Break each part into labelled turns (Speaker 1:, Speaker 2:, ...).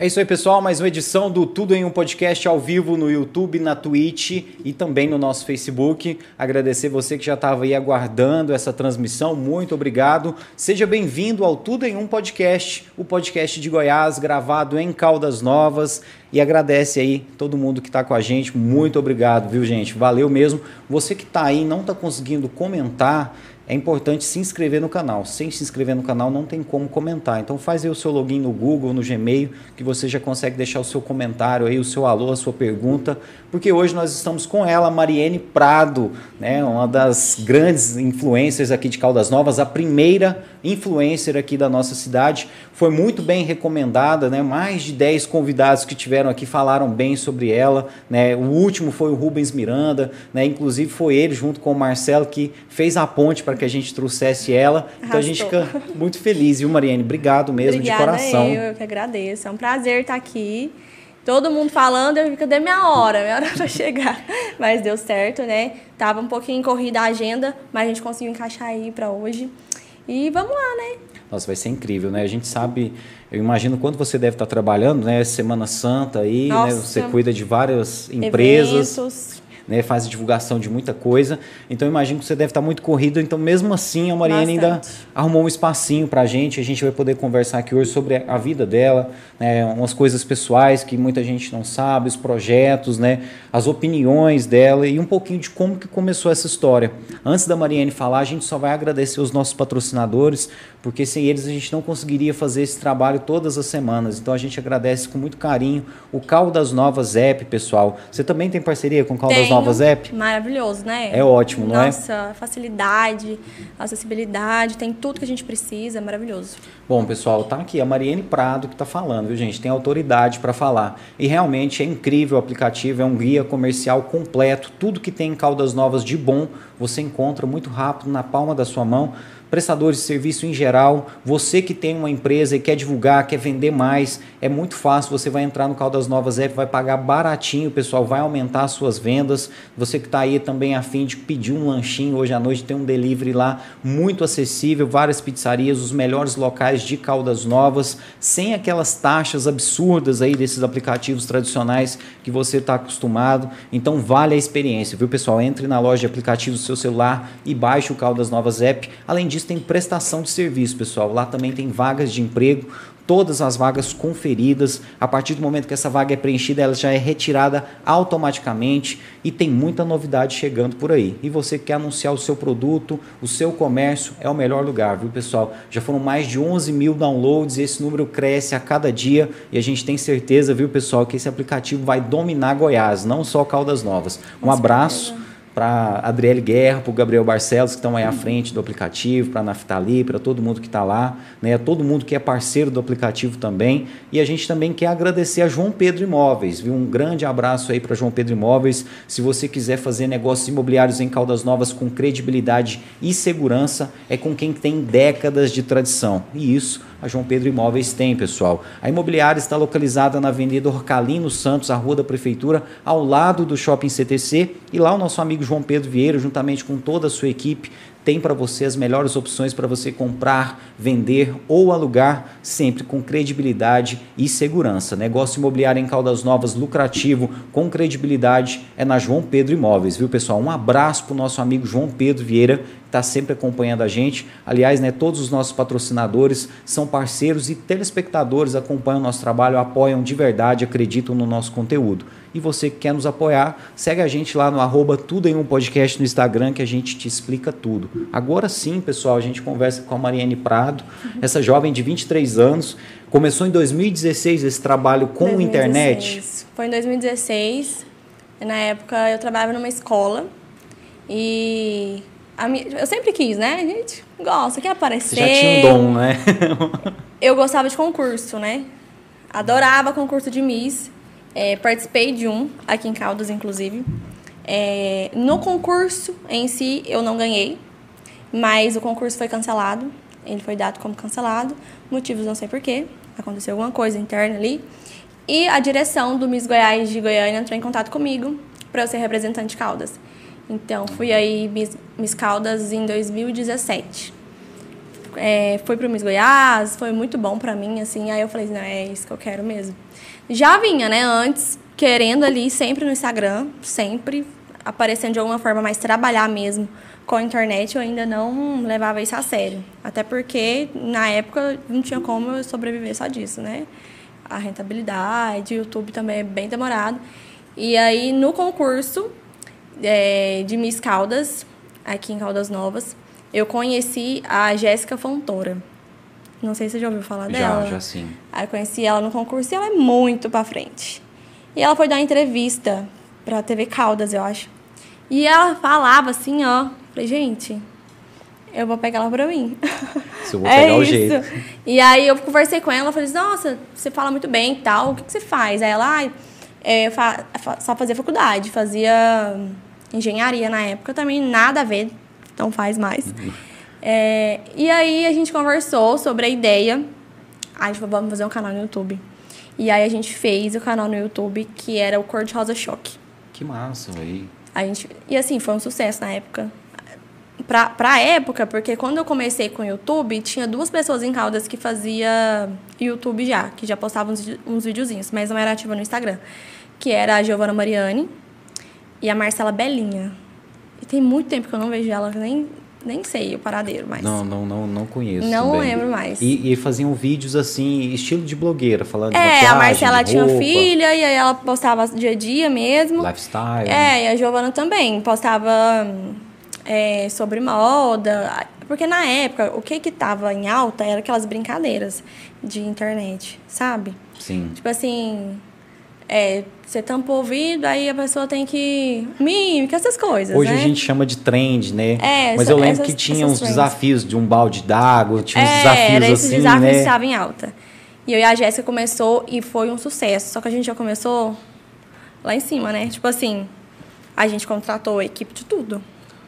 Speaker 1: É isso aí, pessoal. Mais uma edição do Tudo em um Podcast ao vivo no YouTube, na Twitch e também no nosso Facebook. Agradecer você que já estava aí aguardando essa transmissão. Muito obrigado. Seja bem-vindo ao Tudo em um Podcast, o podcast de Goiás, gravado em Caldas Novas. E agradece aí todo mundo que está com a gente. Muito obrigado, viu, gente? Valeu mesmo. Você que está aí não está conseguindo comentar é importante se inscrever no canal. Sem se inscrever no canal não tem como comentar. Então faz aí o seu login no Google, no Gmail, que você já consegue deixar o seu comentário aí, o seu alô, a sua pergunta, porque hoje nós estamos com ela, Mariene Prado, né, uma das grandes influencers aqui de Caldas Novas, a primeira influencer aqui da nossa cidade. Foi muito bem recomendada, né? Mais de 10 convidados que tiveram aqui falaram bem sobre ela, né? O último foi o Rubens Miranda, né? Inclusive foi ele junto com o Marcelo que fez a ponte para que a gente trouxesse ela. Arrastou. Então a gente fica muito feliz, viu, Mariane? Obrigado mesmo
Speaker 2: Obrigada
Speaker 1: de coração.
Speaker 2: Eu, eu que agradeço. É um prazer estar aqui. Todo mundo falando, eu fico, cadê minha hora? Minha hora para chegar. Mas deu certo, né? Tava um pouquinho corrida a agenda, mas a gente conseguiu encaixar aí para hoje. E vamos lá, né?
Speaker 1: Nossa, vai ser incrível, né? A gente sabe, eu imagino quanto você deve estar trabalhando, né? Semana Santa aí, né? Você cuida de várias empresas.
Speaker 2: Eventos
Speaker 1: né, faz divulgação de muita coisa. Então imagino que você deve estar muito corrido. Então mesmo assim a Mariana ainda arrumou um espacinho para a gente. A gente vai poder conversar aqui hoje sobre a vida dela, né, umas coisas pessoais que muita gente não sabe, os projetos, né, as opiniões dela e um pouquinho de como que começou essa história. Antes da Mariane falar, a gente só vai agradecer os nossos patrocinadores, porque sem eles a gente não conseguiria fazer esse trabalho todas as semanas. Então a gente agradece com muito carinho o Caldas Novas App, pessoal. Você também tem parceria com o Caldas Tenho. Novas App?
Speaker 2: Maravilhoso, né?
Speaker 1: É ótimo, não
Speaker 2: Nossa, é? Nossa, facilidade, acessibilidade, tem tudo que a gente precisa, é maravilhoso.
Speaker 1: Bom, pessoal, tá aqui a Mariane Prado que está falando, viu, gente? Tem autoridade para falar. E realmente é incrível o aplicativo, é um guia comercial completo. Tudo que tem em Caldas Novas de bom você encontra muito rápido na palma da sua mão prestadores de serviço em geral, você que tem uma empresa e quer divulgar, quer vender mais, é muito fácil, você vai entrar no Caldas Novas App, vai pagar baratinho, pessoal, vai aumentar as suas vendas. Você que está aí também afim de pedir um lanchinho hoje à noite, tem um delivery lá muito acessível, várias pizzarias, os melhores locais de Caldas Novas, sem aquelas taxas absurdas aí desses aplicativos tradicionais que você está acostumado. Então vale a experiência, viu pessoal? Entre na loja de aplicativos do seu celular e baixe o Caldas Novas App. Além disso, tem prestação de serviço, pessoal. Lá também tem vagas de emprego, todas as vagas conferidas. A partir do momento que essa vaga é preenchida, ela já é retirada automaticamente e tem muita novidade chegando por aí. E você quer anunciar o seu produto, o seu comércio, é o melhor lugar, viu, pessoal? Já foram mais de 11 mil downloads e esse número cresce a cada dia e a gente tem certeza, viu, pessoal, que esse aplicativo vai dominar Goiás, não só Caldas Novas. Um abraço para Adriele Guerra, para o Gabriel Barcelos, que estão aí à frente do aplicativo, para a Naftali, para todo mundo que está lá, né? todo mundo que é parceiro do aplicativo também. E a gente também quer agradecer a João Pedro Imóveis, viu? Um grande abraço aí para João Pedro Imóveis. Se você quiser fazer negócios imobiliários em Caldas Novas com credibilidade e segurança, é com quem tem décadas de tradição. E isso a João Pedro Imóveis tem, pessoal. A imobiliária está localizada na Avenida Orcalino Santos, a rua da Prefeitura, ao lado do Shopping CTC. E lá o nosso amigo João Pedro Vieira, juntamente com toda a sua equipe, tem para você as melhores opções para você comprar, vender ou alugar, sempre com credibilidade e segurança. Negócio imobiliário em Caldas Novas, lucrativo, com credibilidade, é na João Pedro Imóveis, viu pessoal? Um abraço para o nosso amigo João Pedro Vieira, está sempre acompanhando a gente. Aliás, né, todos os nossos patrocinadores são parceiros e telespectadores acompanham o nosso trabalho, apoiam de verdade, acreditam no nosso conteúdo. E você que quer nos apoiar, segue a gente lá no arroba tudo em um podcast no Instagram que a gente te explica tudo. Agora sim, pessoal, a gente conversa com a Mariane Prado, essa jovem de 23 anos. Começou em 2016 esse trabalho com 2016. internet?
Speaker 2: Foi em 2016. Na época eu trabalhava numa escola e minha, eu sempre quis, né? A gente gosta, quer aparecer. Você
Speaker 1: já tinha um dom, né?
Speaker 2: eu gostava de concurso, né? Adorava concurso de Miss. É, participei de um, aqui em Caldas, inclusive. É, no concurso em si, eu não ganhei, mas o concurso foi cancelado. Ele foi dado como cancelado. Motivos não sei porquê. Aconteceu alguma coisa interna ali. E a direção do Miss Goiás de Goiânia entrou em contato comigo para eu ser representante de Caldas. Então, fui aí Miss, Miss Caldas em 2017. é, foi pro Miss Goiás, foi muito bom pra mim, assim. Aí eu falei, não, é isso que eu quero mesmo. Já vinha, né, antes, querendo ali, sempre no Instagram, sempre aparecendo de alguma forma, mas trabalhar mesmo com a internet, eu ainda não levava isso a sério. Até porque, na época, não tinha como eu sobreviver só disso, né? A rentabilidade, o YouTube também é bem demorado. E aí, no concurso é, de Miss Caldas, aqui em Caldas Novas, eu conheci a Jéssica Fontoura. Não sei se você já ouviu falar dela.
Speaker 1: Já, já sim.
Speaker 2: Aí eu conheci ela no concurso e ela é muito pra frente. E ela foi dar uma entrevista pra TV Caldas, eu acho. E ela falava assim, ó. Falei, gente, eu vou pegar ela pra mim.
Speaker 1: Se eu vou pegar
Speaker 2: é
Speaker 1: o
Speaker 2: isso.
Speaker 1: jeito.
Speaker 2: E aí eu conversei com ela, falei, nossa, você fala muito bem e tal, o que, que você faz? Aí ela, ah, é, fa- só fazia faculdade, fazia engenharia na época, também nada a ver, não faz mais. É, e aí a gente conversou sobre a ideia, a gente falou, vamos fazer um canal no YouTube. E aí a gente fez o canal no YouTube, que era o Cor de Rosa Choque.
Speaker 1: Que massa, velho.
Speaker 2: A gente, e assim, foi um sucesso na época. Pra, pra época, porque quando eu comecei com o YouTube, tinha duas pessoas em Caldas que fazia YouTube já, que já postavam uns, uns videozinhos, mas não era ativa no Instagram. Que era a Giovana Mariani e a Marcela Belinha. E tem muito tempo que eu não vejo ela, nem, nem sei o paradeiro, mas.
Speaker 1: Não, não, não, não conheço.
Speaker 2: Não
Speaker 1: também.
Speaker 2: lembro mais.
Speaker 1: E, e faziam vídeos assim, estilo de blogueira, falando de
Speaker 2: É,
Speaker 1: maquiagem,
Speaker 2: a Marcela tinha
Speaker 1: roupa,
Speaker 2: filha e aí ela postava dia a dia mesmo.
Speaker 1: lifestyle.
Speaker 2: É, e a Giovana também postava é, sobre moda. Porque na época, o que que tava em alta era aquelas brincadeiras de internet, sabe?
Speaker 1: Sim.
Speaker 2: Tipo assim, é, você tampa o ouvido, aí a pessoa tem que. Mímica, essas coisas.
Speaker 1: Hoje
Speaker 2: né?
Speaker 1: a gente chama de trend, né?
Speaker 2: É,
Speaker 1: Mas eu lembro
Speaker 2: essas-
Speaker 1: que tinha uns
Speaker 2: trends.
Speaker 1: desafios de um balde d'água, tinha uns
Speaker 2: é,
Speaker 1: desafios
Speaker 2: era esses
Speaker 1: assim,
Speaker 2: desafios
Speaker 1: né?
Speaker 2: que estavam em alta. E eu e a Jéssica começou e foi um sucesso. Só que a gente já começou lá em cima, né? Tipo assim, a gente contratou a equipe de tudo.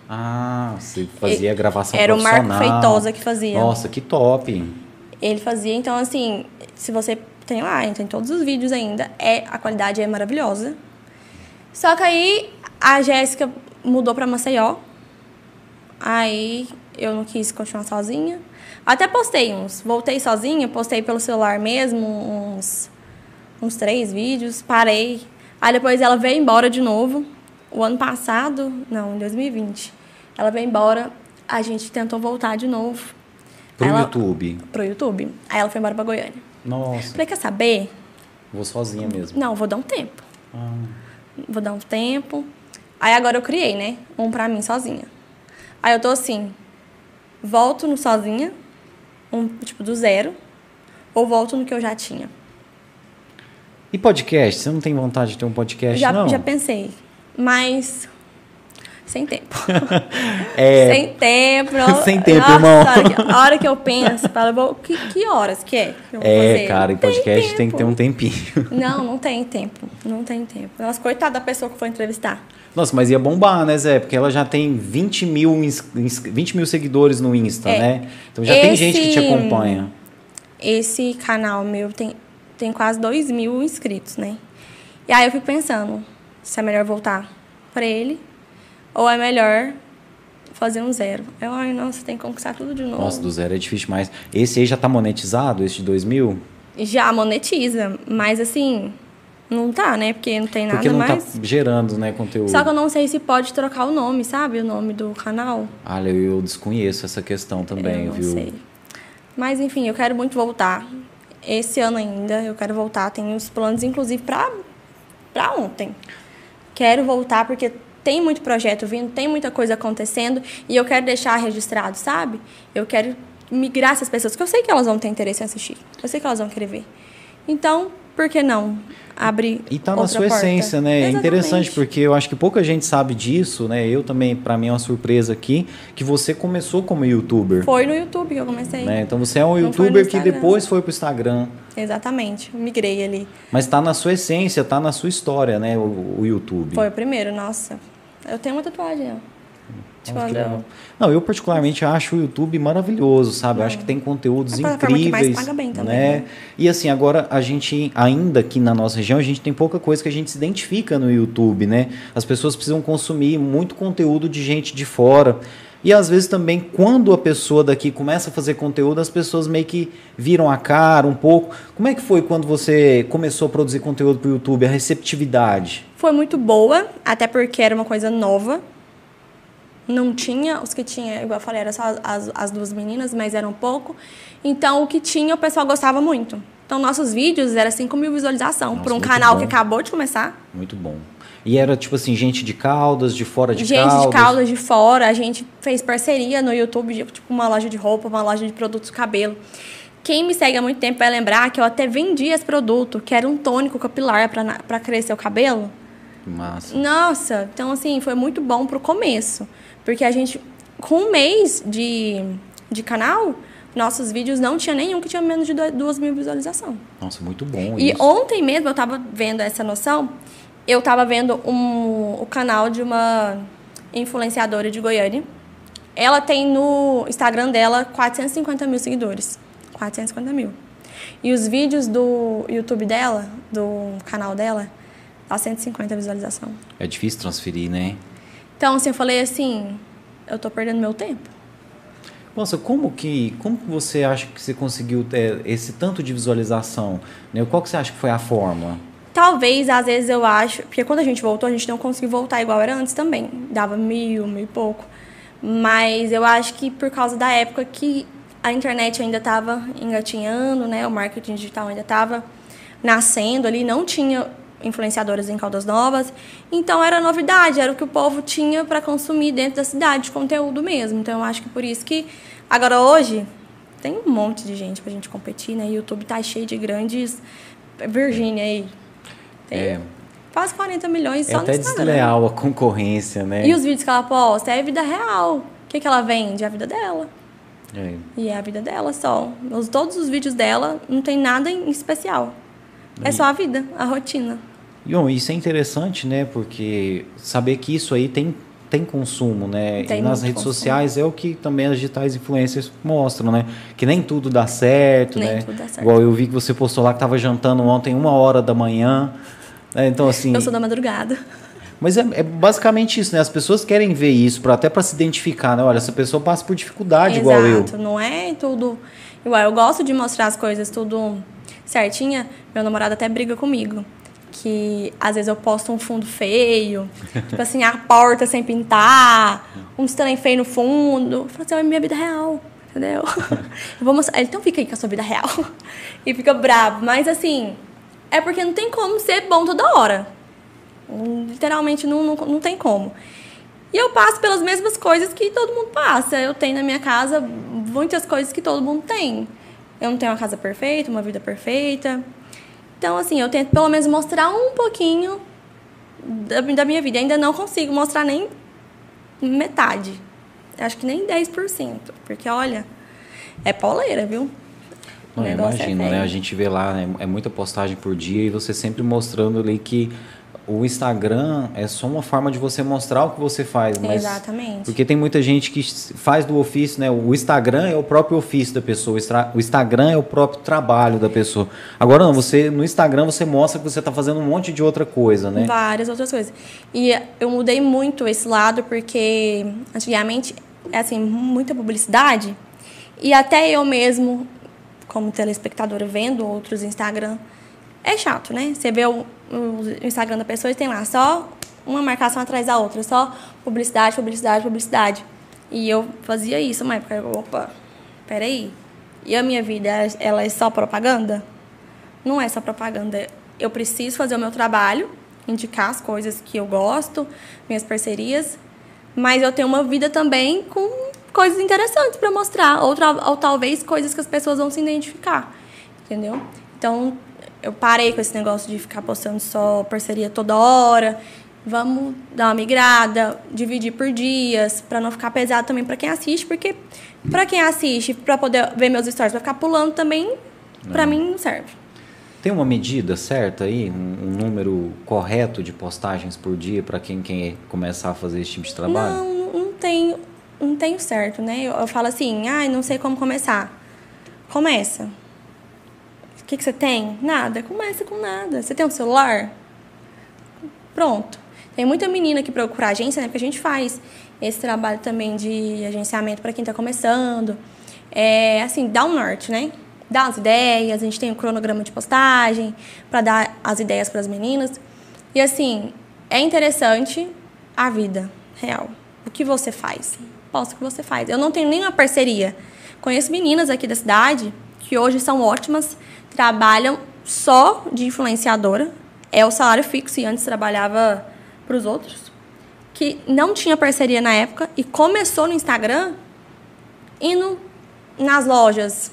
Speaker 1: Ah, você fazia gravação
Speaker 2: Era o Marco. Feitosa que fazia.
Speaker 1: Nossa, que top.
Speaker 2: Ele fazia, então assim, se você tem lá, tem todos os vídeos ainda, é a qualidade é maravilhosa. Só que aí a Jéssica mudou pra Maceió. Aí eu não quis continuar sozinha. Até postei uns, voltei sozinha, postei pelo celular mesmo uns uns três vídeos, parei. Aí depois ela veio embora de novo. O ano passado, não, em 2020. Ela veio embora, a gente tentou voltar de novo
Speaker 1: Pro
Speaker 2: Ela-
Speaker 1: YouTube.
Speaker 2: pro YouTube. Aí ela foi embora pra Goiânia.
Speaker 1: Nossa,
Speaker 2: Falei, quer saber?
Speaker 1: vou sozinha mesmo.
Speaker 2: Não, vou dar um tempo.
Speaker 1: Ah,
Speaker 2: Vou dar um tempo. Aí agora eu criei, né? Um pra mim sozinha. Aí eu tô assim, volto no sozinha, um tipo do zero, ou volto no que eu já tinha.
Speaker 1: E podcast? Você não tem vontade de ter um podcast,
Speaker 2: já,
Speaker 1: não?
Speaker 2: já pensei, mas sem tempo.
Speaker 1: É,
Speaker 2: Sem tempo.
Speaker 1: Sem tempo,
Speaker 2: Nossa,
Speaker 1: irmão.
Speaker 2: A hora que, eu penso, falo, que, que horas que é? que
Speaker 1: é
Speaker 2: fazer?
Speaker 1: cara, em
Speaker 2: Não tem
Speaker 1: podcast tem que ter um tempinho.
Speaker 2: Não, não tem tempo. Não tem tempo. Nossa, coitada da pessoa que foi entrevistar.
Speaker 1: Nossa, mas ia bombar, né, Zé? Porque ela já tem 20 mil, ins- ins- 20 mil seguidores no Insta,
Speaker 2: É.
Speaker 1: né? Então já tem
Speaker 2: Esse-
Speaker 1: gente que te acompanha.
Speaker 2: Esse canal meu tem, tem quase 2 mil inscritos, né? E aí eu fico pensando se é melhor voltar pra ele ou é melhor fazer um zero. Eu, ai, nossa, tem que conquistar tudo de novo.
Speaker 1: Nossa, do zero é difícil demais. Esse aí já tá monetizado, esse de 2 mil?
Speaker 2: Já monetiza, mas assim, não tá, né? Porque não tem nada
Speaker 1: Porque não
Speaker 2: mais.
Speaker 1: tá gerando, né, conteúdo.
Speaker 2: Só que eu não sei se pode trocar o nome, sabe? O nome do canal.
Speaker 1: Olha, eu desconheço essa questão também,
Speaker 2: eu não
Speaker 1: viu?
Speaker 2: sei. Mas enfim, eu quero muito voltar. Esse ano ainda eu quero voltar. Tenho os planos, inclusive, pra, pra ontem. Quero voltar porque tem muito projeto vindo, tem muita coisa acontecendo e eu quero deixar registrado, sabe? Eu quero migrar essas pessoas, que eu sei que elas vão ter interesse em assistir. Eu sei que elas vão querer ver. Então, por que não abrir
Speaker 1: E tá na sua
Speaker 2: porta?
Speaker 1: essência, né? É
Speaker 2: Exatamente.
Speaker 1: interessante porque eu acho que pouca gente sabe disso, né? Eu também, pra mim é uma surpresa aqui, que você começou como youtuber.
Speaker 2: Foi no YouTube que eu comecei.
Speaker 1: Né? Então você é um
Speaker 2: Não
Speaker 1: youtuber que depois foi pro Instagram.
Speaker 2: Exatamente. Migrei ali.
Speaker 1: Mas tá na sua essência, tá na sua história, né? O, o YouTube.
Speaker 2: Foi o primeiro, nossa. Eu tenho uma tatuagem, ó. Eu-
Speaker 1: legal. Não, eu particularmente acho o YouTube maravilhoso, sabe? Eu acho que tem conteúdos
Speaker 2: É a plataforma que mais
Speaker 1: incríveis,
Speaker 2: paga bem também,
Speaker 1: né?
Speaker 2: né?
Speaker 1: E assim, agora a gente ainda aqui na nossa região, a gente tem pouca coisa que a gente se identifica no YouTube, né? As pessoas precisam consumir muito conteúdo de gente de fora. E às vezes também, quando a pessoa daqui começa a fazer conteúdo, as pessoas meio que viram a cara um pouco. Como é que foi quando você começou a produzir conteúdo para o YouTube? A receptividade?
Speaker 2: Foi muito boa, até porque era uma coisa nova. Não tinha, os que tinha, igual eu falei, eram só as, as duas meninas, mas eram pouco. Então, o que tinha, o pessoal gostava muito. Então, nossos vídeos eram 5 mil visualizações para um canal bom. que acabou de começar.
Speaker 1: Muito bom. E era tipo assim, gente de Caldas, de fora de
Speaker 2: gente
Speaker 1: Caldas?
Speaker 2: Gente de Caldas, de fora. A gente fez parceria no YouTube, tipo uma loja de roupa, uma loja de produtos de cabelo. Quem me segue há muito tempo vai lembrar que eu até vendi esse produto, que era um tônico capilar para crescer o cabelo.
Speaker 1: Massa.
Speaker 2: Nossa, então assim, foi muito bom pro começo. Porque a gente, com um mês de, de canal, nossos vídeos não tinha nenhum que tinha menos de duas mil visualizações.
Speaker 1: Nossa, muito bom.
Speaker 2: E isso. ontem mesmo eu tava vendo essa noção eu tava vendo um, o canal de uma influenciadora de Goiânia. Ela tem no Instagram dela 450 mil seguidores. 450 mil. E os vídeos do YouTube dela, do canal dela, dá 150 visualização.
Speaker 1: É difícil transferir, né?
Speaker 2: Então, assim, eu falei assim, eu tô perdendo meu tempo.
Speaker 1: Nossa, como que, como que você acha que você conseguiu ter esse tanto de visualização? Né? Qual que você acha que foi a forma?
Speaker 2: Talvez, às vezes, eu acho. Porque quando a gente voltou, a gente não conseguiu voltar igual era antes também. Dava mil, mil e pouco. Mas eu acho que por causa da época que a internet ainda estava engatinhando, né? O marketing digital ainda estava nascendo ali, não tinha influenciadoras em Caldas Novas. Então era novidade, era o que o povo tinha para consumir dentro da cidade, de conteúdo mesmo. Então eu acho que por isso que agora hoje tem um monte de gente pra gente competir, né? YouTube tá cheio de grandes Virgínia aí, tem é. quase 40 milhões só
Speaker 1: é até desleal a concorrência, né?
Speaker 2: E os vídeos que ela posta é a vida real. O que, que ela vende? É a vida dela. É. E é a vida dela só. Os, todos os vídeos dela não tem nada em especial. É só a vida, a rotina.
Speaker 1: E, bom, isso é interessante, né? Porque saber que isso aí tem, tem consumo, né? Tem e nas redes consumo. sociais é o que também as digitais influencers mostram, né? Que nem tudo dá certo,
Speaker 2: nem
Speaker 1: né?
Speaker 2: Tudo dá certo.
Speaker 1: Igual eu vi que você postou lá que estava jantando ontem uma hora da manhã. É, então, assim.
Speaker 2: Eu sou da madrugada.
Speaker 1: Mas é, é, basicamente isso, né? As pessoas querem ver isso, pra, até para se identificar, né? Olha, essa pessoa passa por dificuldade
Speaker 2: Exato,
Speaker 1: igual eu.
Speaker 2: não é tudo igual. Eu gosto de mostrar as coisas tudo certinha. Meu namorado até briga comigo. Que às vezes eu posto um fundo feio, tipo assim, a porta sem pintar, um trem feio no fundo. Eu falo assim, é minha vida real, entendeu? eu vou mostrar. Ele então fica aí com a sua vida real. e fica bravo. Mas assim, é porque não tem como ser bom toda hora. Literalmente não, não, não tem como. E eu passo pelas mesmas coisas que todo mundo passa. Eu tenho na minha casa muitas coisas que todo mundo tem. Eu não tenho uma casa perfeita, uma vida perfeita. Então, assim, eu tento pelo menos mostrar um pouquinho da, da minha vida. Ainda não consigo mostrar nem metade. Acho que nem 10%. Porque, olha, é pauleira, viu?
Speaker 1: Eu imagino, é né? A gente vê lá, né? é muita postagem por dia e você sempre mostrando ali que o Instagram é só uma forma de você mostrar o que você faz, mas
Speaker 2: Exatamente.
Speaker 1: porque tem muita gente que faz do ofício, né? O Instagram é o próprio ofício da pessoa, o Instagram é o próprio trabalho da pessoa. Agora não, você no Instagram você mostra que você está fazendo um monte de outra coisa, né?
Speaker 2: Várias outras coisas. E eu mudei muito esse lado porque antigamente é assim muita publicidade e até eu mesmo como telespectadora vendo outros Instagram, é chato, né? Você vê o, o Instagram da pessoa e tem lá só uma marcação atrás da outra, só publicidade, publicidade, publicidade. E eu fazia isso época. Opa, peraí. E a minha vida, ela é só propaganda? Não é só propaganda. Eu preciso fazer o meu trabalho, indicar as coisas que eu gosto, minhas parcerias, mas eu tenho uma vida também com coisas interessantes para mostrar, ou, ou talvez coisas que as pessoas vão se identificar, entendeu? Então, eu parei com esse negócio de ficar postando só parceria toda hora. Vamos dar uma migrada, dividir por dias, para não ficar pesado também para quem assiste, porque para quem assiste, para poder ver meus stories, para ficar pulando também, para mim não serve.
Speaker 1: Tem uma medida certa aí, um, um número correto de postagens por dia para quem quer começar a fazer esse tipo de trabalho?
Speaker 2: Não, não tem não tenho certo, né? Eu, eu falo assim, ai, ah, não sei como começar. Começa. O que, que você tem? Nada. Começa com nada. Você tem um celular? Pronto. Tem muita menina que procura agência, né? Porque a gente faz. esse trabalho também de agenciamento para quem está começando. É, assim, dá um norte, né? Dá as ideias, a gente tem um cronograma de postagem para dar as ideias para as meninas. E assim, é interessante a vida real. O que você faz? Posso o que você faz. Eu não tenho nenhuma parceria. Conheço meninas aqui da cidade que hoje são ótimas, trabalham só de influenciadora. É o salário fixo e antes trabalhava para os outros. Que não tinha parceria na época e começou no Instagram indo nas lojas,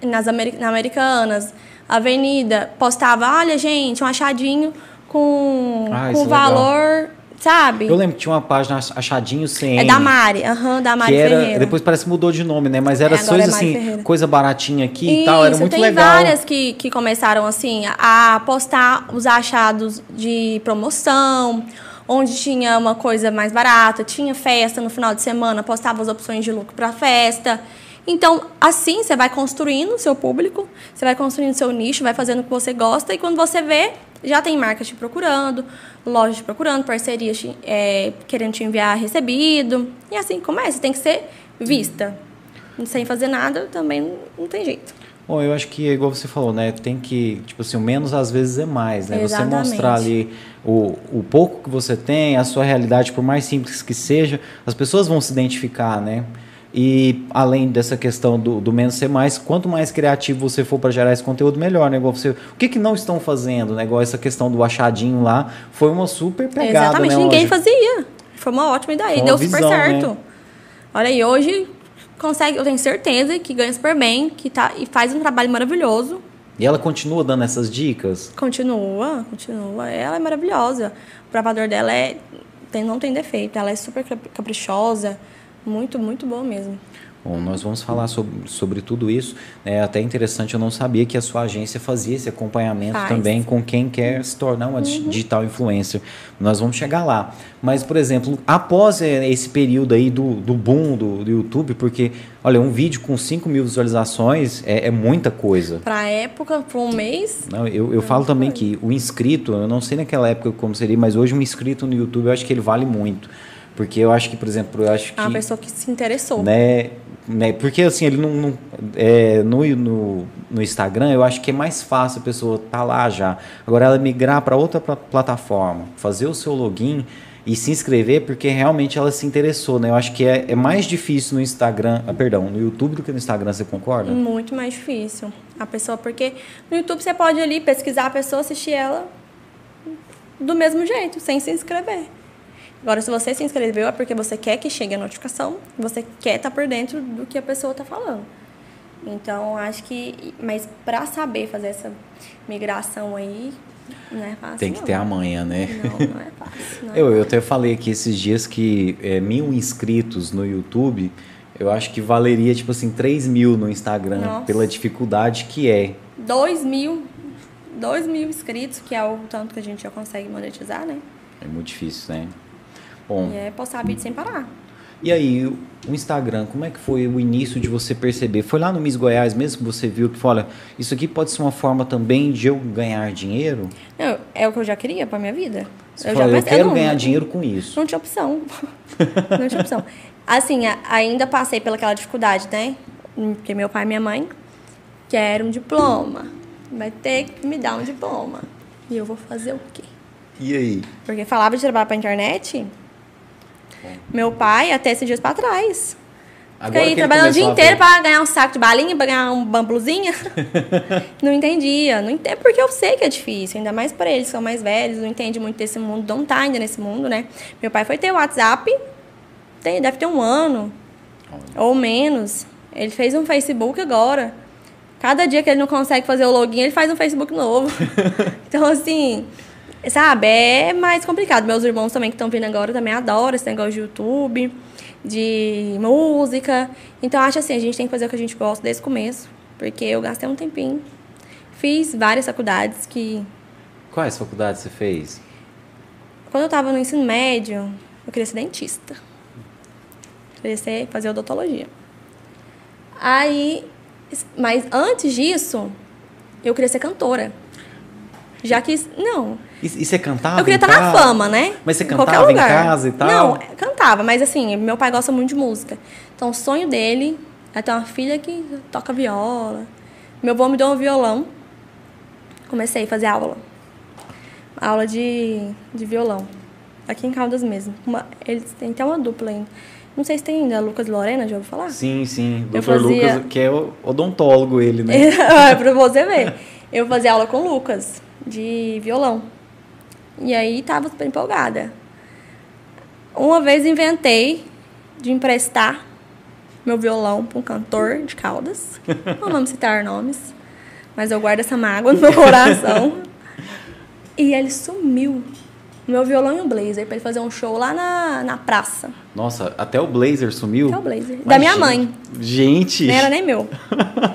Speaker 2: nas Ameri na Americanas, Avenida, postava, olha gente, um achadinho com,
Speaker 1: Ah,
Speaker 2: com
Speaker 1: é
Speaker 2: valor, sabe?
Speaker 1: Eu lembro que tinha uma página Achadinho CM.
Speaker 2: É da Mari, aham, da Mari
Speaker 1: que era,
Speaker 2: Ferreira.
Speaker 1: depois parece que mudou de nome, né? Mas era
Speaker 2: É,
Speaker 1: coisa
Speaker 2: é
Speaker 1: assim,
Speaker 2: Ferreira.
Speaker 1: coisa baratinha aqui e
Speaker 2: Isso,
Speaker 1: tal, era muito
Speaker 2: tem
Speaker 1: legal.
Speaker 2: várias que, que começaram assim a postar os achados de promoção, onde tinha uma coisa mais barata, tinha festa no final de semana, postava as opções de lucro para festa. Então, assim você vai construindo o seu público, você vai construindo o seu nicho, vai fazendo o que você gosta e quando você vê, já tem marcas te procurando, lojas te procurando, parcerias te- é, querendo te enviar recebido. E assim começa, tem que ser vista. Sem fazer nada também não tem jeito.
Speaker 1: Bom, eu acho que, igual você falou, né? Tem que, tipo assim, o menos às vezes é mais, né? Você
Speaker 2: Exatamente.
Speaker 1: mostrar ali o, o pouco que você tem, a sua realidade, por mais simples que seja, as pessoas vão se identificar, né? E além dessa questão do, do menos ser mais, quanto mais criativo você for para gerar esse conteúdo, melhor, né? Igual você, o que, que não estão fazendo, né? Igual essa questão do achadinho lá, foi uma super pegada,
Speaker 2: Exatamente,
Speaker 1: né?
Speaker 2: ninguém
Speaker 1: Hoje.
Speaker 2: fazia. Foi uma ótima ideia,
Speaker 1: uma
Speaker 2: deu super
Speaker 1: visão,
Speaker 2: certo.
Speaker 1: né?
Speaker 2: Olha aí, hoje consegue, eu tenho certeza que ganha super bem, que tá e faz um trabalho maravilhoso.
Speaker 1: E ela continua dando essas dicas?
Speaker 2: Continua, continua. Ela é maravilhosa. O provador dela é tem, não tem defeito, ela é super cap- caprichosa, muito, muito boa mesmo.
Speaker 1: Bom, nós vamos falar sobre, sobre tudo isso. É até interessante, eu não sabia que a sua agência fazia esse acompanhamento
Speaker 2: Faz.
Speaker 1: também com quem quer se tornar uma di- digital influencer. Nós vamos chegar lá. Mas, por exemplo, após eh, esse período aí do, do boom do, do YouTube, porque, olha, um vídeo com 5 mil visualizações é, é muita coisa.
Speaker 2: Pra época, por um mês,
Speaker 1: Não, eu eu falo também que o inscrito, eu não sei naquela época como seria, mas hoje um inscrito no YouTube eu acho que ele vale muito. Porque eu acho que, por exemplo, eu acho que.
Speaker 2: é uma pessoa que se interessou.
Speaker 1: né, né, porque assim, ele não, não- é, no, no, no Instagram, eu acho que é mais fácil a pessoa estar lá já. Agora ela migrar para outra pla- plataforma, fazer o seu login e se inscrever porque realmente ela se interessou, né? Eu acho que é, é mais difícil no Instagram, ah, perdão, no YouTube do que no Instagram, você concorda?
Speaker 2: Muito mais difícil. A pessoa, porque no YouTube você pode ali pesquisar a pessoa, assistir ela do mesmo jeito, sem se inscrever. Agora, se você se inscreveu, é porque você quer que chegue a notificação, você quer estar por dentro do que a pessoa está falando. Então, acho que. Mas para saber fazer essa migração aí, não é fácil.
Speaker 1: Tem que
Speaker 2: não.
Speaker 1: ter a manha, né?
Speaker 2: Não, não é fácil. Não é
Speaker 1: Eu, eu até falei aqui esses dias que é, mil inscritos no YouTube, eu acho que valeria, tipo assim, 3 mil no Instagram,
Speaker 2: Nossa.
Speaker 3: pela dificuldade que é.
Speaker 2: 2 mil, 2 mil inscritos, que é o tanto que a gente já consegue monetizar, né?
Speaker 1: É muito difícil, né? Bom,
Speaker 2: E é postar vídeo sem parar.
Speaker 1: e aí, o Instagram, como é que foi o início de você perceber? Foi lá no Miss Goiás mesmo que você viu que, falou, olha, isso aqui pode ser uma forma também de eu ganhar dinheiro?
Speaker 2: Não, é o que eu já queria pra minha vida.
Speaker 1: Você
Speaker 2: eu
Speaker 1: falou, eu quero
Speaker 2: não-
Speaker 1: ganhar dinheiro com isso.
Speaker 2: Não tinha opção. não tinha opção. Assim, ainda passei pelaquela dificuldade, né? Porque meu pai e minha mãe querem um diploma. Vai ter que me dar um diploma. E eu vou fazer o quê?
Speaker 1: E aí?
Speaker 2: Porque falava de trabalhar pra internet. Meu pai, até esses dias pra trás. Fica aí trabalhando o dia inteiro pra ganhar um saco de balinha, pra ganhar uma blusinha. não entendia. Não entendo, porque eu sei que é difícil, ainda mais para eles, que são mais velhos, não entende muito desse mundo, não tá ainda nesse mundo, né? Meu pai foi ter o WhatsApp, tem, deve ter um ano ou menos. Ele fez um Facebook agora. Cada dia que ele não consegue fazer o login, ele faz um Facebook novo. então, assim, sabe, é mais complicado. Meus irmãos também que estão vindo agora também adoram esse negócio de YouTube, de música. Então, acho assim, a gente tem que fazer o que a gente gosta desde o começo. Porque eu gastei um tempinho. Fiz várias faculdades que
Speaker 1: Quais faculdades você fez?
Speaker 2: quando eu estava no ensino médio, eu queria ser dentista. Queria ser, fazer odontologia. Aí, mas antes disso, eu queria ser cantora. Já que, não,
Speaker 1: E, e você cantava
Speaker 2: eu queria
Speaker 1: em
Speaker 2: estar na
Speaker 1: casa?
Speaker 2: fama, né?
Speaker 1: Mas você
Speaker 2: Em
Speaker 1: cantava em
Speaker 2: lugar.
Speaker 1: casa e tal?
Speaker 2: Não, cantava. mas assim, meu pai gosta muito de música. Então, o sonho dele é ter uma filha que toca viola. Meu avô me deu um violão. Comecei a fazer aula. Aula de, de violão. Aqui em Caldas mesmo. Uma, eles têm até uma dupla ainda. Não sei se tem ainda, Lucas Lorena, já ouviu falar?
Speaker 1: Sim, sim. Doutor
Speaker 2: fazia-
Speaker 1: Lucas, que é o odontólogo ele, né?
Speaker 2: É pra você ver. Eu fazia aula com o Lucas, de violão. E aí tava super empolgada. Uma vez inventei de emprestar meu violão para um cantor de Caldas. Não vamos citar nomes, mas eu guardo essa mágoa no meu coração. E ele sumiu. Meu violão e um blazer para ele fazer um show lá na, na praça.
Speaker 1: Nossa, até o blazer sumiu?
Speaker 2: Até o blazer.
Speaker 1: Mas,
Speaker 2: Da minha
Speaker 1: gente,
Speaker 2: mãe.
Speaker 1: Gente,
Speaker 2: Não era nem meu.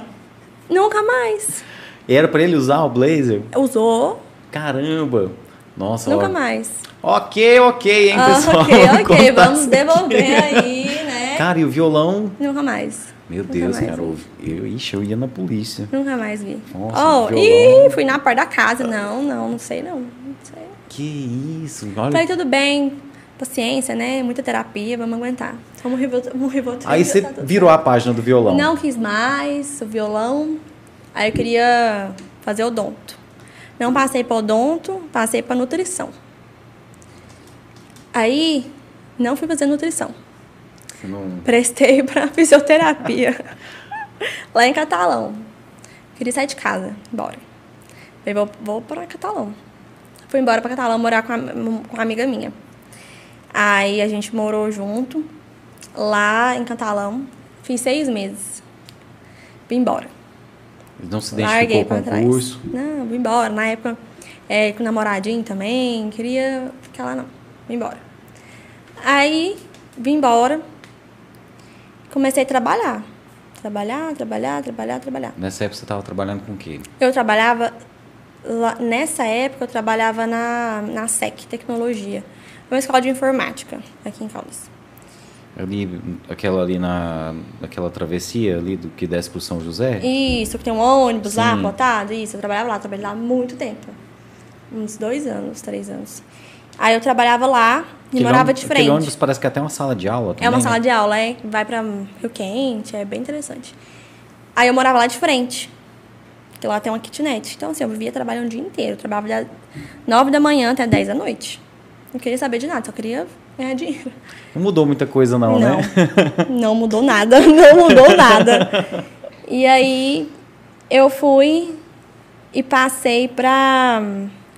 Speaker 2: Nunca mais.
Speaker 1: era pra ele usar o blazer?
Speaker 2: Usou,
Speaker 1: Caramba. Nossa,
Speaker 2: nunca
Speaker 1: ó.
Speaker 2: mais.
Speaker 1: Ok, ok, hein,
Speaker 2: Ah,
Speaker 1: pessoal?
Speaker 2: ok, ok, vamos
Speaker 1: isso
Speaker 2: devolver
Speaker 1: aqui.
Speaker 2: aí, né?
Speaker 1: Cara, e o violão?
Speaker 2: Nunca mais.
Speaker 1: Meu
Speaker 2: Nunca
Speaker 1: Deus,
Speaker 2: mais
Speaker 1: cara.
Speaker 2: vi.
Speaker 1: Eu, ixi, eu ia na polícia.
Speaker 2: Nunca mais vi.
Speaker 1: Nossa,
Speaker 2: oh,
Speaker 1: violão.
Speaker 2: ih, fui na porta da casa. Não, não, não sei não. Não sei.
Speaker 1: Que isso? Olha.
Speaker 2: Falei, tudo bem, paciência, né? Muita terapia, vamos aguentar. Vamos revoltar. Vamos revoltar
Speaker 1: Aí você
Speaker 2: tá
Speaker 1: virou a página do violão.
Speaker 2: Não quis mais o violão. Aí eu queria fazer odonto. Não passei para odonto, passei para nutrição. Aí não fui fazer nutrição.
Speaker 1: Não-
Speaker 2: Prestei para fisioterapia. lá em Catalão. Queria sair de casa, embora. Falei, vou, vou para Catalão. Fui embora para Catalão morar com, a, com uma amiga minha. Aí a gente morou junto, lá em Catalão. Fiz seis meses. Vim embora.
Speaker 1: Não se identificou com o
Speaker 2: trás.
Speaker 1: curso.
Speaker 2: Não, vim embora. Na época, é, com o namoradinho também. Queria ficar lá, não. Vim embora. Aí, vim embora. Comecei a trabalhar. Trabalhar, trabalhar, trabalhar, trabalhar.
Speaker 1: Nessa época você estava trabalhando com o quê?
Speaker 2: Eu trabalhava... lá- nessa época, eu trabalhava na, na SEC, Tecnologia. Uma escola de informática, aqui em Caldas.
Speaker 1: Ali, aquela ali na, naquela travessia ali do que desce pro São José?
Speaker 2: Isso, que tem um ônibus lá,
Speaker 1: Sim.
Speaker 2: botado, isso. Eu trabalhava lá, trabalhei lá há muito tempo. Uns dois anos, três anos. Aí eu trabalhava lá e
Speaker 1: Aquele
Speaker 2: morava de
Speaker 1: Aquele
Speaker 2: frente.
Speaker 1: ônibus parece que é até uma sala de aula também,
Speaker 2: é uma
Speaker 1: né?
Speaker 2: sala de aula, é, vai pra Rio Quente, é bem interessante. Aí eu morava lá de frente, que lá tem uma kitnet. Então, assim, eu vivia trabalhando o dia inteiro. Eu trabalhava das nove da manhã até dez da noite. Não queria saber de nada, só queria ganhar dinheiro.
Speaker 1: Não mudou muita coisa não, né?
Speaker 2: Não mudou nada, não mudou nada. E aí eu fui e passei pra.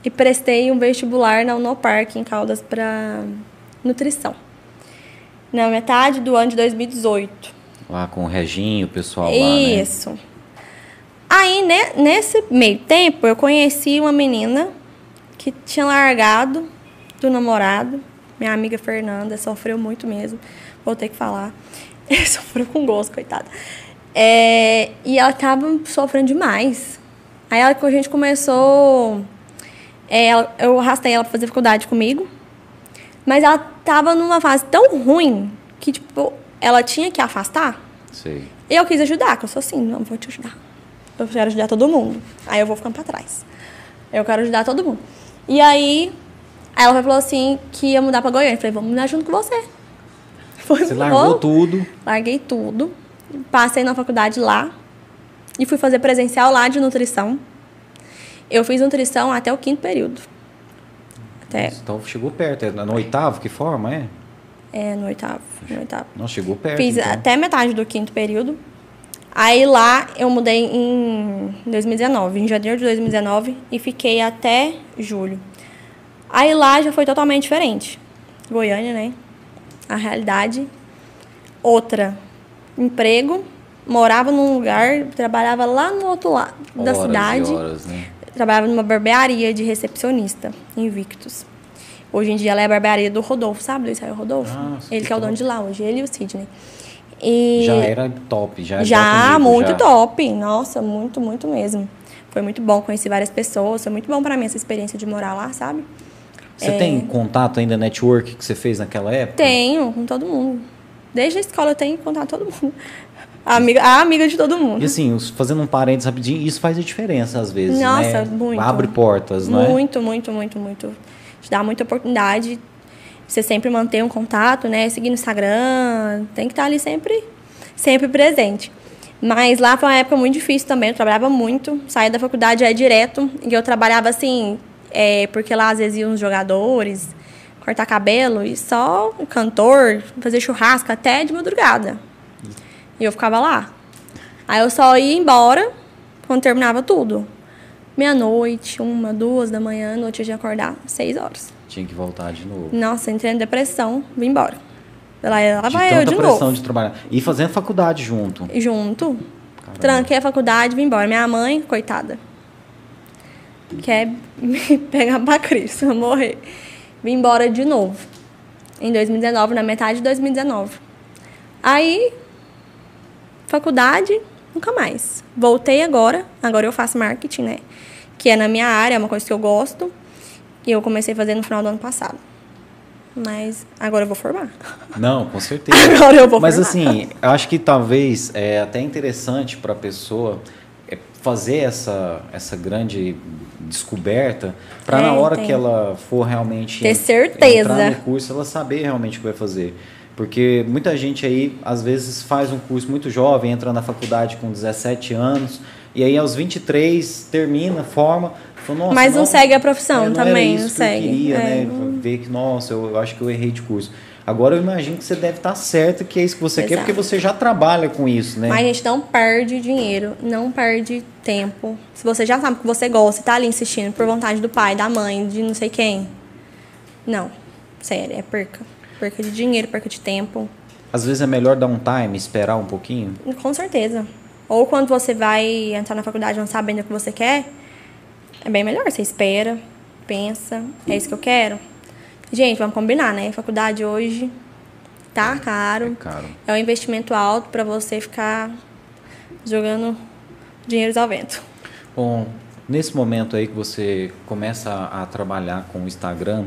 Speaker 2: e prestei um vestibular na Unopark em Caldas pra nutrição. Na metade do ano de 2018.
Speaker 1: Lá com o Reginho, o pessoal lá, né?
Speaker 2: Isso. Aí, ne- nesse meio tempo, eu conheci uma menina que tinha largado do namorado. Minha amiga Fernanda sofreu muito mesmo. Vou ter que falar. sofreu com gosto, coitada. É, e ela tava sofrendo demais. Aí ela, a gente começou. é, ela- eu arrastei ela pra fazer faculdade comigo. Mas ela tava numa fase tão ruim que, tipo, ela tinha que afastar.
Speaker 1: Sei.
Speaker 2: E eu quis ajudar, que eu sou assim, não vou te ajudar. Eu quero ajudar todo mundo. Aí eu vou ficando pra trás. Eu quero ajudar todo mundo. E aí, aí ela falou assim que ia mudar pra Goiânia. Eu falei, vamos mudar junto com você. Foi,
Speaker 1: Você largou
Speaker 2: vou.
Speaker 1: tudo.
Speaker 2: Larguei tudo. Passei na faculdade lá. E fui fazer presencial lá de nutrição. Eu fiz nutrição até o quinto período. Até,
Speaker 1: Então chegou perto. É no oitavo que forma, é?
Speaker 2: é, no oitavo. No oitavo.
Speaker 1: Não, chegou perto.
Speaker 2: Fiz
Speaker 1: então.
Speaker 2: até metade do quinto período. Aí lá eu mudei em 2019, em janeiro de 2019, e fiquei até julho. Aí lá já foi totalmente diferente. Goiânia, né? A realidade. Outra. Emprego. Morava num lugar, trabalhava lá no outro lado da
Speaker 1: Horas e
Speaker 2: cidade.
Speaker 1: horas, né?
Speaker 2: Trabalhava numa barbearia de recepcionista, Invictus. Hoje em dia ela é a barbearia do Rodolfo, sabe, Luiz Raio Rodolfo?
Speaker 1: Ah,
Speaker 2: ele que é o
Speaker 1: top.
Speaker 2: dono de lá hoje, ele e o Sidney. E
Speaker 1: Já era top, já era
Speaker 2: já,
Speaker 1: nível,
Speaker 2: muito
Speaker 1: já.
Speaker 2: top. Nossa, muito, muito mesmo. Foi muito bom, conheci várias pessoas. Foi muito bom pra mim essa experiência de morar lá, sabe?
Speaker 1: Você tem contato ainda, network que você fez naquela época?
Speaker 2: Tenho, com todo mundo. Desde a escola eu tenho contato com todo mundo. A amiga, a amiga de todo mundo.
Speaker 1: E assim, fazendo um parênteses rapidinho, isso faz a diferença às vezes,
Speaker 2: Nossa,
Speaker 1: né?
Speaker 2: muito.
Speaker 1: Abre portas, não é?
Speaker 2: Muito, muito, muito, muito. Te dá muita oportunidade. Você sempre manter um contato, né? Seguir no Instagram, tem que estar ali sempre, sempre presente. Mas lá foi uma época muito difícil também, eu trabalhava muito. Saí da faculdade é direto, e eu trabalhava assim, é, porque lá às vezes iam os jogadores cortar cabelo e só o cantor fazer churrasco até de madrugada. E eu ficava lá. Aí eu só ia embora quando terminava tudo. Meia-noite, uma, duas da manhã, noite eu tinha que acordar seis horas.
Speaker 1: Tinha que voltar de novo.
Speaker 2: Nossa, entrei em depressão, vim embora. Lá, lá
Speaker 1: de
Speaker 2: vai eu de
Speaker 1: pressão
Speaker 2: novo.
Speaker 1: de trabalhar. E fazendo faculdade junto.
Speaker 2: Junto. Caramba. Tranquei a faculdade, vim embora. Minha mãe, coitada, quer me pegar pra Cristo, eu morrer. Vim embora de novo. Em 2019, na metade de 2019. Aí, faculdade, nunca mais. Voltei agora. Agora eu faço marketing, né? Que é na minha área, é uma coisa que eu gosto. E eu comecei a fazer no final do ano passado. Mas agora eu vou formar.
Speaker 1: Não, com certeza.
Speaker 2: Agora eu vou
Speaker 1: Mas
Speaker 2: formar.
Speaker 1: assim, acho que talvez é até interessante para a pessoa fazer essa, essa grande descoberta para
Speaker 2: É,
Speaker 1: na hora
Speaker 2: tem.
Speaker 1: que ela for realmente
Speaker 2: Ter certeza.
Speaker 1: entrar no curso, ela saber realmente o que vai fazer. Porque muita gente aí, às vezes, faz um curso muito jovem, entra na faculdade com 17 anos, e aí aos 23 termina, forma, fala, nossa,
Speaker 2: Mas não segue a profissão
Speaker 1: é, não
Speaker 2: também, não
Speaker 1: que
Speaker 2: segue.
Speaker 1: queria,
Speaker 2: É,
Speaker 1: né?
Speaker 2: não-
Speaker 1: Ver que, nossa, eu, eu acho que eu errei de curso. Agora eu imagino que você deve estar certo que é isso que você quer,
Speaker 2: Exato.
Speaker 1: porque você já trabalha com isso, né?
Speaker 2: Mas a gente não perde dinheiro, não perde tempo. Se você já sabe que você gosta e tá ali insistindo por vontade do pai, da mãe, de não sei quem. Não. Sério, é perca. Perca de dinheiro, perca de tempo.
Speaker 1: Às vezes é melhor dar um time, esperar um pouquinho.
Speaker 2: Com certeza. Ou quando você vai entrar na faculdade não sabendo o que você quer, é bem melhor. Você espera, pensa, é isso que eu quero. Gente, vamos combinar, né? Faculdade hoje tá caro.
Speaker 1: É caro.
Speaker 2: É um investimento alto para você ficar jogando dinheiros ao vento.
Speaker 1: Bom, nesse momento aí que você começa a, a trabalhar com o Instagram,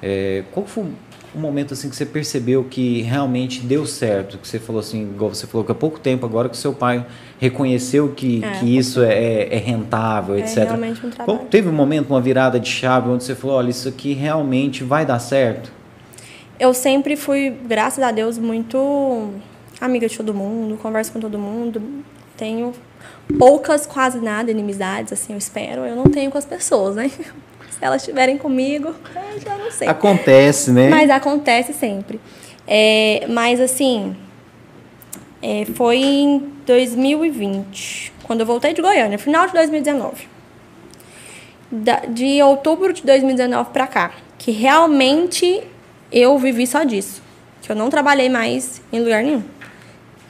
Speaker 1: é, qual foi o momento assim que você percebeu que realmente deu certo? Que você falou assim, igual você falou que há pouco tempo agora que seu pai reconheceu que,
Speaker 2: É,
Speaker 1: que isso é, é rentável,
Speaker 2: É
Speaker 1: etc.
Speaker 2: realmente um trabalho.
Speaker 1: Qual- teve um momento, uma virada de chave onde você falou, olha, isso aqui realmente vai dar certo?
Speaker 2: Eu sempre fui, graças a Deus, muito amiga de todo mundo, converso com todo mundo. Tenho poucas, quase nada, inimizades, assim, eu espero. Eu não tenho com as pessoas, né? Elas estiverem comigo, eu já não sei.
Speaker 1: Acontece, né?
Speaker 2: Mas acontece sempre. É, mas assim, é, foi em 2020, quando eu voltei de Goiânia, final de 2019. Da- de outubro de 2019 pra cá, que realmente eu vivi só disso. Que eu não trabalhei mais em lugar nenhum.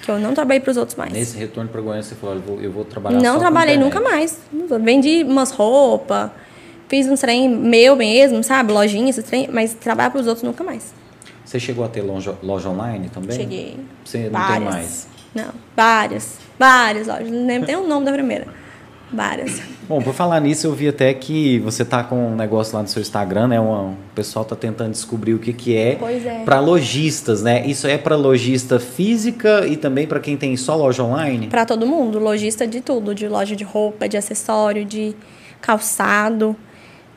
Speaker 2: Que eu não trabalhei pros outros mais.
Speaker 1: Nesse retorno para Goiânia, você falou, eu vou, eu vou trabalhar só
Speaker 2: Não trabalhei nunca mais. Vendi umas roupas, fiz um trem meu mesmo, sabe? Lojinha, esse trem, mas trabalhar pros outros nunca mais.
Speaker 1: Você chegou a ter loja, loja online também?
Speaker 2: Cheguei.
Speaker 1: Você não
Speaker 2: várias.
Speaker 1: tem mais?
Speaker 2: Não, várias. Várias lojas. Não lembro nem o nome da primeira. Várias.
Speaker 1: Bom, por falar nisso, eu vi até que você tá com um negócio lá no seu Instagram, né? Um, o pessoal tá tentando descobrir o que que é.
Speaker 2: Pois é.
Speaker 1: Para lojistas, né? Isso é para lojista física e também para quem tem só loja online?
Speaker 2: Pra todo mundo, lojista de tudo, de loja de roupa, de acessório, de calçado,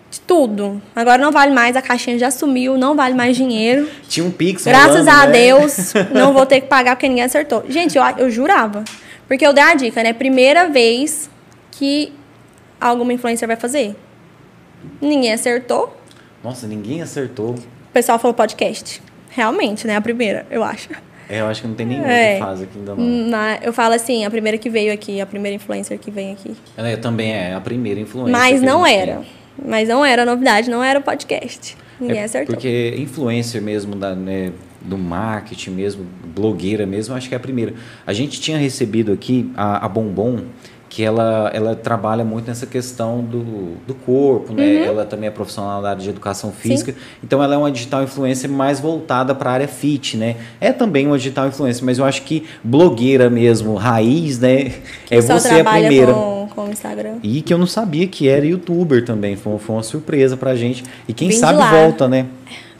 Speaker 2: de tudo. Agora não vale mais, a caixinha já sumiu, não vale mais dinheiro.
Speaker 1: Tinha um Pix
Speaker 2: Graças
Speaker 1: rolando,
Speaker 2: a
Speaker 1: né?
Speaker 2: Deus, não vou ter que pagar porque ninguém acertou. Gente, eu, eu jurava. Porque eu dei a dica, né? Primeira vez que alguma influencer vai fazer. Ninguém acertou.
Speaker 1: Nossa, ninguém acertou.
Speaker 2: O pessoal falou podcast. Realmente, né? A primeira, eu acho.
Speaker 1: É, eu acho que não tem nenhum
Speaker 2: É.
Speaker 1: que faz aqui ainda não.
Speaker 2: Mas eu falo assim, a primeira que veio aqui, a primeira influencer que vem aqui.
Speaker 1: É, também é a primeira influência.
Speaker 2: Mas não era.
Speaker 1: tem.
Speaker 2: Mas não era novidade, não era o podcast. Ninguém
Speaker 1: É
Speaker 2: acertou.
Speaker 1: Porque influencer mesmo da, né, do marketing mesmo, blogueira mesmo, acho que é a primeira. A gente tinha recebido aqui a, a Bombom, que ela, ela trabalha muito nessa questão do, do corpo, né?
Speaker 2: Uhum.
Speaker 1: Ela também é profissional da área de educação física. Então ela é uma digital influencer mais voltada para a área fit, né? É também uma digital influencer, mas eu acho que blogueira mesmo, raiz, né? é
Speaker 2: Só
Speaker 1: você a primeira.
Speaker 2: com, com o Instagram.
Speaker 1: E que eu não sabia que era youtuber também. Foi, foi uma surpresa pra gente. E quem
Speaker 2: Vim
Speaker 1: sabe volta, né?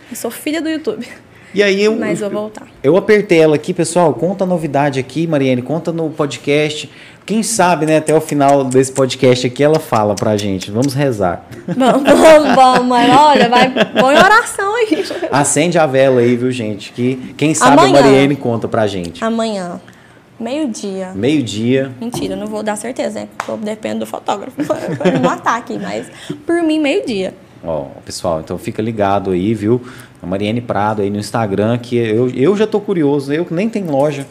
Speaker 2: Eu sou filha do YouTube.
Speaker 1: E aí eu,
Speaker 2: Mas vou voltar.
Speaker 1: eu apertei ela aqui, pessoal. Conta a novidade aqui, Mariane. Conta no podcast. Quem sabe, né, até o final desse podcast aqui ela fala pra gente. Vamos rezar.
Speaker 2: Vamos, vamos, vamos. Olha, vai, põe oração aí.
Speaker 1: Acende a vela aí, viu, gente? Que quem sabe
Speaker 2: Amanhã.
Speaker 1: a Mariane conta pra gente.
Speaker 2: Amanhã, meio-dia.
Speaker 1: Meio-dia.
Speaker 2: Mentira, não vou dar certeza, né? Porque eu dependo do fotógrafo pra me matar aqui. Mas por mim, meio-dia.
Speaker 1: Ó, pessoal, então fica ligado aí, viu? A Mariane Prado aí no Instagram, que eu, eu já tô curioso, eu que nem tenho loja,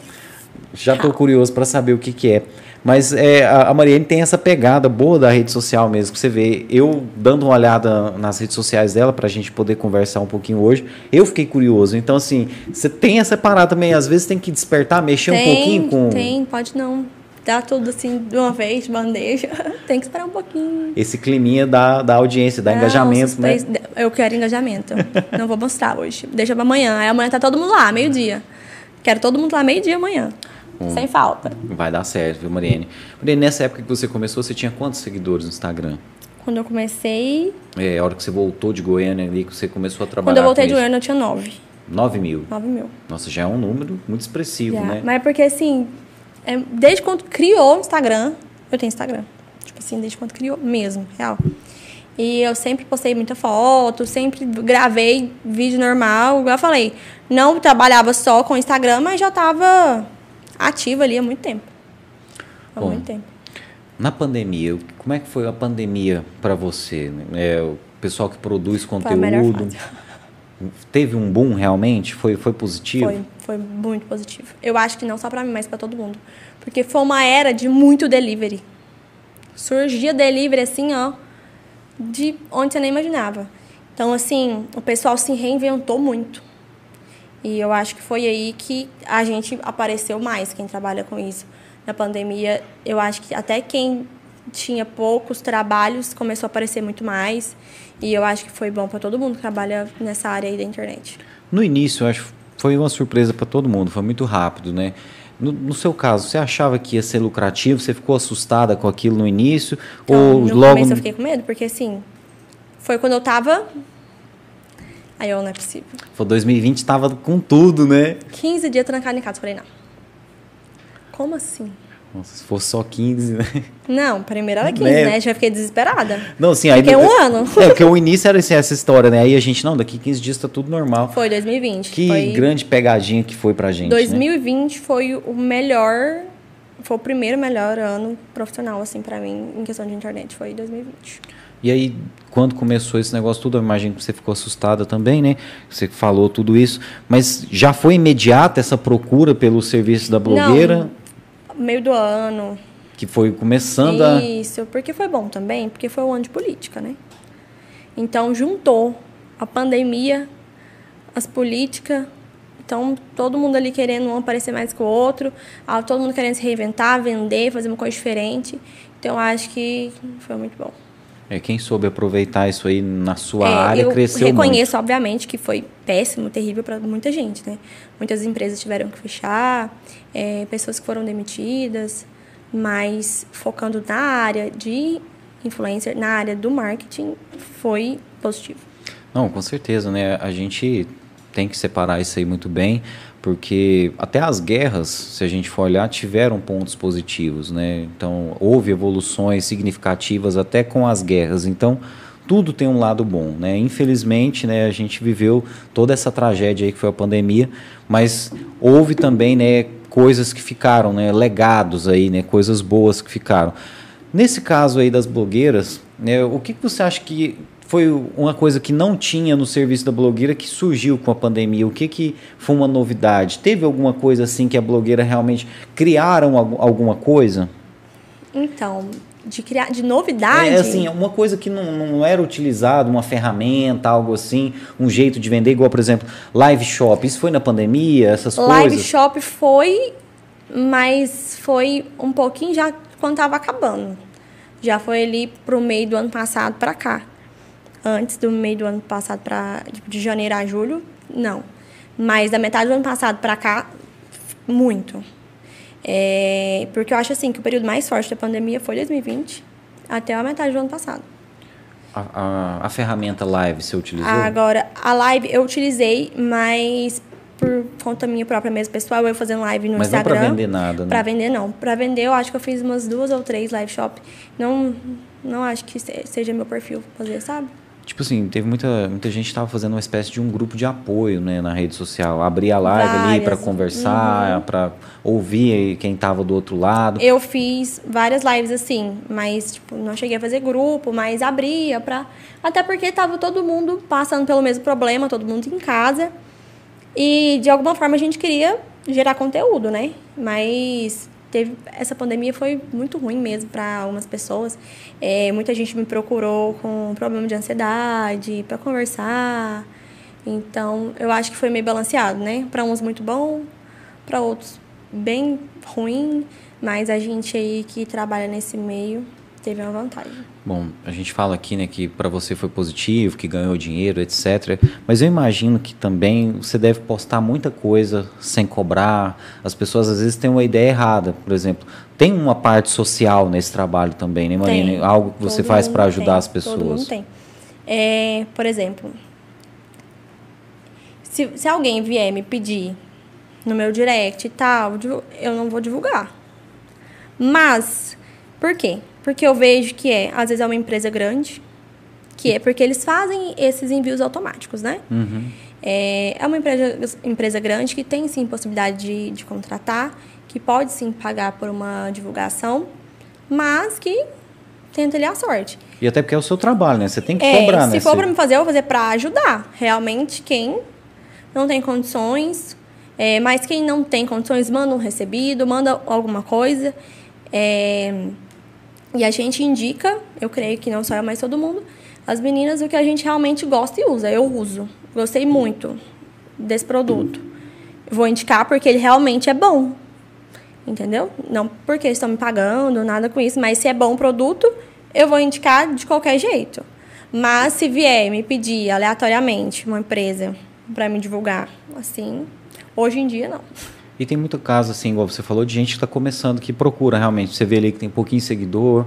Speaker 1: já tô curioso para saber o que que é. Mas é, a, a Mariane tem essa pegada boa da rede social mesmo, que você vê. Eu dando uma olhada nas redes sociais dela para a gente poder conversar um pouquinho hoje, eu fiquei curioso. Então, assim, você tem essa parada também, às vezes tem que despertar, mexer
Speaker 2: tem,
Speaker 1: um pouquinho com.
Speaker 2: Tem, pode não. Dá tudo assim de uma vez, de bandeja. tem que esperar um pouquinho.
Speaker 1: Esse climinha da, da audiência, da
Speaker 2: Não,
Speaker 1: engajamento, né?
Speaker 2: Eu quero engajamento. não vou mostrar hoje. Deixa pra amanhã. Aí amanhã tá todo mundo lá, meio-dia. Quero todo mundo lá meio-dia amanhã.
Speaker 1: Hum.
Speaker 2: Sem falta.
Speaker 1: Vai dar certo, viu, Mariane? Mariane, nessa época que você começou, você tinha quantos seguidores no Instagram?
Speaker 2: Quando eu comecei.
Speaker 1: É, a hora que você voltou de Goiânia ali, que você começou a trabalhar
Speaker 2: Quando eu voltei de. Goiânia, eu tinha nove.
Speaker 1: 9 mil.
Speaker 2: Nove mil.
Speaker 1: Nossa, já é um número muito expressivo,
Speaker 2: Já.
Speaker 1: né?
Speaker 2: Mas é porque assim, é- desde quando criou o Instagram, eu tenho Instagram. Tipo assim, desde quando criou mesmo, real. E eu sempre postei muita foto, sempre gravei vídeo normal, igual eu falei. Não trabalhava só com Instagram, mas já estava ativa ali há muito tempo. Há
Speaker 1: Bom,
Speaker 2: muito tempo.
Speaker 1: Na pandemia, como é que foi a pandemia para você? É, o pessoal que produz conteúdo, teve um boom realmente? Foi, foi positivo?
Speaker 2: Foi, foi muito positivo. Eu acho que não só pra mim, mas pra todo mundo. Porque foi uma era de muito delivery. Surgia delivery assim, ó, de onde você nem imaginava. Então, assim, o pessoal se reinventou muito. E eu acho que foi aí que a gente apareceu mais, quem trabalha com isso. Na pandemia, eu acho que até quem tinha poucos trabalhos começou a aparecer muito mais. E eu acho que foi bom para todo mundo que trabalha nessa área aí da internet.
Speaker 1: No início, eu acho que foi uma surpresa para todo mundo, foi muito rápido, né? No, no seu caso, você achava que ia ser lucrativo? Você ficou assustada com aquilo no início?
Speaker 2: Então,
Speaker 1: ou
Speaker 2: no
Speaker 1: logo.
Speaker 2: começo eu fiquei com medo, porque assim, foi quando eu tava. Aí eu não é possível.
Speaker 1: Foi 2020 tava com tudo, né?
Speaker 2: 15 dias trancado em casa. Falei, não. Como assim?
Speaker 1: Nossa, se fosse só 15, né?
Speaker 2: Não, primeiro era 15,
Speaker 1: Né?
Speaker 2: né? Já fiquei desesperada.
Speaker 1: Não, assim, aí.
Speaker 2: Fiquei um ano.
Speaker 1: É, porque o início era assim, essa história, né? Aí a gente, não, daqui 15 dias tá tudo normal.
Speaker 2: Foi 2020.
Speaker 1: Que
Speaker 2: foi...
Speaker 1: grande pegadinha que foi pra gente. né?
Speaker 2: 2020 foi o melhor. Foi o primeiro melhor ano profissional, assim, pra mim, em questão de internet. Foi 2020.
Speaker 1: E aí, quando começou esse negócio tudo, eu imagino que você ficou assustada também, né? Você falou tudo isso. Mas já foi imediata essa procura pelo serviço da blogueira?
Speaker 2: Meio do ano,
Speaker 1: Que foi começando a.
Speaker 2: Isso, porque foi bom também, porque foi um ano de política, né? Então juntou a pandemia, as políticas, então todo mundo ali querendo um aparecer mais que o outro, todo mundo querendo se reinventar, vender, fazer uma coisa diferente. Então acho que foi muito bom.
Speaker 1: É, quem soube aproveitar isso aí na sua
Speaker 2: É,
Speaker 1: área
Speaker 2: eu
Speaker 1: cresceu
Speaker 2: reconheço, obviamente, que foi péssimo, terrível para muita gente, né? Muitas empresas tiveram que fechar, é, pessoas que foram demitidas, mas focando na área de influencer, na área do marketing, foi positivo.
Speaker 1: muito. Não, com certeza, né? A gente tem que separar isso aí muito bem, porque até as guerras, se a gente for olhar, tiveram pontos positivos, né? Então, houve evoluções significativas até com as guerras. Então, tudo tem um lado bom, né? Infelizmente, né, a gente viveu toda essa tragédia aí que foi a pandemia, mas houve também, né, coisas que ficaram, né, legados aí, né, coisas boas que ficaram. Nesse caso aí das blogueiras, né, o que, que você acha que foi uma coisa que não tinha no serviço da blogueira que surgiu com a pandemia? O que, que foi uma novidade? Teve alguma coisa assim que a blogueira realmente criaram algu- alguma coisa?
Speaker 2: Então, de criar de novidade.
Speaker 1: É assim, uma coisa que não, não era utilizado, uma ferramenta, algo assim, um jeito de vender, igual, por exemplo, live shop. Isso foi na pandemia, essas
Speaker 2: Live
Speaker 1: coisas?
Speaker 2: shop foi, mas foi um pouquinho já quando estava acabando. Já foi ali pro meio do ano passado para cá. Antes do meio do ano passado para de janeiro a julho, não. Mas da metade do ano passado para cá, muito. É, porque eu acho assim que o período mais forte da pandemia foi 2020 até a metade do ano passado.
Speaker 1: A, a- a ferramenta live você utilizou?
Speaker 2: Agora, a live eu utilizei, mas por conta minha própria mesmo, pessoal, eu fazendo live no
Speaker 1: Mas
Speaker 2: Instagram.
Speaker 1: não pra vender nada, né?
Speaker 2: Pra vender, não. Pra vender, eu acho que eu fiz umas duas ou três live shop. Não, não acho que seja meu perfil fazer, sabe?
Speaker 1: Tipo assim, teve muita, muita gente estava fazendo uma espécie de um grupo de apoio né, na rede social. Abria a live
Speaker 2: Várias.
Speaker 1: ali para conversar,
Speaker 2: Uhum.
Speaker 1: para ouvir quem estava do outro lado.
Speaker 2: Eu fiz várias lives assim, mas tipo, não cheguei a fazer grupo, mas abria pra. Até porque tava todo mundo passando pelo mesmo problema, todo mundo em casa. E de alguma forma a gente queria gerar conteúdo, né? Mas teve essa pandemia foi muito ruim mesmo para algumas pessoas. É, muita gente me procurou com problema de ansiedade para conversar. Então, eu acho que foi meio balanceado, né? Para uns muito bom, para outros bem ruim, mas a gente aí que trabalha nesse meio teve uma vantagem.
Speaker 1: Bom, a gente fala aqui né, que para você foi positivo, que ganhou dinheiro, etc. Mas eu imagino que também você deve postar muita coisa sem cobrar. As pessoas às vezes têm uma ideia errada. Por exemplo, tem uma parte social nesse trabalho também, né, Marina?
Speaker 2: Tem.
Speaker 1: Algo que você
Speaker 2: Todo
Speaker 1: faz para ajudar
Speaker 2: tem.
Speaker 1: as pessoas.
Speaker 2: Todo mundo tem. É, por exemplo, se, se alguém vier me pedir no meu direct e tal, eu não vou divulgar. Mas, por quê? Porque eu vejo que é, às vezes é uma empresa grande, que é porque eles fazem esses envios automáticos, né?
Speaker 1: Uhum.
Speaker 2: É, é uma empresa, empresa grande que tem sim possibilidade de, de contratar, que pode sim pagar por uma divulgação, mas que tenta lhe a sorte.
Speaker 1: E até porque é o seu trabalho, né? Você tem que
Speaker 2: É,
Speaker 1: cobrar, né?
Speaker 2: se for para me fazer, eu vou fazer para ajudar. Realmente, quem não tem condições, é, mas quem não tem condições, manda um recebido, manda alguma coisa. é, e a gente indica, eu creio que não só eu, mas todo mundo, as meninas, o que a gente realmente gosta e usa. Eu uso. Gostei muito desse produto. Vou indicar porque ele realmente é bom. Entendeu? Não porque estão me pagando, nada com isso, mas se é bom o produto, eu vou indicar de qualquer jeito. Mas se vier me pedir aleatoriamente uma empresa para me divulgar, assim, hoje em dia não.
Speaker 1: E tem muito caso, assim, igual você falou, de gente que está começando, que procura realmente. Você vê ali que tem pouquinho seguidor.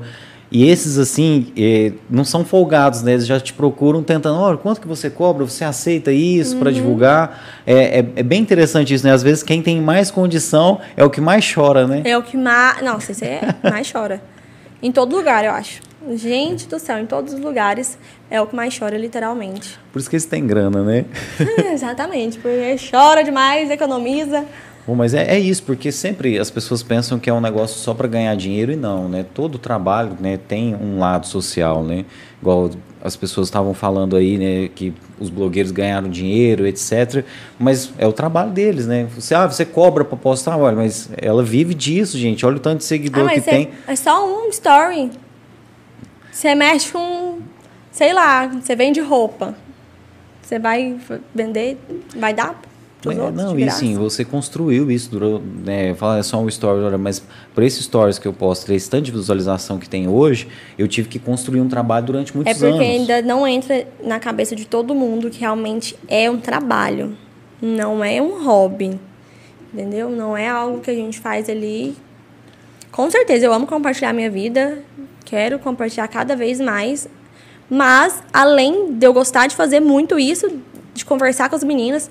Speaker 1: E esses, assim, eh, não são folgados, né? Eles já te procuram tentando, olha, quanto que você cobra? Você aceita isso para divulgar? É, é, é bem interessante isso, né? Às vezes quem tem mais condição é o que mais chora, né?
Speaker 2: É o que mais. Nossa, isso é mais chora. Em todo lugar, eu acho. Gente do céu, em todos os lugares é o que mais chora, literalmente.
Speaker 1: Por isso que eles têm grana, né?
Speaker 2: Exatamente, porque chora demais, economiza.
Speaker 1: Bom, mas é, é isso, porque sempre as pessoas pensam que é um negócio só para ganhar dinheiro e não, né? Todo trabalho né, tem um lado social, né? Igual as pessoas estavam falando aí, né, que os blogueiros ganharam dinheiro, etc. Mas é o trabalho deles, né? Você, ah, você cobra para postar, olha, mas ela vive disso, gente. Olha o tanto de
Speaker 2: Ah,
Speaker 1: seguidor que
Speaker 2: mas é,
Speaker 1: tem.
Speaker 2: é só um story. Você mexe com, sei lá, você vende roupa. Você vai vender, vai dar outros
Speaker 1: não, e sim, você construiu isso, durou, né, fala é só um story, mas por esses stories que eu posto, esse tanto de visualização que tem hoje, eu tive que construir um trabalho durante
Speaker 2: É
Speaker 1: muitos
Speaker 2: porque
Speaker 1: anos.
Speaker 2: ainda não entra na cabeça de todo mundo que realmente é um trabalho, não é um hobby. Entendeu? Não é algo que a gente faz ali. Com certeza, eu amo compartilhar minha vida, quero compartilhar cada vez mais. Mas, além de eu gostar de fazer muito isso, de conversar com as meninas,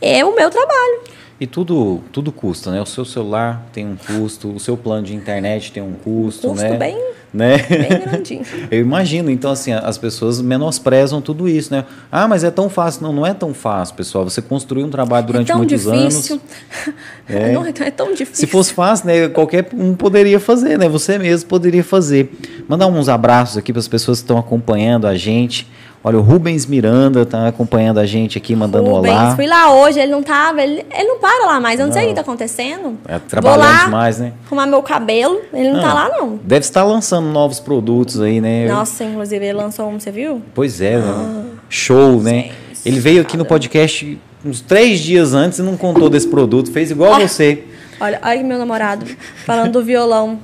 Speaker 2: é o meu trabalho.
Speaker 1: E tudo, tudo custa, né? O seu celular tem um custo, o seu plano de internet tem um custo,
Speaker 2: Custo
Speaker 1: né?
Speaker 2: bem,
Speaker 1: né?
Speaker 2: bem grandinho.
Speaker 1: Eu imagino, então assim, as pessoas menosprezam tudo isso, né? Ah, mas é tão fácil. Não, não é tão fácil, pessoal. Você construiu um trabalho durante
Speaker 2: é tão
Speaker 1: muitos
Speaker 2: difícil.
Speaker 1: anos. É.
Speaker 2: Não, é tão- é tão difícil.
Speaker 1: Se fosse fácil, né? Qualquer um poderia fazer, né? Você mesmo poderia fazer. Mandar uns abraços aqui para as pessoas que estão acompanhando a gente. Olha, o Rubens Miranda tá acompanhando a gente aqui, mandando
Speaker 2: Rubens,
Speaker 1: olá.
Speaker 2: fui lá hoje, ele não tava, ele, ele não para lá mais, eu não, sei o
Speaker 1: Não.
Speaker 2: que tá acontecendo.
Speaker 1: É,
Speaker 2: Vou
Speaker 1: trabalhando
Speaker 2: lá
Speaker 1: demais, né?
Speaker 2: arrumar meu cabelo, ele não, tá lá não.
Speaker 1: Deve estar lançando novos produtos aí, né?
Speaker 2: Nossa, inclusive ele lançou um, você viu?
Speaker 1: Pois é, né? show, né? Ele veio aqui no podcast uns três dias antes e não contou desse produto, fez igual
Speaker 2: Ah.
Speaker 1: você.
Speaker 2: Olha, olha meu namorado falando do violão.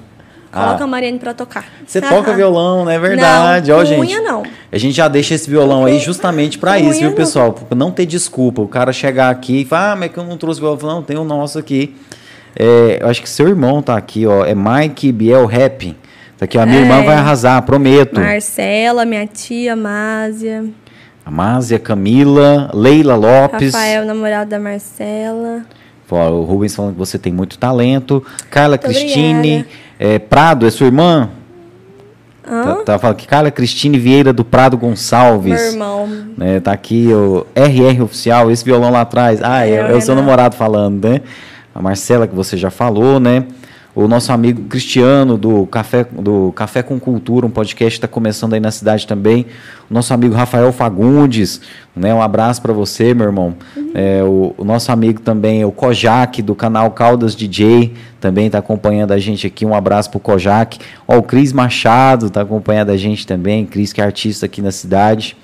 Speaker 2: Coloca
Speaker 1: Ah.
Speaker 2: a Mariane pra tocar.
Speaker 1: Você toca violão, não é verdade?
Speaker 2: Não,
Speaker 1: Ó, gente.
Speaker 2: unha não.
Speaker 1: A gente já deixa esse violão aí justamente pra
Speaker 2: Unha
Speaker 1: isso, viu,
Speaker 2: não.
Speaker 1: pessoal? Pra não ter desculpa. O cara chegar aqui e falar, ah, mas que eu não trouxe violão. Não, tem o nosso aqui. É, eu acho que seu irmão tá aqui, ó. É Mike Biel Rap. Tá aqui. A minha
Speaker 2: É.
Speaker 1: irmã vai arrasar, prometo.
Speaker 2: Marcela, minha tia, Másia.
Speaker 1: A Másia, Camila, Leila Lopes.
Speaker 2: Rafael, namorado da Marcela.
Speaker 1: O Rubens falando que você tem muito talento. Carla muito Cristine. É, Prado, é sua irmã? Tá, tá, falando que Carla Cristine Vieira do Prado Gonçalves. Meu
Speaker 2: irmão.
Speaker 1: É, tá aqui o RR Oficial, esse violão lá atrás. Ah, é, é, é o seu namorado falando, né? A Marcela, que você já falou, né? O nosso amigo Cristiano, do Café, do Café com Cultura, um podcast está começando aí na cidade também. O nosso amigo Rafael Fagundes, né? Um abraço para você, meu irmão. Uhum. É, o, o, nosso amigo também, o Kojak, do canal Caldas DJ, também está acompanhando a gente aqui. Um abraço para o Kojak. Ó, o Cris Machado está acompanhando a gente também. Cris, que é artista aqui na cidade.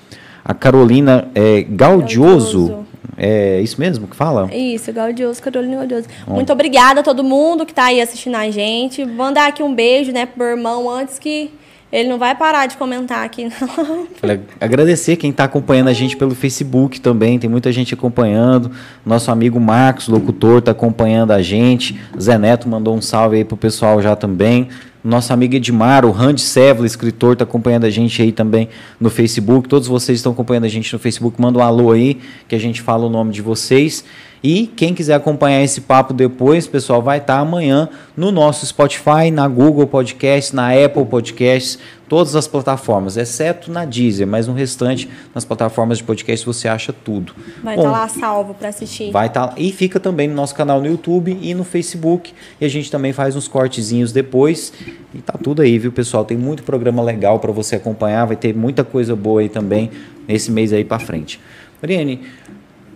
Speaker 1: A Carolina é, Gaudioso. Gaudioso é isso mesmo que fala?
Speaker 2: Isso, Gaudioso, Carolina Gaudioso. Bom. Muito obrigada a todo mundo que está aí assistindo a gente. Mandar aqui um beijo, né, pro meu irmão antes que ele não vai parar de comentar aqui, não.
Speaker 1: Agradecer quem está acompanhando a gente pelo Facebook também. Tem muita gente acompanhando. Nosso amigo Marcos, locutor, está acompanhando a gente. Zé Neto mandou um salve aí pro pessoal já também. Nosso amigo Edmar, o Randy Sevla, escritor, está acompanhando a gente aí também no Facebook. Todos vocês estão acompanhando a gente no Facebook. Manda um alô aí, que a gente fala o nome de vocês. E quem quiser acompanhar esse papo depois, pessoal, vai estar amanhã no nosso Spotify, na Google Podcast, na Apple Podcasts, todas as plataformas, exceto na Deezer, mas no restante, nas plataformas de podcast, você acha tudo.
Speaker 2: Vai estar tá lá salvo para assistir.
Speaker 1: Vai estar tá, e fica também no nosso canal no YouTube e no Facebook, e a gente também faz uns cortezinhos depois. E tá tudo aí, viu, pessoal? Tem muito programa legal para você acompanhar, vai ter muita coisa boa aí também nesse mês aí para frente. Mariane,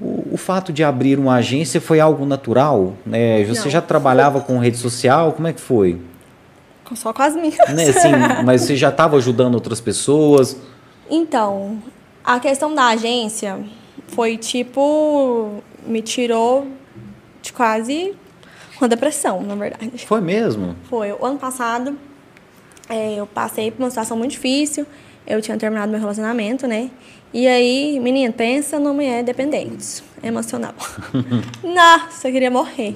Speaker 1: o, o, fato de abrir uma agência foi algo natural? Né? Você Não. já trabalhava com rede social? Como é que foi?
Speaker 2: Só com as minhas.
Speaker 1: Né? Assim, mas você já estava ajudando outras pessoas?
Speaker 2: Então, a questão da agência foi tipo. me tirou de quase uma depressão, na verdade.
Speaker 1: Foi mesmo?
Speaker 2: Foi. O ano passado, é, eu passei por uma situação muito difícil. Eu tinha terminado meu relacionamento, né? E aí, menino, pensa numa mulher dependente, emocional. Nossa, eu queria morrer.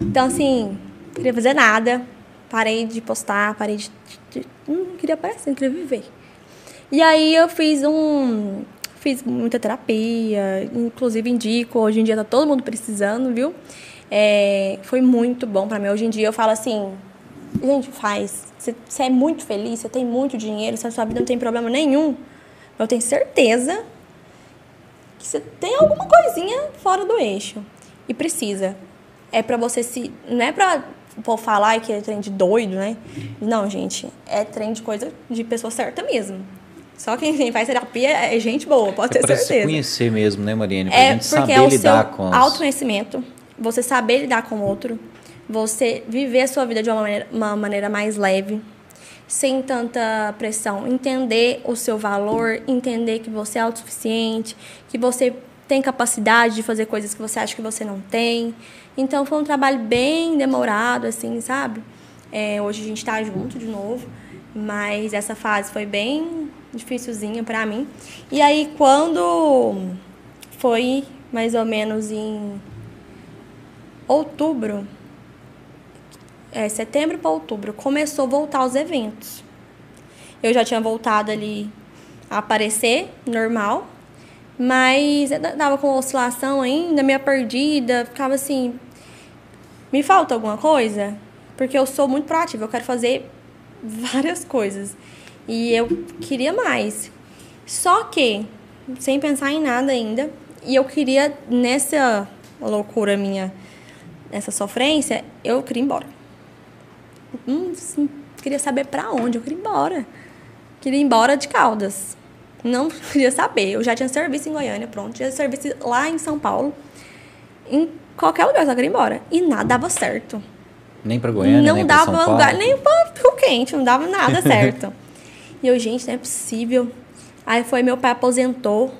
Speaker 2: Então, assim, não queria fazer nada. Parei de postar, parei de. de não queria aparecer, não queria viver. E aí eu fiz um. Fiz muita terapia, inclusive indico, hoje em dia tá todo mundo precisando, viu? É, foi muito bom para mim. Hoje em dia eu falo assim, gente, faz. Você é muito feliz, você tem muito dinheiro, a sua vida não tem problema nenhum eu tenho certeza que você tem alguma coisinha fora do eixo. E precisa. É para você se. Não é pra pô, falar que é trem de doido, né? Não, gente. É trem de coisa de pessoa certa mesmo. Só quem faz terapia é gente boa, pode é ter certeza.
Speaker 1: se conhecer mesmo, né, Mariane? Pra é gente saber
Speaker 2: é o
Speaker 1: lidar
Speaker 2: seu
Speaker 1: com as...
Speaker 2: autoconhecimento, você saber lidar com o outro, você viver a sua vida de uma maneira, uma maneira mais leve, sem tanta pressão. Entender o seu valor, entender que você é autossuficiente, que você tem capacidade de fazer coisas que você acha que você não tem. Então foi um trabalho bem demorado, assim, sabe? É, hoje a gente está junto de novo, mas essa fase foi bem dificilzinha para mim. E aí quando foi mais ou menos em outubro, é, setembro para outubro, começou a voltar os eventos. Eu já tinha voltado ali a aparecer, normal, mas dava com oscilação ainda, meio perdida, ficava assim, me falta alguma coisa? Porque eu sou muito proativa, eu quero fazer várias coisas. E eu queria mais. Só que, sem pensar em nada ainda, e eu queria, nessa loucura minha, nessa sofrência, eu queria ir embora. Hum, queria saber para onde, eu queria ir embora. Queria ir embora de Caldas. Não queria saber. Eu já tinha serviço em Goiânia, pronto. Tinha serviço lá em São Paulo. Em qualquer lugar, só queria ir embora. E nada dava certo.
Speaker 1: Nem para Goiânia,
Speaker 2: não
Speaker 1: nem
Speaker 2: dava
Speaker 1: São Paulo.
Speaker 2: lugar, nem para Rio Quente, não dava nada certo. e eu, gente, não é possível. Aí foi meu pai aposentou.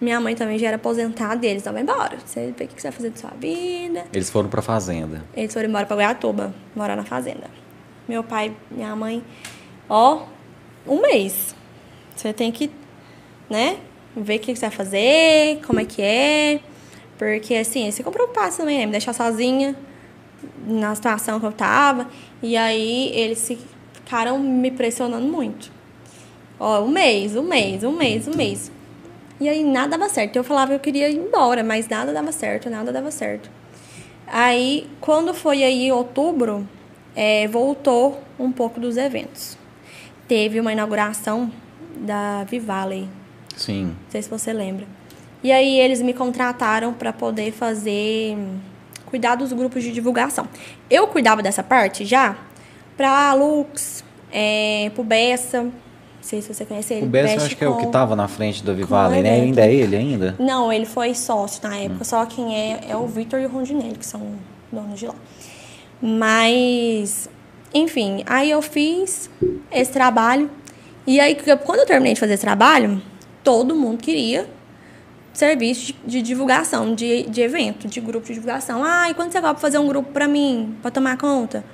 Speaker 2: Minha mãe também já era aposentada e eles estavam embora. Você vê o que você vai fazer de sua vida.
Speaker 1: Eles foram para fazenda.
Speaker 2: Eles foram embora para Goiatuba, morar na fazenda meu pai, minha mãe, ó, um mês. Você tem que, né, ver o que você vai fazer, como é que é. Porque, assim, eles ficam preocupados também, né? Me deixar sozinha na situação que eu tava. E aí, eles ficaram me pressionando muito. Ó, um mês, um mês, um mês, um mês. E aí nada dava certo. Eu falava que eu queria ir embora, mas nada dava certo, nada dava certo. Aí, quando foi aí outubro, é, voltou um pouco dos eventos. Teve uma inauguração da Vivale.
Speaker 1: Sim. Não
Speaker 2: sei se você lembra. E aí eles me contrataram para poder fazer cuidar dos grupos de divulgação. Eu cuidava dessa parte já para Lux, é, pro Bessa, não sei se você conhece ele.
Speaker 1: O Bessa, eu acho que é o que estava na frente do Vivale, né? Ainda é ele ainda?
Speaker 2: Não, ele foi sócio na época. Hum. Só quem é é o Victor e o Rondinelli, que são donos de lá. Mas, enfim, aí eu fiz esse trabalho. E aí, quando eu terminei de fazer esse trabalho, todo mundo queria serviço de, divulgação, de, de evento, de grupo de divulgação. Ah, e quando você vai fazer um grupo para mim, para tomar conta?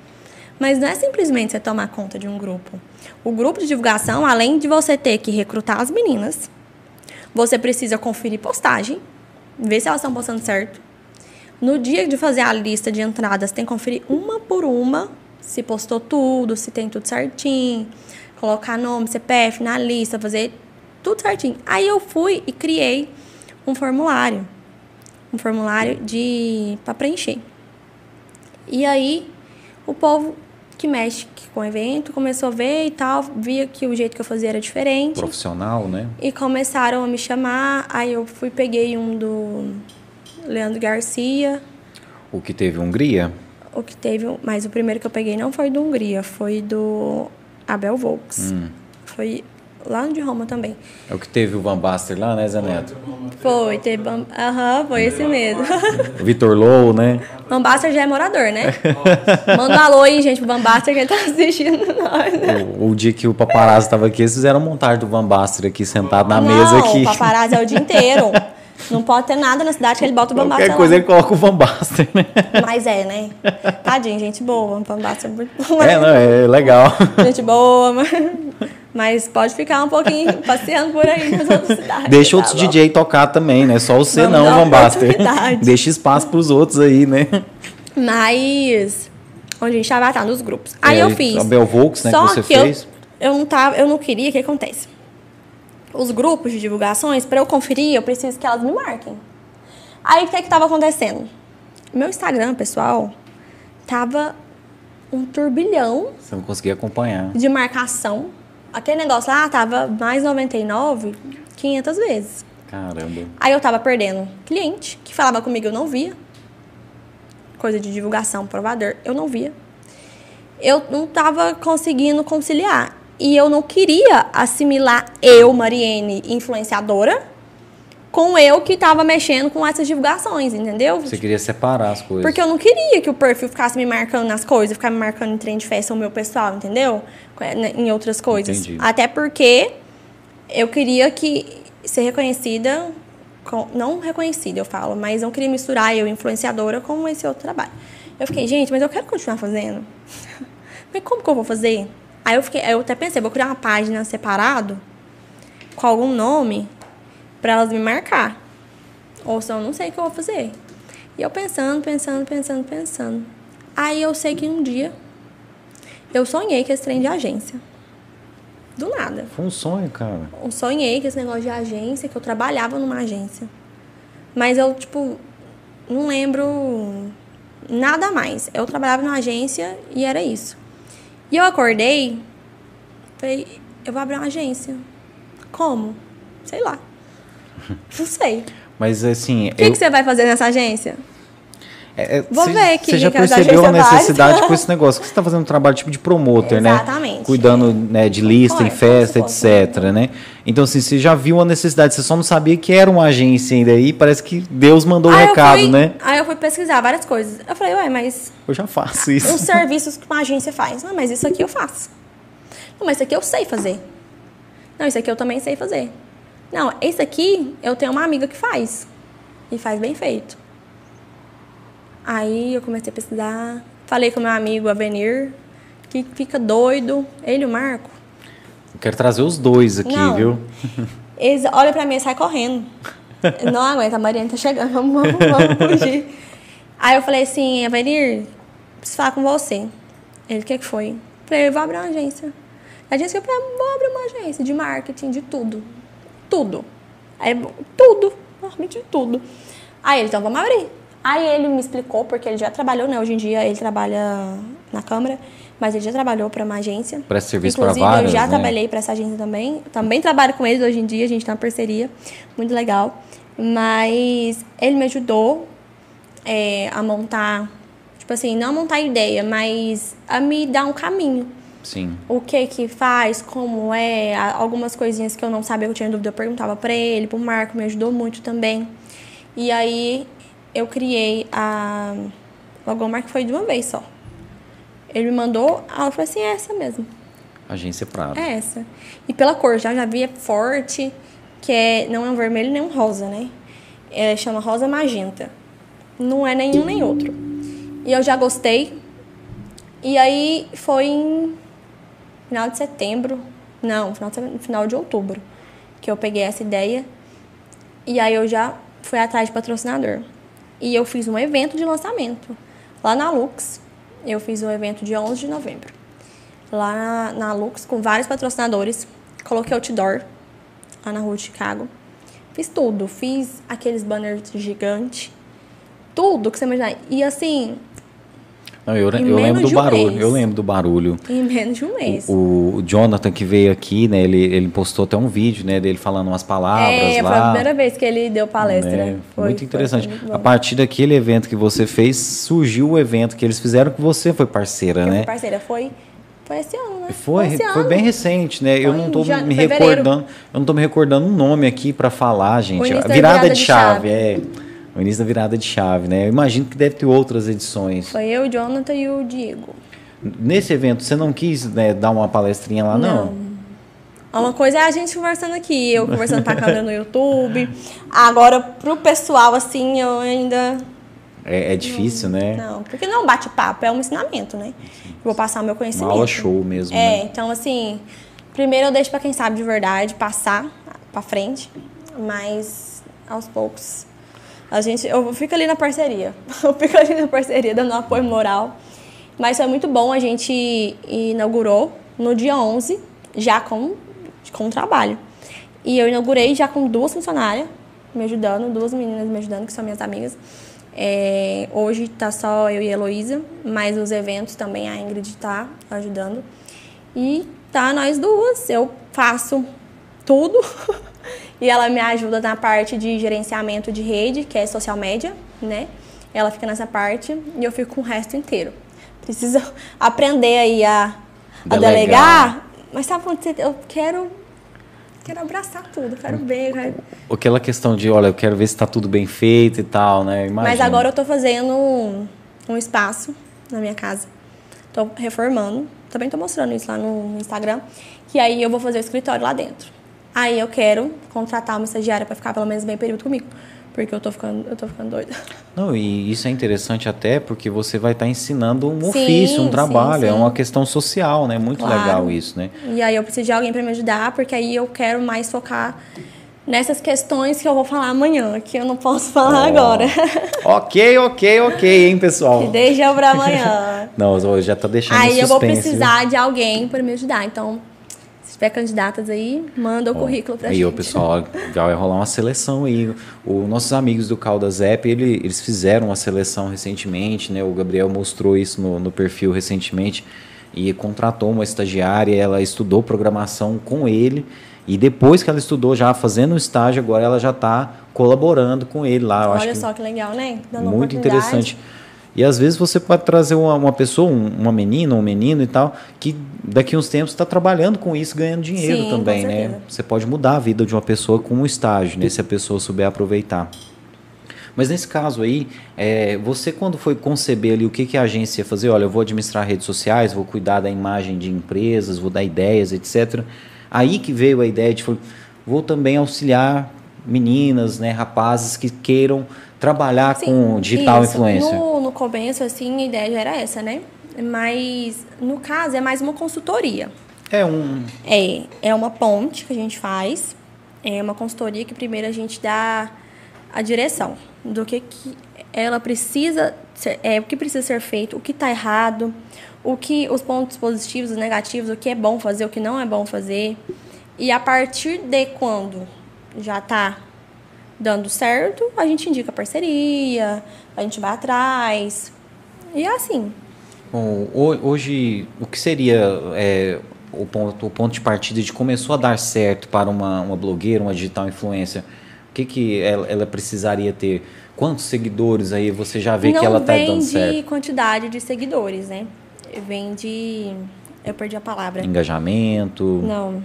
Speaker 2: Mas não é simplesmente você tomar conta de um grupo. O grupo de divulgação, além de você ter que recrutar as meninas, você precisa conferir postagem, ver se elas estão postando certo. No dia de fazer a lista de entradas, tem que conferir uma por uma se postou tudo, se tem tudo certinho, colocar nome, CPF na lista, fazer tudo certinho. Aí eu fui e criei um formulário, um formulário de para preencher. E aí o povo que mexe com o evento, começou a ver e tal, via que o jeito que eu fazia era diferente.
Speaker 1: Profissional, né?
Speaker 2: E começaram a me chamar, aí eu fui, peguei um do Leandro Garcia.
Speaker 1: O que teve Hungria?
Speaker 2: O que teve, mas o primeiro que eu peguei não foi do Hungria, foi do Abel Volks. Hum. Foi lá de Roma também.
Speaker 1: É o que teve o Van Baster lá, né, Zé Neto?
Speaker 2: Foi, teve. Aham, uhum, foi esse mesmo.
Speaker 1: Vitor Low, né?
Speaker 2: Van Baster já é morador, né? Manda um alô aí, gente, pro Van Baster que ele tá assistindo nós. Né?
Speaker 1: O, o, dia que o paparazzo estava aqui, eles fizeram montagem do Van Baster aqui, sentado na Não, mesa aqui.
Speaker 2: O paparazzo é o dia inteiro. Não pode ter nada na cidade que ele bota o Baster
Speaker 1: Qualquer coisa lá. ele coloca o Van Baster, né?
Speaker 2: Mas é, né? Tadinho, gente boa. O Van Baster é muito bom.
Speaker 1: É, não, é legal.
Speaker 2: Gente boa, mas... Mas pode ficar um pouquinho passeando por aí nas outras cidades.
Speaker 1: Deixa tá outros bom? DJ tocar também, né? Só você Vamos não, Van Baster. Deixa espaço pros outros aí, né?
Speaker 2: Mas onde a gente tava tá, nos grupos. Aí é, eu fiz.
Speaker 1: A Bel Volks, né, Só que você que fez.
Speaker 2: Eu, eu não tava, eu não queria, o que acontece? Os grupos de divulgações, para eu conferir, eu preciso que elas me marquem. Aí o que é que tava acontecendo? Meu Instagram, pessoal, tava um turbilhão.
Speaker 1: Você não conseguia acompanhar.
Speaker 2: De marcação aquele negócio lá tava mais 99, 500 vezes.
Speaker 1: Caramba.
Speaker 2: Aí eu tava perdendo cliente que falava comigo, eu não via. Coisa de divulgação, provador, eu não via. Eu não tava conseguindo conciliar. E eu não queria assimilar eu, Mariene, influenciadora, com eu que estava mexendo com essas divulgações, entendeu?
Speaker 1: Você queria separar as coisas.
Speaker 2: Porque eu não queria que o perfil ficasse me marcando nas coisas, ficar me marcando em trem de festa o meu pessoal, entendeu? Né, em outras coisas. Entendi. Até porque eu queria que ser reconhecida, com, não reconhecida, eu falo, mas não queria misturar eu, influenciadora, com esse outro trabalho. Eu fiquei, gente, mas eu quero continuar fazendo. mas como que eu vou fazer? Aí eu, fiquei, eu até pensei, vou criar uma página separado, com algum nome, para elas me marcar. Ou senão eu não sei o que eu vou fazer. E eu pensando, pensando, pensando, pensando. Aí eu sei que um dia eu sonhei com esse trem de agência. Do nada.
Speaker 1: Foi um sonho, cara.
Speaker 2: Eu sonhei com esse negócio de agência, que eu trabalhava numa agência. Mas eu, tipo, não lembro nada mais. Eu trabalhava numa agência e era isso. E eu acordei, falei, eu vou abrir uma agência. Como? Sei lá. Não sei.
Speaker 1: Mas assim.
Speaker 2: O que, eu... que você vai fazer nessa agência?
Speaker 1: É, é Vou cê, ver aqui. Você já percebeu a necessidade com esse negócio? Que você está fazendo um trabalho tipo de promoter,
Speaker 2: né? Exatamente.
Speaker 1: Cuidando né, de lista em festa, etc. Né? Então, assim, você já viu a necessidade, você só não sabia que era uma agência ainda aí, parece que Deus mandou o um recado,
Speaker 2: fui,
Speaker 1: né?
Speaker 2: Aí eu fui pesquisar várias coisas. Eu falei, ué, mas.
Speaker 1: Eu já faço isso.
Speaker 2: Os serviços que uma agência faz. Não, mas isso aqui eu faço. Não, mas isso aqui eu sei fazer. Não, isso aqui eu também sei fazer. Não, esse aqui eu tenho uma amiga que faz. E faz bem feito. Aí eu comecei a pesquisar. Falei com meu amigo Avenir, que fica doido. Ele e o Marco.
Speaker 1: Eu quero trazer os dois aqui, Não. viu?
Speaker 2: Eles olham pra mim e saem correndo. Não aguenta, a Mariana tá chegando, vamos, vamos, vamos fugir. Aí eu falei assim, Avenir, preciso falar com você. Ele, o que, que foi? Falei, eu vou abrir uma agência. A agência que eu falei, vou abrir uma agência de marketing, de tudo tudo. Aí, tudo, realmente tudo. Aí ele, então vamos abrir. Aí ele me explicou, porque ele já trabalhou, né? Hoje em dia ele trabalha na Câmara, mas ele já trabalhou para uma agência.
Speaker 1: Presta serviço para várias,
Speaker 2: eu já
Speaker 1: né?
Speaker 2: trabalhei para essa agência também. Também trabalho com eles hoje em dia, a gente tem uma parceria muito legal. Mas ele me ajudou é, a montar, tipo assim, não a montar ideia, mas a me dar um caminho.
Speaker 1: Sim.
Speaker 2: O que que faz, como é, algumas coisinhas que eu não sabia, eu tinha dúvida, eu perguntava para ele, pro Marco, me ajudou muito também. E aí eu criei a logomarca foi de uma vez só. Ele me mandou, ah, eu falei assim, é essa mesmo.
Speaker 1: Agência Prado.
Speaker 2: É essa. E pela cor, já já via forte, que é, não é um vermelho nem um rosa, né? É, chama rosa magenta. Não é nenhum nem outro. E eu já gostei. E aí foi em final de setembro, não, final de, final de outubro, que eu peguei essa ideia. E aí eu já fui atrás de patrocinador. E eu fiz um evento de lançamento lá na Lux. Eu fiz um evento de 11 de novembro. Lá na, Lux, com vários patrocinadores. Coloquei outdoor lá na rua de Chicago. Fiz tudo. Fiz aqueles banners gigantes. Tudo que você imaginar. E assim,
Speaker 1: não, eu, eu lembro do barulho. Um eu lembro do barulho.
Speaker 2: Em menos de um mês.
Speaker 1: O, o, Jonathan que veio aqui, né? Ele, ele postou até um vídeo, né? Dele falando umas palavras
Speaker 2: é,
Speaker 1: lá.
Speaker 2: foi a primeira vez que ele deu palestra.
Speaker 1: É,
Speaker 2: foi,
Speaker 1: muito interessante.
Speaker 2: Foi, foi
Speaker 1: a partir daquele evento que você fez, surgiu o evento que eles fizeram que você foi parceira,
Speaker 2: eu
Speaker 1: né?
Speaker 2: Fui parceira. Foi foi esse ano, né?
Speaker 1: Foi,
Speaker 2: foi,
Speaker 1: foi bem recente, né?
Speaker 2: Foi
Speaker 1: eu não estou me
Speaker 2: fevereiro.
Speaker 1: recordando, eu não tô me recordando um nome aqui para falar, gente.
Speaker 2: virada,
Speaker 1: virada, de,
Speaker 2: chave,
Speaker 1: chave, é. O início da virada de chave, né? Eu imagino que deve ter outras edições.
Speaker 2: Foi eu, o Jonathan e o Diego.
Speaker 1: Nesse evento, você não quis né, dar uma palestrinha lá, não?
Speaker 2: não? Uma coisa é a gente conversando aqui, eu conversando pra câmera no YouTube. Agora, pro pessoal, assim, eu ainda.
Speaker 1: É, é difícil,
Speaker 2: não,
Speaker 1: né?
Speaker 2: Não, porque não é um bate-papo, é um ensinamento, né? Eu vou passar o meu conhecimento.
Speaker 1: Uma aula show mesmo.
Speaker 2: É,
Speaker 1: né?
Speaker 2: então, assim, primeiro eu deixo pra quem sabe de verdade passar pra frente, mas aos poucos. A gente, eu fico ali na parceria. Eu fico ali na parceria, dando apoio moral. Mas foi muito bom, a gente inaugurou no dia 11, já com, com trabalho. E eu inaugurei já com duas funcionárias me ajudando, duas meninas me ajudando, que são minhas amigas. É, hoje tá só eu e a Heloísa, mas os eventos também a Ingrid tá ajudando. E tá nós duas, eu faço tudo e ela me ajuda na parte de gerenciamento de rede, que é social media, né? Ela fica nessa parte e eu fico com o resto inteiro. Precisa aprender aí a, a delegar. delegar. Mas sabe quando você, eu quero quero abraçar tudo, quero ver. Quero...
Speaker 1: Aquela questão de, olha, eu quero ver se está tudo bem feito e tal, né? Imagina.
Speaker 2: Mas agora eu estou fazendo um, um espaço na minha casa. Estou reformando. Também estou mostrando isso lá no Instagram. E aí eu vou fazer o escritório lá dentro. Aí eu quero contratar uma estagiária para ficar pelo menos bem período comigo. Porque eu tô ficando, eu tô ficando doida.
Speaker 1: Não, e isso é interessante até porque você vai estar tá ensinando um sim, ofício, um trabalho, sim, sim. é uma questão social, né? Muito claro. legal isso, né?
Speaker 2: E aí eu preciso de alguém para me ajudar, porque aí eu quero mais focar nessas questões que eu vou falar amanhã, que eu não posso falar oh. agora.
Speaker 1: ok, ok, ok, hein, pessoal?
Speaker 2: Que deixa para amanhã.
Speaker 1: não, já tá deixando
Speaker 2: Aí
Speaker 1: suspense,
Speaker 2: eu vou precisar viu? de alguém para me ajudar, então tiver candidatas aí, manda o Bom, currículo
Speaker 1: aí,
Speaker 2: gente.
Speaker 1: Aí, o pessoal, vai rolar uma seleção aí. Os nossos amigos do Caldas App, ele, eles fizeram uma seleção recentemente, né? O Gabriel mostrou isso no, no perfil recentemente e contratou uma estagiária, ela estudou programação com ele e depois que ela estudou já fazendo o estágio, agora ela já está colaborando com ele lá. Eu
Speaker 2: Olha só que, que legal, né?
Speaker 1: Dando muito interessante. E às vezes você pode trazer uma, uma pessoa, um, uma menina, um menino e tal, que daqui a uns tempos está trabalhando com isso, ganhando dinheiro
Speaker 2: Sim,
Speaker 1: também, né? Você pode mudar a vida de uma pessoa com um estágio, né? Se a pessoa souber aproveitar. Mas nesse caso aí, é, você quando foi conceber ali o que, que a agência ia fazer, olha, eu vou administrar redes sociais, vou cuidar da imagem de empresas, vou dar ideias, etc. Aí que veio a ideia de, vou também auxiliar meninas, né, rapazes que queiram trabalhar Sim, com digital
Speaker 2: isso.
Speaker 1: influencer?
Speaker 2: No, no começo, assim, a ideia já era essa, né? Mas, no caso, é mais uma consultoria.
Speaker 1: É um...
Speaker 2: É, é uma ponte que a gente faz. É uma consultoria que primeiro a gente dá a direção do que, que ela precisa ser, é, o que precisa ser feito, o que está errado, o que os pontos positivos, os negativos, o que é bom fazer, o que não é bom fazer. E a partir de quando já está dando certo, a gente indica parceria, a gente vai atrás. E é assim.
Speaker 1: Bom, hoje, o que seria é, o, ponto, o ponto de partida de começou a dar certo para uma, uma blogueira, uma digital influencer? O que, que ela, ela precisaria ter? Quantos seguidores aí você já vê
Speaker 2: Não
Speaker 1: que ela está dando
Speaker 2: certo?
Speaker 1: Não
Speaker 2: vem de quantidade de seguidores, né? Vem de... Eu perdi a palavra.
Speaker 1: Engajamento.
Speaker 2: Não.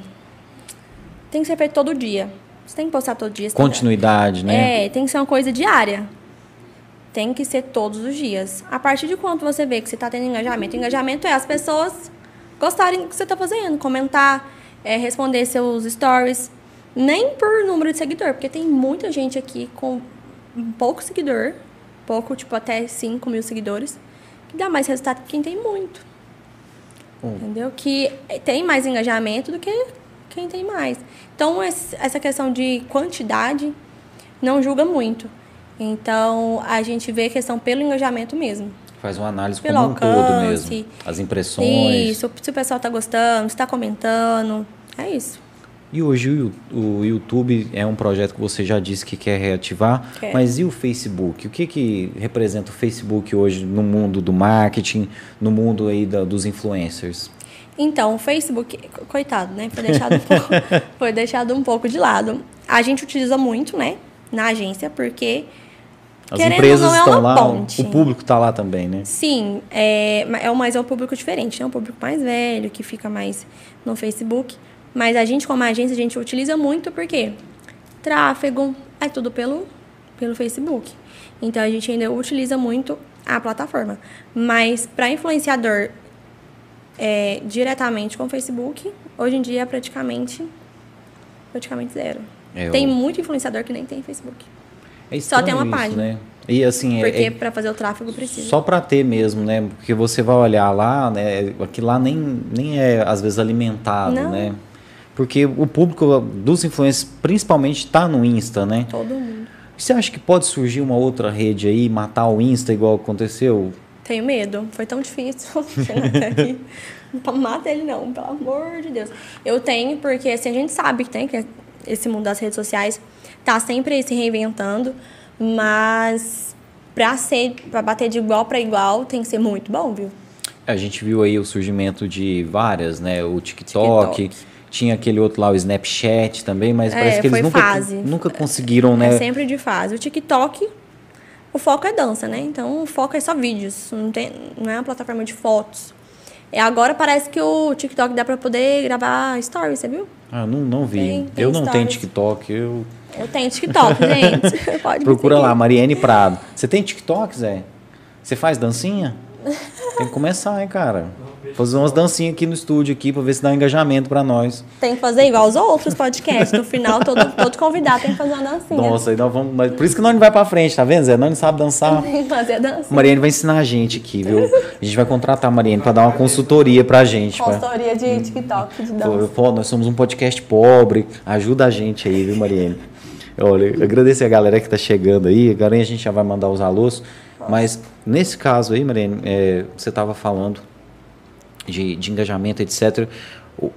Speaker 2: Tem que ser feito todo dia. Você tem que postar todo dia.
Speaker 1: Continuidade, né?
Speaker 2: É, tem que ser uma coisa diária. Tem que ser todos os dias. A partir de quanto você vê que você está tendo engajamento? Engajamento é as pessoas gostarem do que você está fazendo, comentar, é, responder seus stories. Nem por número de seguidor, porque tem muita gente aqui com pouco seguidor, pouco, tipo até 5 mil seguidores, que dá mais resultado que quem tem muito. Hum. Entendeu? Que tem mais engajamento do que quem tem mais. Então, essa questão de quantidade não julga muito. Então, a gente vê a questão pelo engajamento mesmo.
Speaker 1: Faz uma análise pelo como alcance, um todo mesmo. As impressões.
Speaker 2: Isso, se o pessoal está gostando, se está comentando. É isso.
Speaker 1: E hoje o YouTube é um projeto que você já disse que quer reativar, quer. mas e o Facebook? O que, que representa o Facebook hoje no mundo do marketing, no mundo aí da, dos influencers?
Speaker 2: Então, o Facebook, coitado, né? Foi deixado, um pouco, foi deixado um pouco de lado. A gente utiliza muito, né? Na agência, porque
Speaker 1: as Querendo empresas não, é estão lá, ponte. o público está lá também, né?
Speaker 2: Sim, é, é, mas é um público diferente, né? Um público mais velho, que fica mais no Facebook. Mas a gente, como agência, a gente utiliza muito porque tráfego é tudo pelo, pelo Facebook. Então, a gente ainda utiliza muito a plataforma. Mas para influenciador é, diretamente com o Facebook, hoje em dia é praticamente, praticamente zero. É, tem muito influenciador que nem tem Facebook.
Speaker 1: É Só tem uma isso, página. Né? E assim,
Speaker 2: Porque
Speaker 1: é,
Speaker 2: para fazer o tráfego precisa.
Speaker 1: Só para ter mesmo, né? Porque você vai olhar lá, né? Aquilo lá nem, nem é às vezes alimentado, Não. né? Porque o público dos influencers principalmente está no Insta, né?
Speaker 2: Todo mundo.
Speaker 1: Você acha que pode surgir uma outra rede aí, matar o Insta igual aconteceu?
Speaker 2: Tenho medo. Foi tão difícil chegar até aqui. Não mata ele não, pelo amor de Deus. Eu tenho, porque assim, a gente sabe que tem que esse mundo das redes sociais tá sempre se reinventando, mas para ser para bater de igual para igual tem que ser muito bom, viu?
Speaker 1: A gente viu aí o surgimento de várias, né? O TikTok, TikTok. tinha aquele outro lá, o Snapchat também, mas é, parece que eles nunca, fase. nunca conseguiram, né?
Speaker 2: É sempre de fase. O TikTok, o foco é dança, né? Então o foco é só vídeos, não, tem, não é uma plataforma de fotos. E agora parece que o TikTok dá para poder gravar stories, você viu?
Speaker 1: Ah, não, não vi. Tem, tem eu não tenho TikTok, eu...
Speaker 2: Eu tenho TikTok, gente. Pode
Speaker 1: Procura lá, Mariane Prado. Você tem TikTok, Zé? Você faz dancinha? Tem que começar, hein, cara? Fazer umas dancinhas aqui no estúdio aqui para ver se dá um engajamento para nós.
Speaker 2: Tem que fazer igual os outros podcasts. No final, todo, todo convidado tem que fazer uma dancinha.
Speaker 1: Nossa, nós vamos. Mas por isso que nós não vai para frente, tá vendo, Zé? Nós não sabe dançar.
Speaker 2: Tem que fazer a dança.
Speaker 1: Mariane vai ensinar a gente aqui, viu? A gente vai contratar a Mariane para dar uma consultoria pra gente.
Speaker 2: Consultoria pra... de TikTok, de dança.
Speaker 1: Pô, nós somos um podcast pobre. Ajuda a gente aí, viu, Mariane? Olha, agradecer a galera que está chegando aí. Agora a gente já vai mandar os alôs. Mas nesse caso aí, Mariane, é, você estava falando de, de engajamento, etc.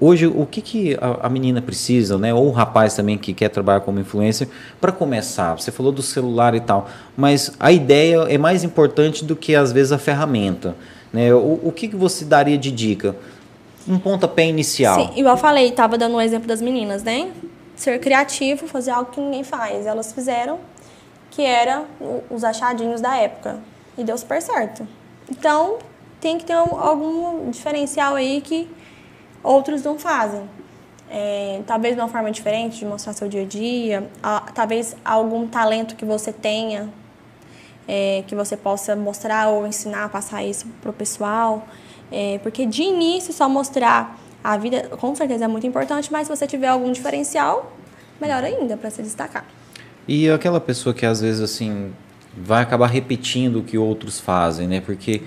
Speaker 1: Hoje, o que, que a, a, menina precisa, né? ou o rapaz também que quer trabalhar como influencer, para começar? Você falou do celular e tal, mas a ideia é mais importante do que, às vezes, a ferramenta. Né? O, o que, que você daria de dica? Um pontapé inicial.
Speaker 2: Sim, igual eu falei, estava dando um exemplo das meninas, né? Ser criativo, fazer algo que ninguém faz. Elas fizeram, que era os achadinhos da época. E deu super certo. Então, tem que ter algum diferencial aí que outros não fazem. É, talvez uma forma diferente de mostrar seu dia a dia, talvez algum talento que você tenha, é, que você possa mostrar ou ensinar, passar isso para o pessoal. É, porque de início, só mostrar a vida, com certeza é muito importante, mas se você tiver algum diferencial, melhor ainda para se destacar.
Speaker 1: E aquela pessoa que às vezes assim vai acabar repetindo o que outros fazem, né? Porque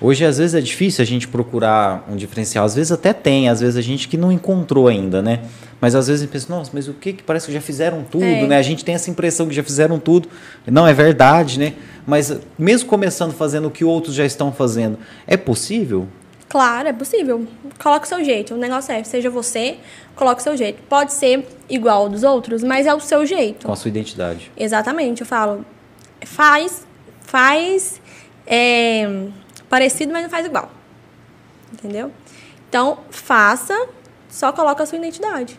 Speaker 1: Hoje, às vezes, é difícil a gente procurar um diferencial. Às vezes até tem, às vezes a gente que não encontrou ainda, né? Mas às vezes a gente pensa, nossa, mas o que que parece que já fizeram tudo, é. né? A gente tem essa impressão que já fizeram tudo. Não é verdade, né? Mas mesmo começando fazendo o que outros já estão fazendo, é possível?
Speaker 2: Claro, é possível. Coloca o seu jeito. O negócio é, seja você, coloca o seu jeito. Pode ser igual ao dos outros, mas é o seu jeito.
Speaker 1: Com a sua identidade.
Speaker 2: Exatamente. Eu falo, faz, faz é, parecido, mas não faz igual. Entendeu? Então, faça, só coloca a sua identidade.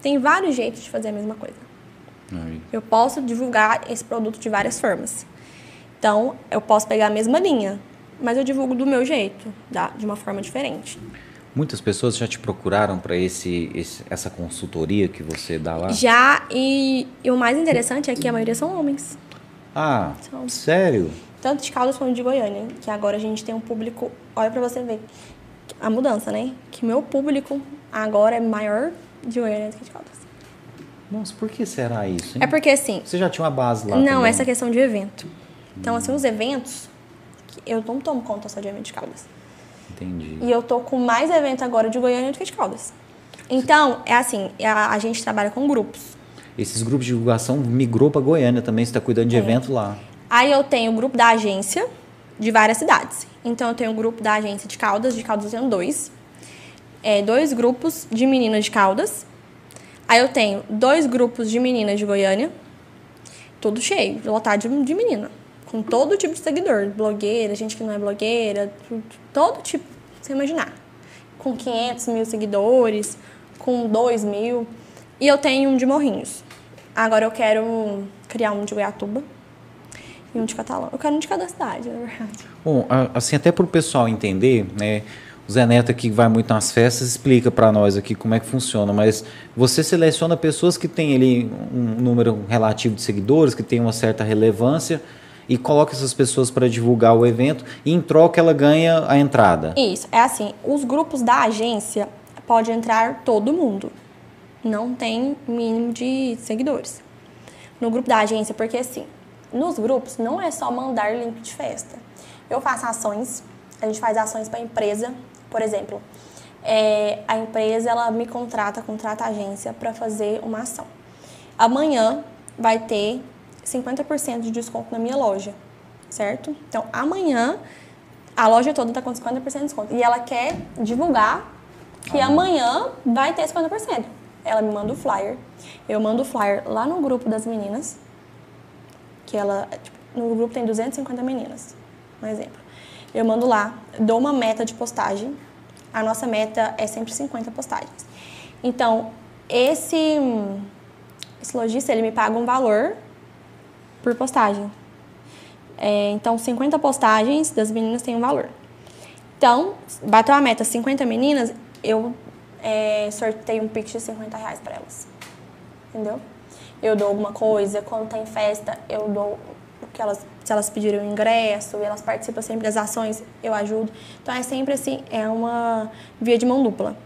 Speaker 2: Tem vários jeitos de fazer a mesma coisa. Aí. Eu posso divulgar esse produto de várias formas. Então, eu posso pegar a mesma linha, mas eu divulgo do meu jeito, de uma forma diferente.
Speaker 1: Muitas pessoas já te procuraram para esse, esse, essa consultoria que você dá lá?
Speaker 2: Já, e, e, o mais interessante é que a maioria são homens.
Speaker 1: Ah, são. sério?
Speaker 2: Tanto de Caldas quanto de Goiânia, que agora a gente tem um público, olha para você ver a mudança, né? Que meu público agora é maior de Goiânia do que de Caldas.
Speaker 1: Nossa, por que será isso?
Speaker 2: Hein? É porque assim.
Speaker 1: Você já tinha uma base lá?
Speaker 2: Não,
Speaker 1: também.
Speaker 2: essa questão de evento. Então, assim, os eventos, eu não tomo conta só de evento de Caldas.
Speaker 1: Entendi.
Speaker 2: E eu tô com mais evento agora de Goiânia do que de Caldas. Então, é assim, a, a gente trabalha com grupos.
Speaker 1: Esses grupos de divulgação migrou para Goiânia também, você está cuidando de é. evento lá.
Speaker 2: Aí eu tenho o grupo da agência de várias cidades. Então eu tenho o grupo da agência de Caldas, de Caldas eu tenho dois. É, dois grupos de meninas de Caldas. Aí eu tenho dois grupos de meninas de Goiânia. Tudo cheio, lotado de, de menina com todo tipo de seguidor, blogueira, gente que não é blogueira, todo tipo, você imaginar. Com 500 mil seguidores, com 2 mil. E eu tenho um de Morrinhos. Agora eu quero criar um de Goiatuba e um de Catalão. Eu quero um de cada cidade, na verdade.
Speaker 1: Bom, assim, até para o pessoal entender, né? O Zé Neto aqui vai muito nas festas explica para nós aqui como é que funciona, mas você seleciona pessoas que têm ali um número relativo de seguidores, que tem uma certa relevância, e coloca essas pessoas para divulgar o evento e em troca ela ganha a entrada.
Speaker 2: Isso, é assim, os grupos da agência pode entrar todo mundo. Não tem mínimo de seguidores. No grupo da agência, porque assim, nos grupos não é só mandar link de festa. Eu faço ações, a gente faz ações para empresa, por exemplo, é, a empresa ela me contrata, contrata a agência para fazer uma ação. Amanhã vai ter 50% de desconto na minha loja, certo? Então, amanhã, a loja toda está com 50% de desconto. E ela quer divulgar que ah. amanhã vai ter 50%. Ela me manda o flyer. Eu mando o flyer lá no grupo das meninas, que ela, tipo, no grupo tem 250 meninas, um exemplo. Eu mando lá, dou uma meta de postagem. A nossa meta é sempre 50 postagens. Então, esse, esse lojista, ele me paga um valor por postagem. É, então, 50 postagens das meninas têm um valor. Então, bateu a meta 50 meninas, eu é, sorteio um pix de 50 reais para elas. Entendeu? Eu dou alguma coisa, quando tem festa, eu dou que elas, se elas pediram ingresso, elas participam sempre das ações, eu ajudo. Então é sempre assim, é uma via de mão dupla.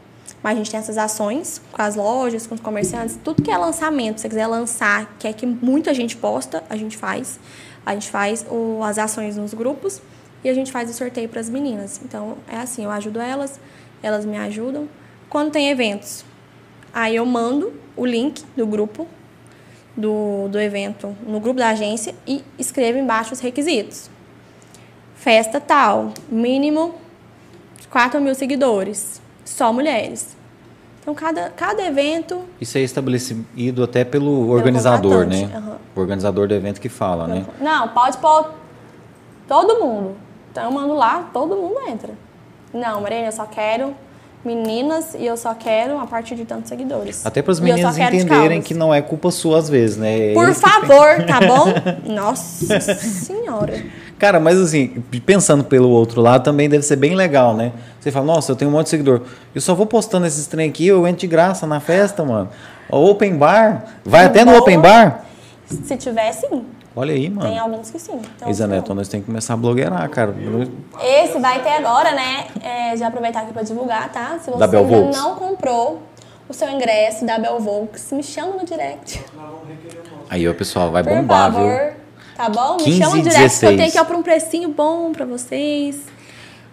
Speaker 2: Mas a gente tem essas ações com as lojas, com os comerciantes, tudo que é lançamento, se você quiser lançar, quer que muita gente posta, a gente faz. A gente faz o, as ações nos grupos e a gente faz o sorteio para as meninas. Então, é assim, eu ajudo elas, elas me ajudam. Quando tem eventos, aí eu mando o link do grupo, do, do evento, no grupo da agência e escrevo embaixo os requisitos. Festa tal, mínimo 4 mil seguidores só mulheres. Então, cada, cada evento.
Speaker 1: Isso é estabelecido até pelo organizador, né? Uhum. O organizador do evento que fala, né?
Speaker 2: Não, pode pôr todo mundo. Então, eu mando lá, todo mundo entra. Não, Marina, eu só quero meninas e eu só quero a partir de tantos seguidores.
Speaker 1: Até para as meninas entenderem que não é culpa sua às vezes, né?
Speaker 2: É Por favor, tá bom? Nossa senhora.
Speaker 1: Cara, mas assim, pensando pelo outro lado, também deve ser bem legal, né? Você fala, nossa, eu tenho um monte de seguidor. Eu só vou postando esses trem aqui, eu entro de graça na festa, mano. O open bar. Vai até no open bar?
Speaker 2: Se tiver, sim.
Speaker 1: Olha aí, mano.
Speaker 2: Tem alguns que sim.
Speaker 1: Isa Neto, nós temos que começar a blogueirar, cara.
Speaker 2: Esse vai ter agora, né? É, já aproveitar aqui pra divulgar, tá? Se você ainda não comprou o seu ingresso da Belvolks, me chama no direct.
Speaker 1: Aí, ó, pessoal, vai Por bombar, favor. viu?
Speaker 2: Tá bom? Me chama no direct 16. que eu tenho que ir por um precinho bom pra vocês.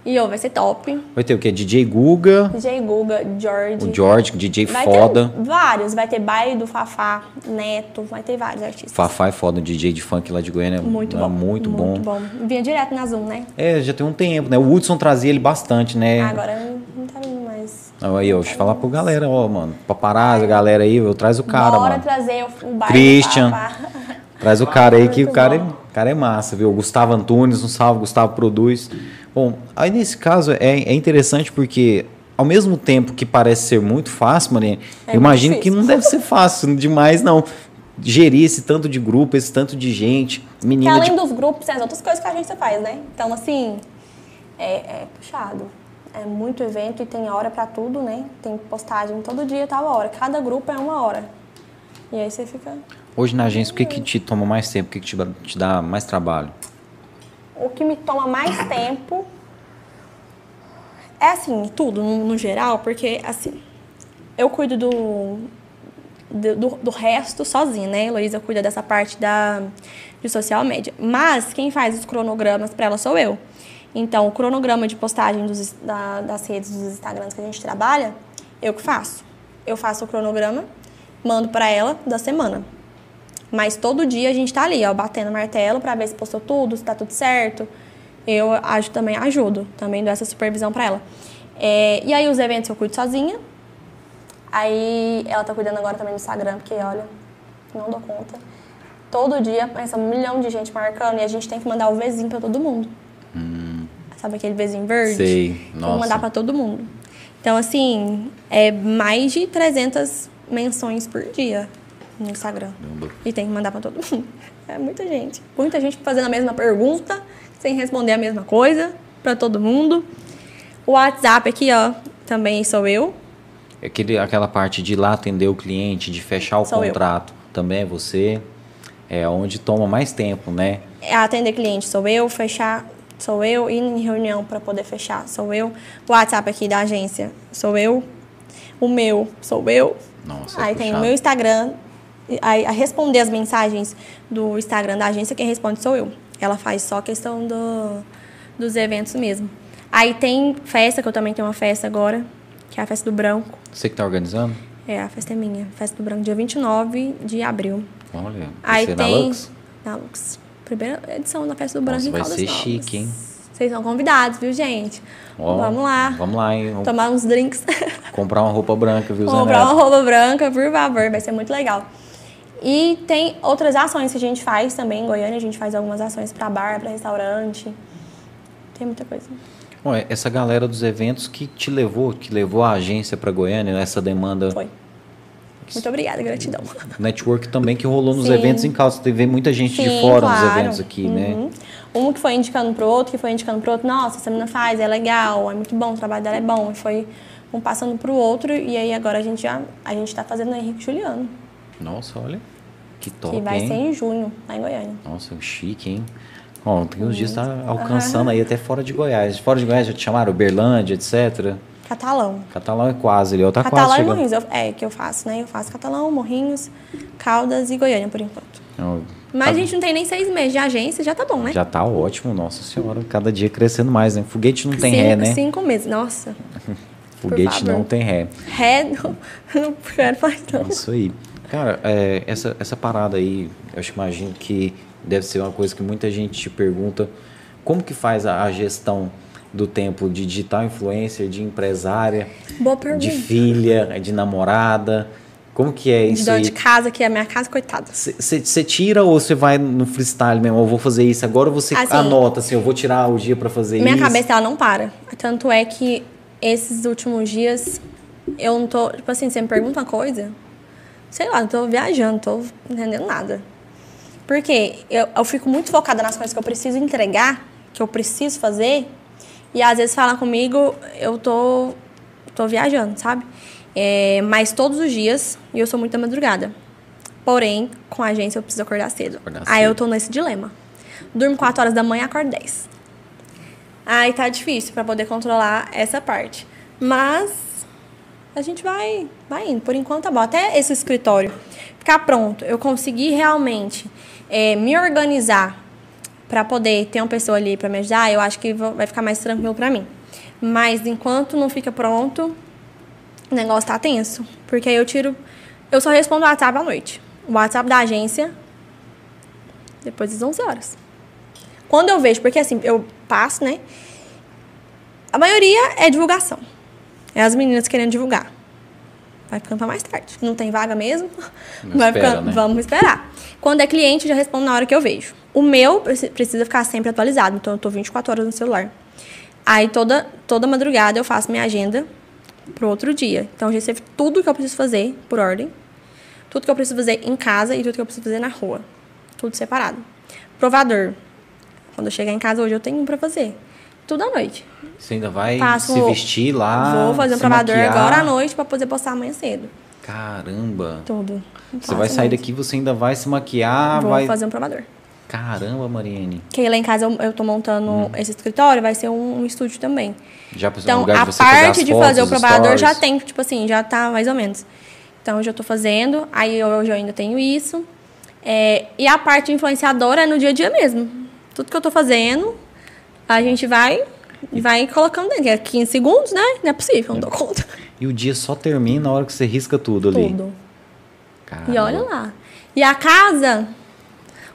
Speaker 2: E ó, vai ser top.
Speaker 1: Vai ter o quê? DJ Guga.
Speaker 2: DJ Guga, George.
Speaker 1: O George, DJ
Speaker 2: vai
Speaker 1: foda.
Speaker 2: Ter vários. Vai ter baile do Fafá, Neto, vai ter vários artistas.
Speaker 1: Fafá é foda, DJ de funk lá de Goiânia.
Speaker 2: Muito
Speaker 1: é
Speaker 2: bom.
Speaker 1: Muito, bom.
Speaker 2: Muito bom. Vinha direto na Zoom, né?
Speaker 1: É, já tem um tempo, né? O Hudson trazia ele bastante, né?
Speaker 2: Agora não tá vindo mais.
Speaker 1: Aí, ó, deixa eu falar pro galera, ó, mano. Pra parar a galera aí, eu traz o cara,
Speaker 2: Bora
Speaker 1: mano.
Speaker 2: trazer o, o baile
Speaker 1: Christian.
Speaker 2: do Fafá.
Speaker 1: Traz o cara aí que o cara é, o cara é massa, viu? O Gustavo Antunes, um salve, Gustavo produz. Bom, aí nesse caso é, é interessante porque ao mesmo tempo que parece ser muito fácil, Maria,
Speaker 2: É
Speaker 1: eu imagino que não deve ser fácil demais, não. Gerir esse tanto de grupo, esse tanto de gente,
Speaker 2: Que
Speaker 1: menina
Speaker 2: além
Speaker 1: de
Speaker 2: dos grupos, tem as outras coisas que a agência faz, né? Então, assim, é, é puxado. É muito evento e tem hora pra tudo, né? Tem postagem todo dia, tal hora. Cada grupo é uma hora. E aí você fica.
Speaker 1: Hoje na agência, o que, que te toma mais tempo? O que, que te, te dá mais trabalho?
Speaker 2: O que me toma mais tempo é assim, tudo no, no geral, porque assim, eu cuido do, do, do- resto sozinha, né? Heloísa cuida dessa parte da, de social media. Mas quem faz os cronogramas para ela sou eu. Então, o cronograma de postagem dos, da- das redes dos Instagrams que a gente trabalha, eu que faço. Eu faço o cronograma, mando para ela da semana. Mas todo dia a gente tá ali, ó, batendo martelo para ver se postou tudo, se tá tudo certo. Eu aju- também ajudo, também dou essa supervisão para ela. É, e aí os eventos eu cuido sozinha. Aí ela tá cuidando agora também do Instagram, porque olha, não dou conta. Todo dia pensa um milhão de gente marcando e a gente tem que mandar o vizinho para todo mundo. Sabe aquele vizinho verde?
Speaker 1: Sei, nossa.
Speaker 2: mandar para todo mundo. Então, assim, é mais de 300 menções por dia no Instagram.
Speaker 1: Caramba.
Speaker 2: E tem que mandar pra todo mundo. É muita gente. Muita gente fazendo a mesma pergunta, sem responder a mesma coisa pra todo mundo. O WhatsApp aqui, ó, também sou eu.
Speaker 1: Aquele, aquela parte de ir lá atender o cliente, de fechar o
Speaker 2: Sou eu.
Speaker 1: contrato, também é você. É onde toma mais tempo, né?
Speaker 2: É atender cliente sou eu, fechar sou eu, ir em reunião pra poder fechar sou eu. O WhatsApp aqui da agência sou eu. O meu sou eu.
Speaker 1: Nossa, é
Speaker 2: Aí tem o meu Instagram. Aí, a responder as mensagens do Instagram da agência, quem responde sou eu. Ela faz só a questão do, dos eventos mesmo. Aí tem festa, que eu também tenho uma festa agora, que é a festa do branco.
Speaker 1: Você que tá organizando?
Speaker 2: É, a festa é minha. Festa do branco, dia 29 de abril.
Speaker 1: Olha, vai
Speaker 2: Aí
Speaker 1: ser na
Speaker 2: tem.
Speaker 1: Lux?
Speaker 2: Na Lux. Primeira edição da festa do branco
Speaker 1: Nossa,
Speaker 2: em
Speaker 1: vai
Speaker 2: Caldas
Speaker 1: ser
Speaker 2: Novas.
Speaker 1: chique, hein?
Speaker 2: Vocês são convidados, viu, gente?
Speaker 1: Ó,
Speaker 2: Vamos lá.
Speaker 1: Vamos lá, hein?
Speaker 2: Tomar uns drinks.
Speaker 1: comprar uma roupa branca, viu, Zé
Speaker 2: Comprar uma roupa branca, por favor, vai ser muito legal. E tem outras ações que a gente faz também em Goiânia, a gente faz algumas ações para bar, para restaurante. Tem muita coisa.
Speaker 1: Bom, é essa galera dos eventos que te levou, que levou a agência para Goiânia, essa demanda
Speaker 2: Foi. Muito obrigada, gratidão.
Speaker 1: network também que rolou nos
Speaker 2: Sim.
Speaker 1: eventos em Caldas. Teve muita gente de
Speaker 2: Sim,
Speaker 1: fora dos
Speaker 2: claro.
Speaker 1: eventos aqui, né?
Speaker 2: Uhum. Um que foi indicando pro outro, que foi indicando pro outro, nossa, essa menina faz, é legal, é muito bom, o trabalho dela é bom. E foi um passando pro outro, e aí agora a gente já a gente tá fazendo o Henrique Juliano,
Speaker 1: Nossa, olha. Que top,
Speaker 2: que vai
Speaker 1: hein?
Speaker 2: ser em junho, lá em Goiânia.
Speaker 1: Nossa, chique, hein? Ó, tem uns dias tá alcançando aí até fora de Goiás. Fora de Goiás já te chamaram Uberlândia, etc.
Speaker 2: Catalão.
Speaker 1: Catalão é quase ali, ó, tá
Speaker 2: Catalão
Speaker 1: quase
Speaker 2: e. Morrinhos, eu- é que eu faço, né? Eu faço Catalão, Morrinhos, Caldas e Goiânia, por enquanto.
Speaker 1: Ó,
Speaker 2: Mas
Speaker 1: tá-
Speaker 2: a gente não tem nem seis meses de agência, já tá bom, né?
Speaker 1: Já tá ótimo, nossa senhora. Cada dia crescendo mais, né? Foguete não tem
Speaker 2: cinco,
Speaker 1: ré, né?
Speaker 2: Cinco meses, nossa.
Speaker 1: Foguete não tem ré.
Speaker 2: Ré, não, não quero mais não.
Speaker 1: Isso aí. Cara, é, essa, essa parada aí, eu imagino que deve ser uma coisa que muita gente te pergunta. Como que faz a, a gestão do tempo de digital influencer, de empresária, de filha, de namorada? Como que é
Speaker 2: De
Speaker 1: isso
Speaker 2: dona
Speaker 1: aí?
Speaker 2: de casa, que é a minha casa, coitada.
Speaker 1: Você tira ou você vai no freestyle mesmo? Eu vou fazer isso agora ou você
Speaker 2: Assim,
Speaker 1: anota assim, eu vou tirar o dia pra fazer
Speaker 2: Minha
Speaker 1: isso?
Speaker 2: cabeça, ela não para. Tanto é que esses últimos dias, eu não tô... Tipo assim, você me pergunta uma coisa, sei lá, tô viajando, tô entendendo nada. Porque eu, eu fico muito focada nas coisas que eu preciso entregar, que eu preciso fazer, e às vezes falar comigo, eu tô, tô viajando, sabe? É, mas todos os dias, e eu sou muito da madrugada. Porém, com a agência eu preciso acordar cedo.
Speaker 1: Acordar
Speaker 2: Aí
Speaker 1: cedo.
Speaker 2: eu tô nesse dilema. Durmo 4 horas da manhã, acordo 10. Aí tá difícil pra poder controlar essa parte. Mas a gente vai, vai indo. Por enquanto tá bom. Até esse escritório ficar pronto, eu consegui realmente é, me organizar para poder ter uma pessoa ali para me ajudar, eu acho que vai ficar mais tranquilo para mim. Mas enquanto não fica pronto, o negócio tá tenso. Porque aí eu tiro. Eu só respondo o WhatsApp à noite. O WhatsApp da agência, depois das 11 horas. Quando eu vejo, porque assim, eu passo, né? A maioria é divulgação. É as meninas querendo divulgar. Vai ficando pra mais tarde. Não tem vaga mesmo?
Speaker 1: Não
Speaker 2: vai
Speaker 1: espera,
Speaker 2: ficando,
Speaker 1: né?
Speaker 2: Vamos esperar. Quando é cliente, já respondo na hora que eu vejo. O meu preci- precisa ficar sempre atualizado, então eu tô 24 horas no celular. Aí toda, toda madrugada eu faço minha agenda pro outro dia. Então eu recebo tudo que eu preciso fazer por ordem. Tudo que eu preciso fazer em casa e tudo que eu preciso fazer na rua. Tudo separado. Provador. Quando eu chegar em casa hoje eu tenho um pra fazer. Tudo à noite.
Speaker 1: Você ainda vai
Speaker 2: Faço-
Speaker 1: se vestir lá.
Speaker 2: Vou fazer um provador
Speaker 1: maquiar.
Speaker 2: agora à noite pra poder postar amanhã cedo.
Speaker 1: Caramba.
Speaker 2: Tudo.
Speaker 1: Você vai sair daqui, você ainda vai se maquiar,
Speaker 2: Vou
Speaker 1: vai.
Speaker 2: fazer um provador.
Speaker 1: Caramba, Mariane.
Speaker 2: Que lá em casa eu, eu tô montando
Speaker 1: Hum.
Speaker 2: esse escritório, vai ser um, um estúdio também.
Speaker 1: Já
Speaker 2: Então,
Speaker 1: lugar
Speaker 2: a
Speaker 1: de você
Speaker 2: parte de
Speaker 1: fotos,
Speaker 2: fazer o provador já tem, tipo assim, já tá mais ou menos. Então, eu já tô fazendo, aí hoje eu ainda tenho isso. É, e a parte influenciadora é no dia a dia mesmo. Tudo que eu tô fazendo, a gente vai vai colocando dentro. É 15 segundos, né? Não é possível, eu não dou conta.
Speaker 1: E o dia só termina na hora que você risca tudo ali.
Speaker 2: Tudo.
Speaker 1: Caramba.
Speaker 2: E olha lá. E a casa,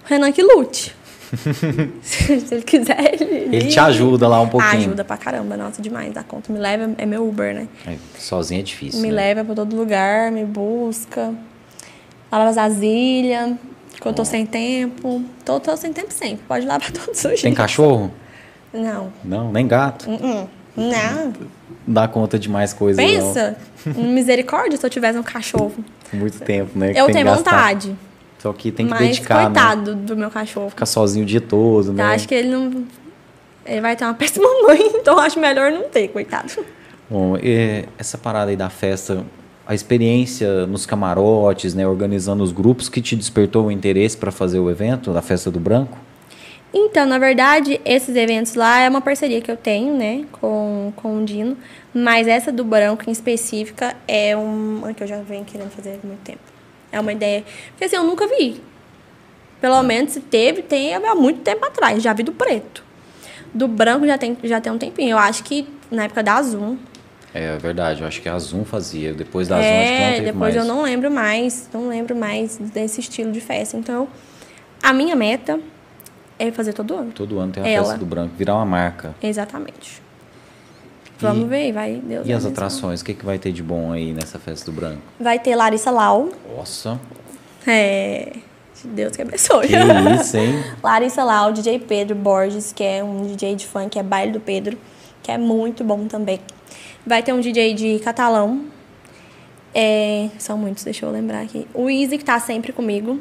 Speaker 2: o Renan que lute. Se ele quiser, ele.
Speaker 1: Ele te ajuda lá um pouquinho.
Speaker 2: Ajuda pra caramba, nossa, demais da conta. Me leva, é meu Uber, né?
Speaker 1: É, sozinho é difícil.
Speaker 2: Me
Speaker 1: né?
Speaker 2: leva pra todo lugar, me busca. Lava as vasilhas, quando eu tô sem tempo. Tô, tô sem tempo sempre. Pode ir lá pra todos os
Speaker 1: Tem
Speaker 2: jeitos.
Speaker 1: cachorro?
Speaker 2: Não.
Speaker 1: Não, nem gato.
Speaker 2: Uh-uh. Não.
Speaker 1: Não dá conta de mais coisas.
Speaker 2: Pensa, misericórdia se eu tivesse um cachorro.
Speaker 1: Não. Muito tempo, né?
Speaker 2: Eu tenho vontade.
Speaker 1: Só que tem que
Speaker 2: mas
Speaker 1: dedicar, né?
Speaker 2: coitado do meu cachorro.
Speaker 1: Ficar sozinho o dia todo, né?
Speaker 2: Tá, acho que ele não. Ele vai ter uma péssima mãe, então eu acho melhor não ter, coitado.
Speaker 1: Bom, e essa parada aí da festa, a experiência nos camarotes, né, organizando os grupos, que te despertou o interesse para fazer o evento da Festa do Branco?
Speaker 2: Então, na verdade, esses eventos lá é uma parceria que eu tenho, né, com, com o Dino. Mas essa do branco em específica é uma que eu já venho querendo fazer há muito tempo. É uma ideia. Porque assim, eu nunca vi. Pelo menos se teve, tem há muito tempo atrás. Já vi do preto. Do branco já tem, já tem um tempinho. Eu acho que na época da Zoom.
Speaker 1: É verdade, eu acho que a Zoom fazia. Depois da Zoom, acho que não
Speaker 2: é,
Speaker 1: teve
Speaker 2: depois
Speaker 1: mais.
Speaker 2: eu não lembro mais. Não lembro mais desse estilo de festa. Então, a minha meta é fazer todo ano.
Speaker 1: Todo ano tem a
Speaker 2: Ela.
Speaker 1: Festa do Branco, virar uma marca.
Speaker 2: Exatamente. Vamos ver, vai. Deus
Speaker 1: E as
Speaker 2: abençoe.
Speaker 1: atrações, o que, que vai ter de bom aí nessa Festa do Branco?
Speaker 2: Vai ter Larissa Lau.
Speaker 1: Nossa,
Speaker 2: É. Deus que abençoe.
Speaker 1: que isso, hein?
Speaker 2: Larissa Lau, DJ Pedro Borges, que é um DJ de funk, que é baile do Pedro, que é muito bom também. Vai ter um DJ de catalão. É, são muitos, deixa eu lembrar aqui. O Easy, que tá sempre comigo.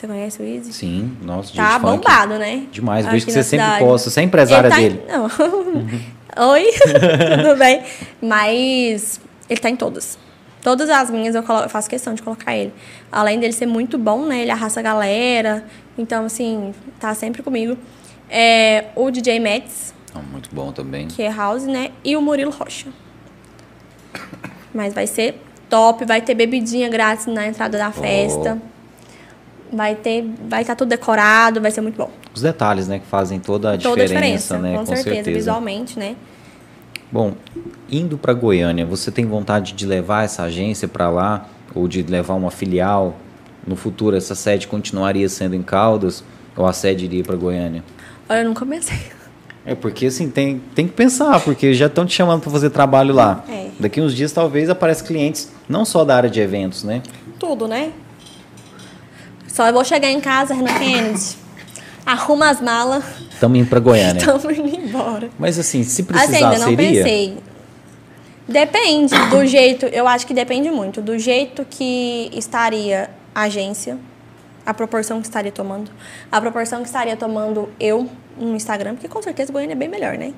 Speaker 2: Você conhece o Easy?
Speaker 1: Sim, nossa,
Speaker 2: Tá bombado, né?
Speaker 1: Demais,
Speaker 2: Aqui
Speaker 1: vejo que você sempre
Speaker 2: cidade.
Speaker 1: posta, você é empresária
Speaker 2: tá em-
Speaker 1: dele.
Speaker 2: Não. Oi, tudo bem? Mas ele tá em todas. Todas as minhas eu, colo- eu faço questão de colocar ele. Além dele ser muito bom, né? Ele arrasta a galera. Então, assim, tá sempre comigo. É, o DJ Mets,
Speaker 1: Ah, muito bom também.
Speaker 2: que é house, né? E o Murilo Rocha. Mas vai ser top, vai ter bebidinha grátis na entrada da festa. Vai ter, vai estar tudo decorado, vai ser muito bom.
Speaker 1: Os detalhes, né, que fazem toda a
Speaker 2: Toda a
Speaker 1: diferença,
Speaker 2: diferença,
Speaker 1: né?
Speaker 2: com, certeza, visualmente, né?
Speaker 1: Bom, indo para Goiânia, você tem vontade de levar essa agência para lá ou de levar uma filial? No futuro, essa sede continuaria sendo em Caldas ou a sede iria para Goiânia?
Speaker 2: Olha, eu nunca pensei.
Speaker 1: É porque assim tem, tem que pensar, porque já estão te chamando para fazer trabalho lá.
Speaker 2: É.
Speaker 1: Daqui uns dias talvez apareçam clientes não só da área de eventos, né?
Speaker 2: Tudo, né? Só eu vou chegar em casa, Renan Kennedy. Arruma as malas,
Speaker 1: Estamos indo para Goiânia.
Speaker 2: estamos indo embora.
Speaker 1: Mas assim, se
Speaker 2: Assim,
Speaker 1: precisar
Speaker 2: ainda não
Speaker 1: seria?
Speaker 2: pensei. Depende do jeito, eu acho que depende muito do jeito que estaria a agência, a proporção que estaria tomando, a proporção que estaria tomando eu no Instagram, porque com certeza Goiânia é bem melhor, né?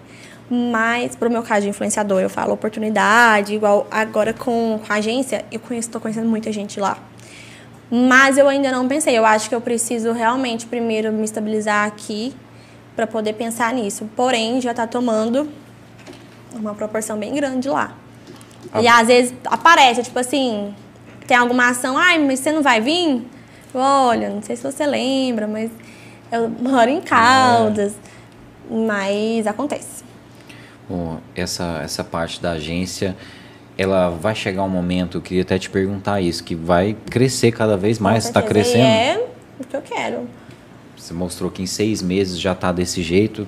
Speaker 2: Mas, pro meu caso de influenciador, eu falo oportunidade, igual agora com, com a agência, eu tô conhecendo muita gente lá. Mas eu ainda não pensei. Eu acho que eu preciso realmente primeiro me estabilizar aqui para poder pensar nisso. Porém, já está tomando uma proporção bem grande lá. E às vezes aparece, tipo assim, tem alguma ação, ai, mas você não vai vir? Olha, não sei se você lembra, mas Eu moro em Caldas, mas acontece.
Speaker 1: Bom, essa, essa parte da agência, ela vai chegar um momento, eu queria até te perguntar isso, que vai crescer cada vez mais, está crescendo? E
Speaker 2: é o que eu quero.
Speaker 1: Você mostrou que em seis meses já está desse jeito.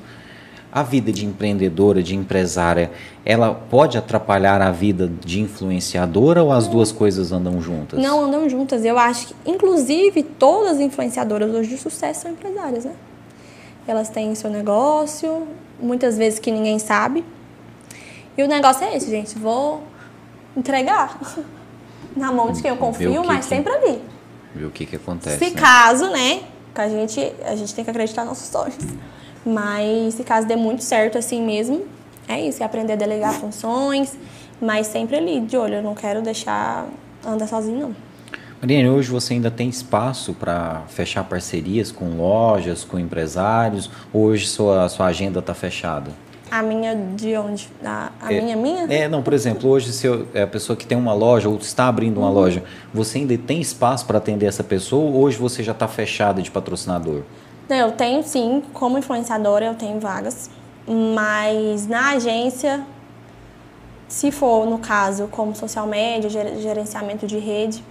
Speaker 1: A vida de empreendedora, de empresária, ela pode atrapalhar a vida de influenciadora ou as duas coisas andam juntas?
Speaker 2: Não andam juntas. Eu acho que, inclusive, todas as influenciadoras hoje de sucesso são empresárias, né? Elas têm seu negócio, muitas vezes que ninguém sabe. E o negócio é esse, gente. Vou entregar na mão de quem eu confio, que mas que, sempre ali.
Speaker 1: Ver o que, que acontece.
Speaker 2: Se né? caso, né? Que a gente, a gente tem que acreditar nos nossos sonhos. Mas se caso dê muito certo assim mesmo, é isso, é aprender a delegar funções, mas sempre ali, de olho, eu não quero deixar andar sozinho, não.
Speaker 1: Mariane, hoje você ainda tem espaço para fechar parcerias com lojas, com empresários? Hoje sua, sua agenda está fechada?
Speaker 2: A minha de onde? A, a é, minha, minha?
Speaker 1: É, não, por exemplo, hoje se eu, é a pessoa que tem uma loja ou está abrindo uma uhum. loja, você ainda tem espaço para atender essa pessoa ou hoje você já está fechada de patrocinador?
Speaker 2: Eu tenho sim, como influenciadora eu tenho vagas, mas na agência, se for no caso como social media, gerenciamento de rede,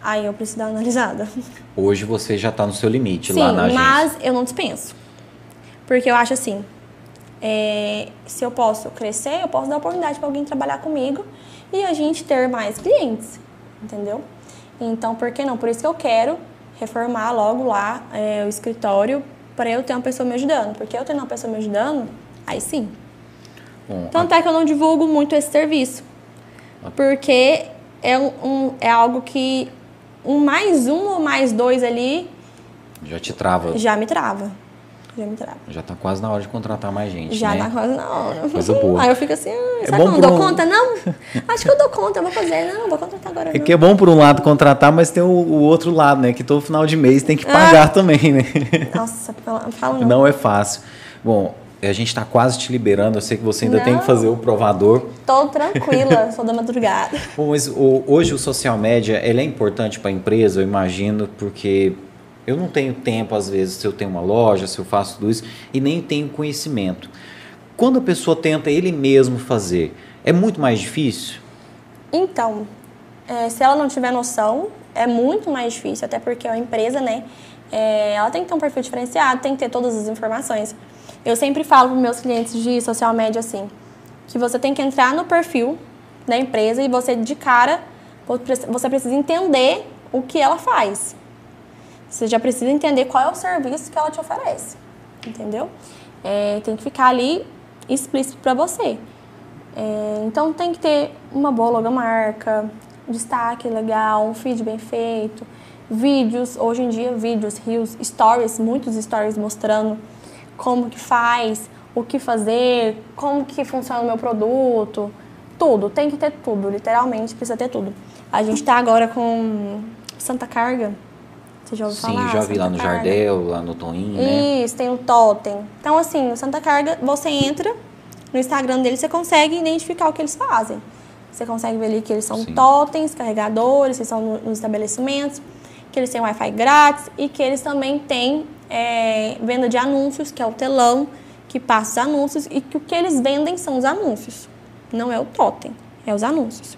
Speaker 2: aí eu preciso dar uma analisada.
Speaker 1: Hoje você já está no seu limite sim, lá na agência.
Speaker 2: mas eu não dispenso. Porque eu acho assim, é, se eu posso crescer, eu posso dar oportunidade para alguém trabalhar comigo e a gente ter mais clientes, entendeu? Então, por que não? Por isso que eu quero reformar logo lá é, o escritório para eu ter uma pessoa me ajudando. Porque eu tendo uma pessoa me ajudando, aí sim. Bom, Tanto a... é que eu não divulgo muito esse serviço. Porque é, um, é algo que um mais um ou mais dois ali.
Speaker 1: Já te trava.
Speaker 2: Já me trava já
Speaker 1: está quase na hora de contratar mais gente.
Speaker 2: Já
Speaker 1: está
Speaker 2: né? quase na hora.
Speaker 1: Coisa boa.
Speaker 2: Aí eu fico assim, ah, é será que eu não dou um... conta? Não? Acho que eu dou conta, eu vou fazer. Não, vou contratar agora.
Speaker 1: É que é bom por um lado contratar, mas tem o, o, outro lado, né? Que todo final de mês tem que pagar ah. também, né?
Speaker 2: Nossa, fala não.
Speaker 1: Não é fácil. Bom, a gente está quase te liberando. Eu sei que você ainda não. tem que fazer o provador.
Speaker 2: Estou tranquila, sou da madrugada.
Speaker 1: Bom, mas o, hoje o social media ele é importante para a empresa, eu imagino, porque eu não tenho tempo, às vezes, se eu tenho uma loja, se eu faço tudo isso, e nem tenho conhecimento. Quando a pessoa tenta ele mesmo fazer, é muito mais difícil?
Speaker 2: Então, é, se ela não tiver noção, é muito mais difícil, até porque a empresa, né, é, ela tem que ter um perfil diferenciado, tem que ter todas as informações. Eu sempre falo para meus clientes de social media assim, que você tem que entrar no perfil da empresa e você, de cara, você precisa entender o que ela faz. Você já precisa entender qual é o serviço que ela te oferece, entendeu? É, tem que ficar ali explícito para você. É, então tem que ter uma boa logomarca, destaque legal, um feed bem feito, vídeos, hoje em dia vídeos, rios, stories, muitos stories mostrando como que faz, o que fazer, como que funciona o meu produto, tudo, tem que ter tudo, literalmente precisa ter tudo. A gente está agora com Santa Carga, você já ouviu
Speaker 1: Sim,
Speaker 2: falar?
Speaker 1: Sim, já vi Santa lá no Carga. Jardel, lá no Toinho,
Speaker 2: né? Isso, tem o Totem. Então, assim, no Santa Carga, você entra no Instagram deles, você consegue identificar o que eles fazem. Você consegue ver ali que eles são Sim. totens, carregadores, que são nos estabelecimentos, que eles têm Wi-Fi grátis e que eles também têm é, venda de anúncios, que é o telão que passa os anúncios e que o que eles vendem são os anúncios. Não é o totem, é os anúncios.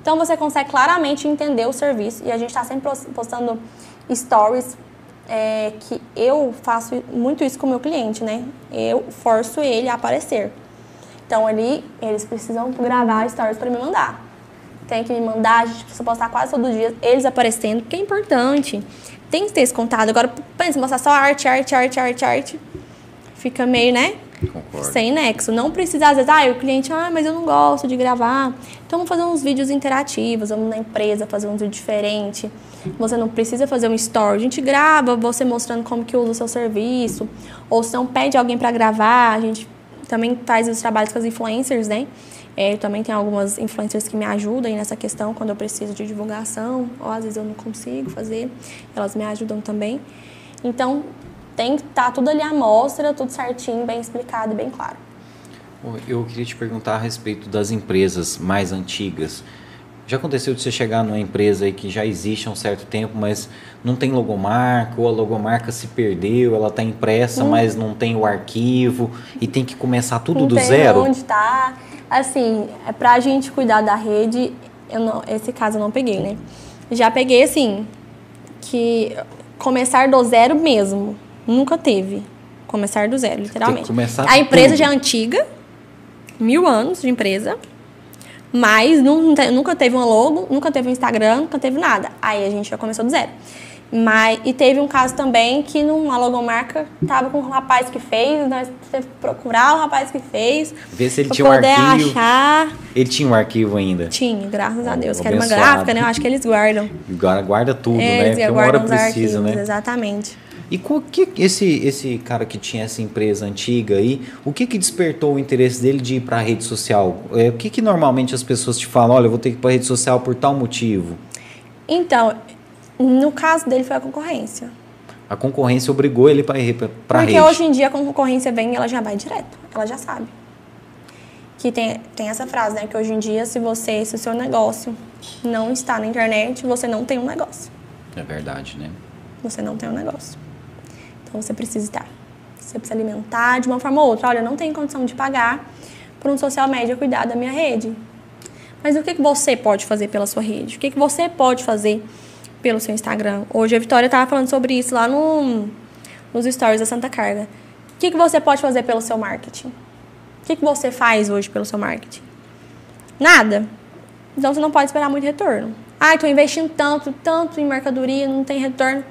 Speaker 2: Então você consegue claramente entender o serviço e a gente está sempre postando stories é, que eu faço muito isso com o meu cliente, né? Eu forço ele a aparecer. Então ali eles precisam gravar stories para me mandar. Tem que me mandar, a gente precisa postar quase todo dia eles aparecendo, porque é importante. Tem que ter esse contato. Agora, pensa, mostrar só arte, arte, arte, arte, arte. Fica meio, né?
Speaker 1: Concordo.
Speaker 2: Sem nexo. Não precisa, às vezes, ah, o cliente, ah, mas eu não gosto de gravar. Então vamos fazer uns vídeos interativos, vamos na empresa fazer um vídeo diferente. Você não precisa fazer um story. A gente grava você mostrando como que usa o seu serviço. Ou se não pede alguém para gravar, a gente também faz os trabalhos com as influencers, né? É, eu também tenho algumas influencers que me ajudam nessa questão quando eu preciso de divulgação, ou às vezes eu não consigo fazer, elas me ajudam também. Então, tem que estar tá tudo ali à mostra, tudo certinho, bem explicado e bem claro.
Speaker 1: Eu queria te perguntar a respeito das empresas mais antigas Já aconteceu de você chegar numa empresa aí que já existe há um certo tempo, mas não tem logomarca, ou a logomarca se perdeu, ela está impressa, hum. mas não tem o arquivo, e tem que começar tudo
Speaker 2: não
Speaker 1: do zero?
Speaker 2: onde está. Assim, é para a gente cuidar da rede, eu não, esse caso eu não peguei, né? Já peguei, assim, que começar do zero mesmo. Nunca teve. Começar do zero, literalmente. a empresa tudo. já é antiga, mil anos de empresa. Mas nunca teve um logo, nunca teve um Instagram, nunca teve nada. Aí a gente já começou do zero. Mas, e teve um caso também que numa logomarca tava com um rapaz que fez, nós teve que procurar o rapaz que fez.
Speaker 1: Ver se ele tinha um arquivo.
Speaker 2: achar.
Speaker 1: Ele tinha um arquivo ainda.
Speaker 2: Tinha, graças a Deus. Que era uma gráfica, né? Eu acho que eles guardam.
Speaker 1: Agora guarda tudo,
Speaker 2: é,
Speaker 1: né? Porque uma hora precisa,
Speaker 2: arquivos,
Speaker 1: né?
Speaker 2: Exatamente.
Speaker 1: E o que esse, esse cara que tinha essa empresa antiga aí, o que que despertou o interesse dele de ir para a rede social? É, o que que normalmente as pessoas te falam, olha, eu vou ter que ir para a rede social por tal motivo?
Speaker 2: Então, no caso dele foi a concorrência.
Speaker 1: A concorrência obrigou ele para ir para a rede?
Speaker 2: Porque hoje em dia a concorrência vem e ela já vai direto, ela já sabe. Que tem, tem essa frase, né? Que hoje em dia, se você, se o seu negócio não está na internet, você não tem um negócio.
Speaker 1: É verdade, né?
Speaker 2: Você não tem um negócio. Então você precisa estar. Você precisa alimentar de uma forma ou outra. Olha, eu não tenho condição de pagar por um social media cuidar da minha rede. Mas o que, que você pode fazer pela sua rede? O que, que você pode fazer pelo seu Instagram? Hoje a Vitória estava falando sobre isso lá no, nos stories da Santa Carga. O que, que você pode fazer pelo seu marketing? O que, que você faz hoje pelo seu marketing? Nada. Então você não pode esperar muito retorno. Ah, estou investindo tanto, tanto em mercadoria, não tem retorno.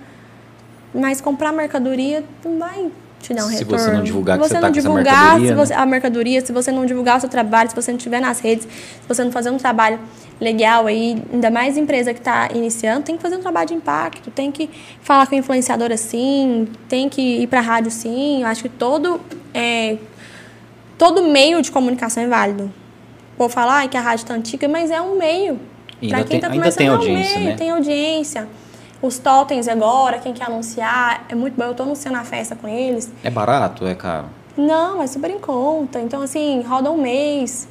Speaker 2: Mas comprar mercadoria não vai te dar um
Speaker 1: se
Speaker 2: retorno.
Speaker 1: Se você não divulgar
Speaker 2: se
Speaker 1: você
Speaker 2: não
Speaker 1: tá
Speaker 2: divulgar
Speaker 1: mercadoria,
Speaker 2: você,
Speaker 1: né?
Speaker 2: a mercadoria, se você não divulgar o seu trabalho, se você não estiver nas redes, se você não fazer um trabalho legal aí, ainda mais empresa que está iniciando, tem que fazer um trabalho de impacto, tem que falar com o influenciador assim, tem que ir para a rádio sim. Eu acho que todo, é, todo meio de comunicação é válido. Vou falar que a rádio está antiga, mas é um meio. Para quem está começando,
Speaker 1: tem
Speaker 2: é um
Speaker 1: audiência,
Speaker 2: meio,
Speaker 1: né?
Speaker 2: tem audiência. Os totens agora, quem quer anunciar, é muito bom. Eu estou anunciando a festa com eles.
Speaker 1: É barato é caro?
Speaker 2: Não, é super em conta. Então, assim, roda um mês.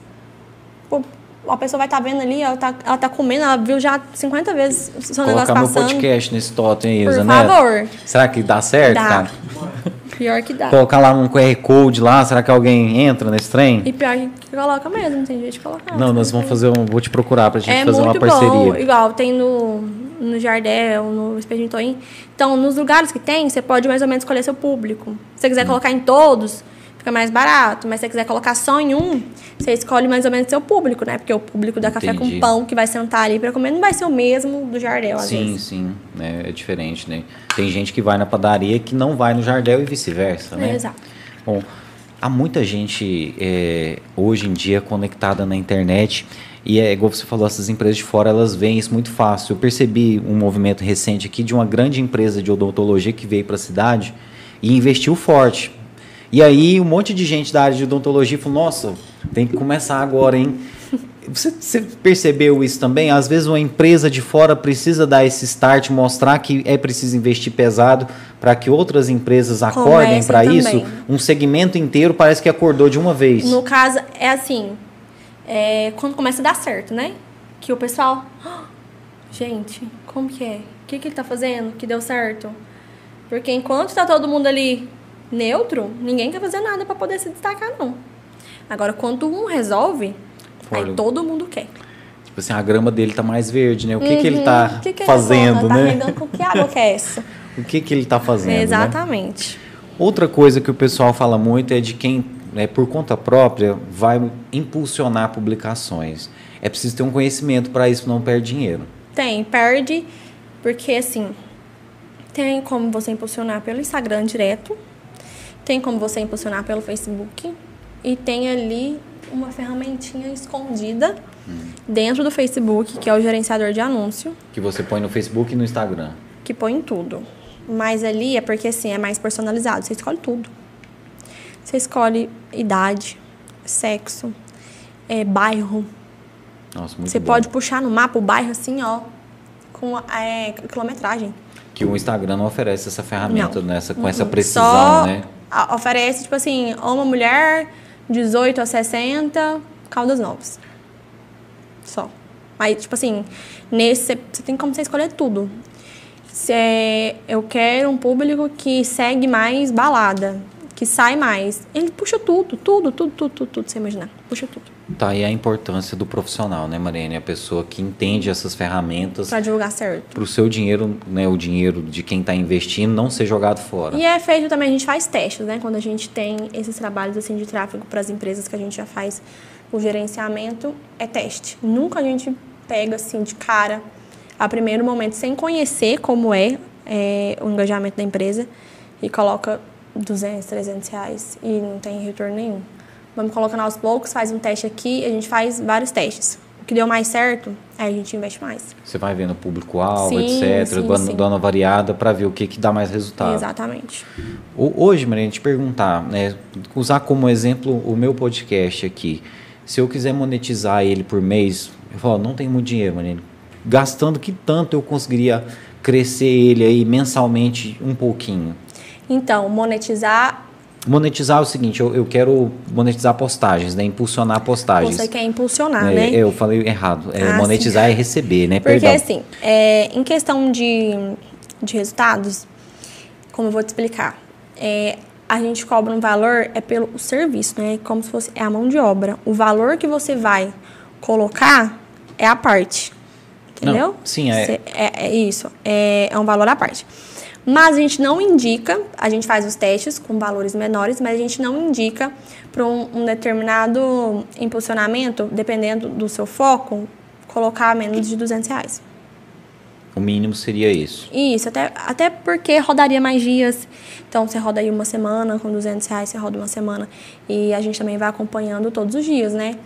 Speaker 2: Pô, a pessoa vai estar tá vendo ali, ela está ela tá comendo, ela viu já 50 vezes o seu
Speaker 1: Colocar
Speaker 2: negócio
Speaker 1: meu
Speaker 2: passando.
Speaker 1: podcast nesse totem aí,
Speaker 2: Por favor.
Speaker 1: Será que dá certo,
Speaker 2: Dá.
Speaker 1: cara?
Speaker 2: Pior que dá.
Speaker 1: Colocar lá um QR Code lá, será que alguém entra nesse trem?
Speaker 2: E pior que coloca mesmo, tem jeito de colocar.
Speaker 1: Não, nós vamos fazer um. Vou te procurar pra gente
Speaker 2: É
Speaker 1: fazer uma
Speaker 2: muito
Speaker 1: parceria.
Speaker 2: bom, igual tem no, no Jardel, no Espelho. Então, nos lugares que tem, você pode mais ou menos escolher seu público. Se você quiser
Speaker 1: Hum.
Speaker 2: colocar em todos, fica mais barato. Mas se você quiser colocar só em um, você escolhe mais ou menos seu público, né? Porque o público da Café
Speaker 1: Entendi.
Speaker 2: com Pão, que vai sentar ali pra comer, não vai ser o mesmo do Jardel, às
Speaker 1: Sim,
Speaker 2: vezes.
Speaker 1: sim, né? é diferente, né? Tem gente que vai na padaria que não vai no Jardel e vice-versa, né?
Speaker 2: É, exato.
Speaker 1: Bom, há muita gente é, hoje em dia conectada na internet e é igual você falou, essas empresas de fora elas veem isso muito fácil. Eu percebi um movimento recente aqui de uma grande empresa de odontologia que veio para a cidade e investiu forte. E aí um monte de gente da área de odontologia falou: Nossa, tem que começar agora, hein? Você, você percebeu isso também? Às vezes uma empresa de fora precisa dar esse start, mostrar que é preciso investir pesado para que outras empresas acordem para isso. Um segmento inteiro parece que acordou de uma vez.
Speaker 2: No caso, é assim, é, quando começa a dar certo, né? Que o pessoal, "Ah, gente, como que é? O que, que ele tá fazendo que deu certo? Porque enquanto tá todo mundo ali neutro, ninguém quer fazer nada para poder se destacar, não. Agora, quando um resolve,
Speaker 1: Olha,
Speaker 2: aí todo mundo quer.
Speaker 1: Tipo assim, a grama dele tá mais verde, né? O que, que ele
Speaker 2: Uhum.
Speaker 1: tá
Speaker 2: que que ele
Speaker 1: fazendo,
Speaker 2: tá
Speaker 1: né?
Speaker 2: com que água que é essa?
Speaker 1: O que, que ele tá fazendo, né?
Speaker 2: Exatamente.
Speaker 1: Outra coisa que o pessoal fala muito é de quem, né, por conta própria, vai impulsionar publicações. É preciso ter um conhecimento para isso, não perde dinheiro.
Speaker 2: Tem, perde, porque assim, tem como você impulsionar pelo Instagram direto, tem como você impulsionar pelo Facebook e tem ali uma ferramentinha escondida dentro do Facebook, que é o gerenciador de anúncio,
Speaker 1: Que você põe no Facebook e no Instagram.
Speaker 2: que põe em tudo. Mas ali é porque assim, é mais personalizado, você escolhe tudo. Você escolhe idade, sexo, é, bairro,
Speaker 1: Nossa, muito
Speaker 2: você
Speaker 1: bom.
Speaker 2: pode puxar no mapa o bairro assim, ó, com é, quilometragem.
Speaker 1: Que o Instagram não oferece essa ferramenta
Speaker 2: Não.
Speaker 1: nessa, com
Speaker 2: Uhum.
Speaker 1: essa precisão,
Speaker 2: Só
Speaker 1: né?
Speaker 2: A- oferece, tipo assim, uma mulher, 18 a 60, Caldas Novas. Só. Mas, tipo assim, nesse você tem como você escolher tudo. Se eu quero um público que segue mais balada, que sai mais. Ele puxa tudo, tudo, tudo, tudo, tudo, tudo, você imaginar. Puxa tudo.
Speaker 1: Tá aí a importância do profissional, né, Mariane? A pessoa que entende essas ferramentas.
Speaker 2: Para divulgar certo.
Speaker 1: Para o seu dinheiro, né, o dinheiro de quem está investindo, não ser jogado fora.
Speaker 2: E é feito também, a gente faz testes, né? Quando a gente tem esses trabalhos assim de tráfego para as empresas que a gente já faz o gerenciamento, é teste. Nunca a gente pega assim de cara, a primeiro momento, sem conhecer como é, é o engajamento da empresa, e coloca 200, 300 reais e não tem retorno nenhum. Vamos colocando aos poucos, faz um teste aqui, a gente faz vários testes. O que deu mais certo, aí a gente investe mais.
Speaker 1: Você vai vendo público-alvo, etc., sim, dando, sim. dando uma variada para ver o que, que dá mais resultado.
Speaker 2: Exatamente.
Speaker 1: Hoje, Maria, te perguntar, né, usar como exemplo o meu podcast aqui. Se eu quiser monetizar ele por mês, eu falo, não tenho muito dinheiro, Maria. Gastando que tanto eu conseguiria crescer ele aí mensalmente um pouquinho?
Speaker 2: Então, monetizar
Speaker 1: monetizar é o seguinte, eu, eu quero monetizar postagens, né? Impulsionar postagens.
Speaker 2: Você quer impulsionar,
Speaker 1: é,
Speaker 2: né?
Speaker 1: Eu falei errado. É, ah, monetizar sim. é receber, né?
Speaker 2: Porque
Speaker 1: Perdão.
Speaker 2: assim, é, em questão de, de resultados, como eu vou te explicar, é, a gente cobra um valor é pelo serviço, né? Como se fosse é a mão de obra. O valor que você vai colocar é a parte. Entendeu? Não,
Speaker 1: sim, é.
Speaker 2: é, é isso. É, é um valor à parte. Mas a gente não indica, a gente faz os testes com valores menores, mas a gente não indica para um, um, determinado impulsionamento, dependendo do seu foco, colocar menos de 200 reais.
Speaker 1: O mínimo seria isso.
Speaker 2: Isso, até, até porque rodaria mais dias. Então, você roda aí uma semana, com 200 reais você roda uma semana. E a gente também vai acompanhando todos os dias, né?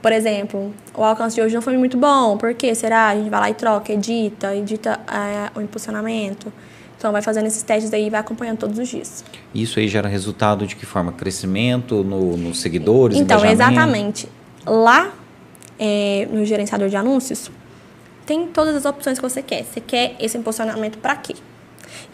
Speaker 2: Por exemplo, o alcance de hoje não foi muito bom. Por que será? A gente vai lá e troca, edita, edita é, o impulsionamento. Então, vai fazendo esses testes aí e vai acompanhando todos os dias.
Speaker 1: Isso aí gera resultado de que forma? Crescimento nos no seguidores?
Speaker 2: Então, exatamente. Lá é, no gerenciador de anúncios, tem todas as opções que você quer. Você quer esse impulsionamento para quê?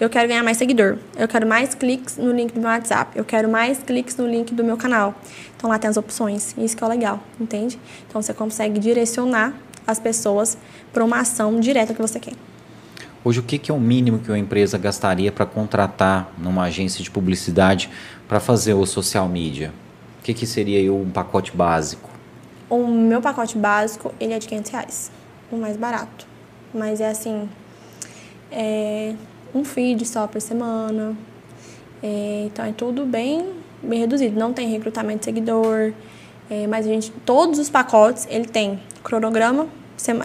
Speaker 2: Eu quero ganhar mais seguidor. Eu quero mais cliques no link do meu WhatsApp. Eu quero mais cliques no link do meu canal. Então lá tem as opções. Isso que é legal, entende? Então você consegue direcionar as pessoas para uma ação direta que você quer.
Speaker 1: Hoje, o que, é o mínimo que uma empresa gastaria para contratar numa agência de publicidade para fazer o social media? O que, que seria um pacote básico?
Speaker 2: O meu pacote básico, ele é de 500 reais, o mais barato. Mas é assim, é um feed só por semana. É, então é tudo bem, bem reduzido. Não tem recrutamento de seguidor, é, mas a gente, todos os pacotes, ele tem cronograma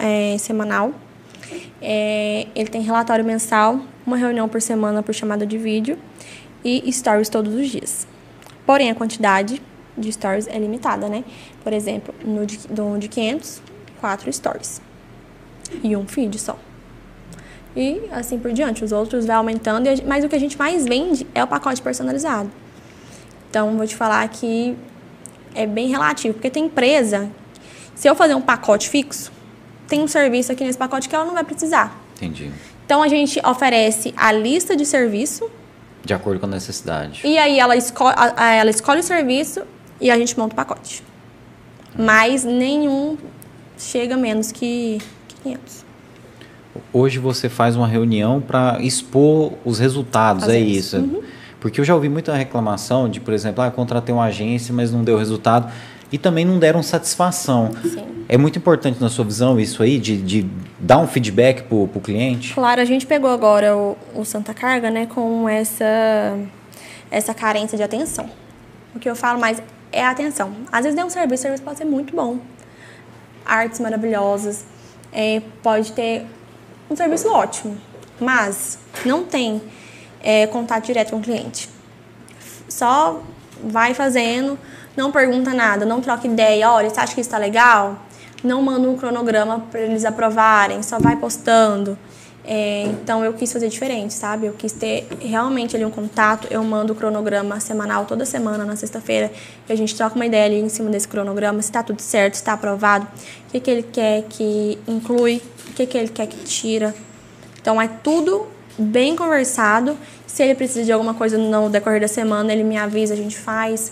Speaker 2: é, semanal, é, ele tem relatório mensal, uma reunião por semana por chamada de vídeo e stories todos os dias. Porém, a quantidade de stories é limitada, né? Por exemplo, no de, de 500, 4 stories e um feed só. E assim por diante, os outros vai aumentando, mas o que a gente mais vende é o pacote personalizado. Então, vou te falar que é bem relativo, porque tem empresa, se eu fazer um pacote fixo, tem um serviço aqui nesse pacote que ela não vai precisar.
Speaker 1: Entendi.
Speaker 2: Então a gente oferece a lista de serviço.
Speaker 1: De acordo com a necessidade.
Speaker 2: E aí ela escolhe, ela escolhe o serviço e a gente monta o pacote. Mas nenhum chega menos que 500.
Speaker 1: Hoje você faz uma reunião para expor os resultados, é isso. Uhum. Porque eu já ouvi muita reclamação de, por exemplo, ah, contratei uma agência, mas não deu resultado e também não deram satisfação. Sim. É muito importante na sua visão isso aí, de, de dar um feedback para o cliente?
Speaker 2: Claro, a gente pegou agora o, o Santa Carga né, com essa, essa carência de atenção. O que eu falo mais é a atenção. Às vezes deu um serviço, o serviço pode ser muito bom. Artes maravilhosas, é, pode ter um serviço ótimo, mas não tem é, contato direto com o cliente. Só vai fazendo não pergunta nada, não troca ideia, olha, você acha que isso está legal? Não manda um cronograma para eles aprovarem, só vai postando. É, então eu quis fazer diferente, sabe? Eu quis ter realmente ali um contato. Eu mando o cronograma semanal toda semana, na sexta-feira, e a gente troca uma ideia ali em cima desse cronograma, se está tudo certo, se está aprovado, o que, que ele quer que inclui, o que, que ele quer que tira. Então é tudo bem conversado. Se ele precisa de alguma coisa no decorrer da semana, ele me avisa, a gente faz.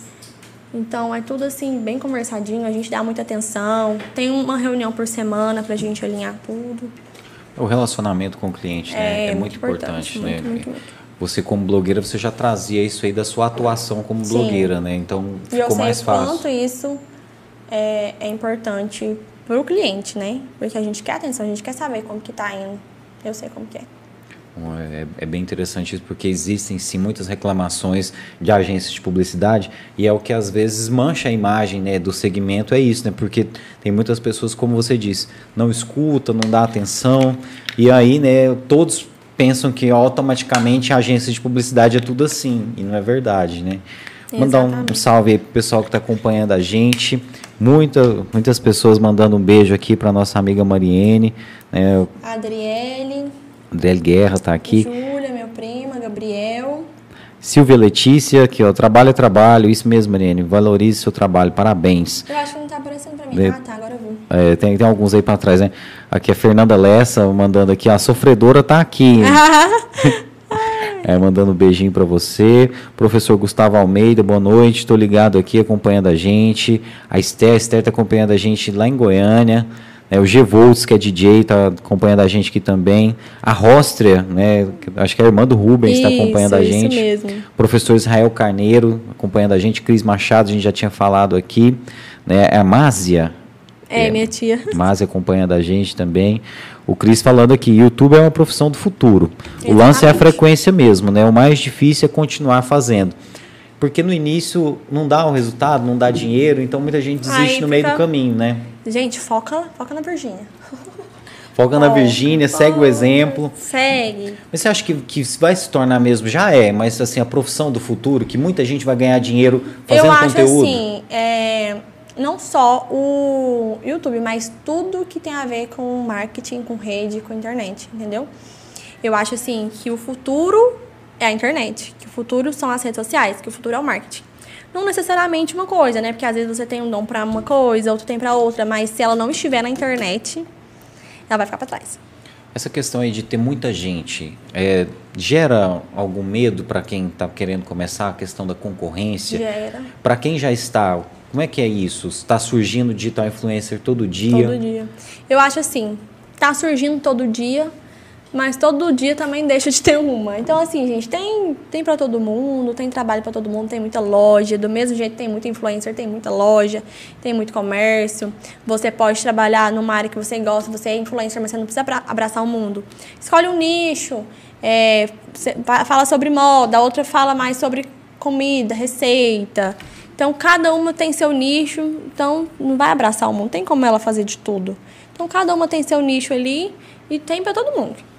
Speaker 2: Então é tudo assim, bem conversadinho, a gente dá muita atenção. Tem uma reunião por semana pra gente alinhar tudo.
Speaker 1: O relacionamento com o cliente né? é, é muito, importante, importante né? Muito, muito, muito. Você como blogueira, você já trazia isso aí da sua atuação como Sim. blogueira, né? Então ficou mais fácil.
Speaker 2: quanto isso é, é importante para o cliente, né? Porque a gente quer atenção, a gente quer saber como que tá indo. Eu sei como que é.
Speaker 1: É, é, bem interessante isso, porque existem sim muitas reclamações de agências de publicidade e é o que às vezes mancha a imagem né, do segmento, é isso, né? Porque tem muitas pessoas, como você disse, não escuta, não dá atenção, e aí né, todos pensam que automaticamente a agência de publicidade é tudo assim, e não é verdade, né? Mandar um, um salve aí pro pessoal que está acompanhando a gente. Muita, muitas pessoas mandando um beijo aqui para nossa amiga Mariene. Né?
Speaker 2: Adriele.
Speaker 1: Adriele Guerra está aqui.
Speaker 2: Júlia, meu prima, Gabriel.
Speaker 1: Silvia Letícia, aqui, ó. Trabalho é trabalho, isso mesmo, Mariene. Valorize seu trabalho, parabéns.
Speaker 2: Eu acho que não está aparecendo para mim. É, ah, tá, agora eu vi. É,
Speaker 1: tem, tem alguns aí para trás, né? Aqui a Fernanda Lessa mandando aqui, a sofredora está aqui. É, mandando um beijinho para você. Professor Gustavo Almeida, boa noite. Estou ligado aqui, acompanhando a gente. A Esther, Esther está acompanhando a gente lá em Goiânia. É, o G Volts, que é DJ, está acompanhando a gente aqui também. A Róstria, né, acho que é a irmã do Rubens, está acompanhando a gente.
Speaker 2: Isso mesmo.
Speaker 1: Professor Israel Carneiro, acompanhando a gente. Cris Machado, a gente já tinha falado aqui. Né, a Másia.
Speaker 2: É, é minha tia.
Speaker 1: Másia acompanhando a gente também. O Cris falando aqui, YouTube é uma profissão do futuro. Exatamente. O lance é a frequência mesmo, né? O mais difícil é continuar fazendo. Porque no início não dá o resultado, não dá dinheiro, então muita gente desiste Aí no meio do caminho, né?
Speaker 2: Gente, foca, foca na Virgínia.
Speaker 1: Foca na Virgínia, segue o exemplo.
Speaker 2: Segue.
Speaker 1: Mas você acha que, que vai se tornar mesmo? Já é, mas assim, a profissão do futuro, que muita gente vai ganhar dinheiro fazendo
Speaker 2: Eu
Speaker 1: acho conteúdo?
Speaker 2: assim, é, não só o YouTube, mas tudo que tem a ver com marketing, com rede, com internet, entendeu? Eu acho assim que o futuro é a internet, que o futuro são as redes sociais, que o futuro é o marketing não necessariamente uma coisa, né? Porque às vezes você tem um dom para uma coisa, outro tem para outra, mas se ela não estiver na internet, ela vai ficar para trás.
Speaker 1: Essa questão aí de ter muita gente é, gera algum medo para quem está querendo começar a questão da concorrência?
Speaker 2: Gera.
Speaker 1: Para quem já está, como é que é isso? Está surgindo digital influencer todo dia?
Speaker 2: Todo dia. Eu acho assim, está surgindo todo dia, mas todo dia também deixa de ter uma. Então, assim, gente, tem, tem para todo mundo, tem trabalho para todo mundo, tem muita loja. Do mesmo jeito, tem muito influencer, tem muita loja, tem muito comércio. Você pode trabalhar numa área que você gosta, você é influencer, mas você não precisa abraçar o mundo. Escolhe um nicho, é, fala sobre moda, a outra fala mais sobre comida, receita. Então, cada uma tem seu nicho, então não vai abraçar o mundo, tem como ela fazer de tudo. Então, cada uma tem seu nicho ali e tem para todo mundo.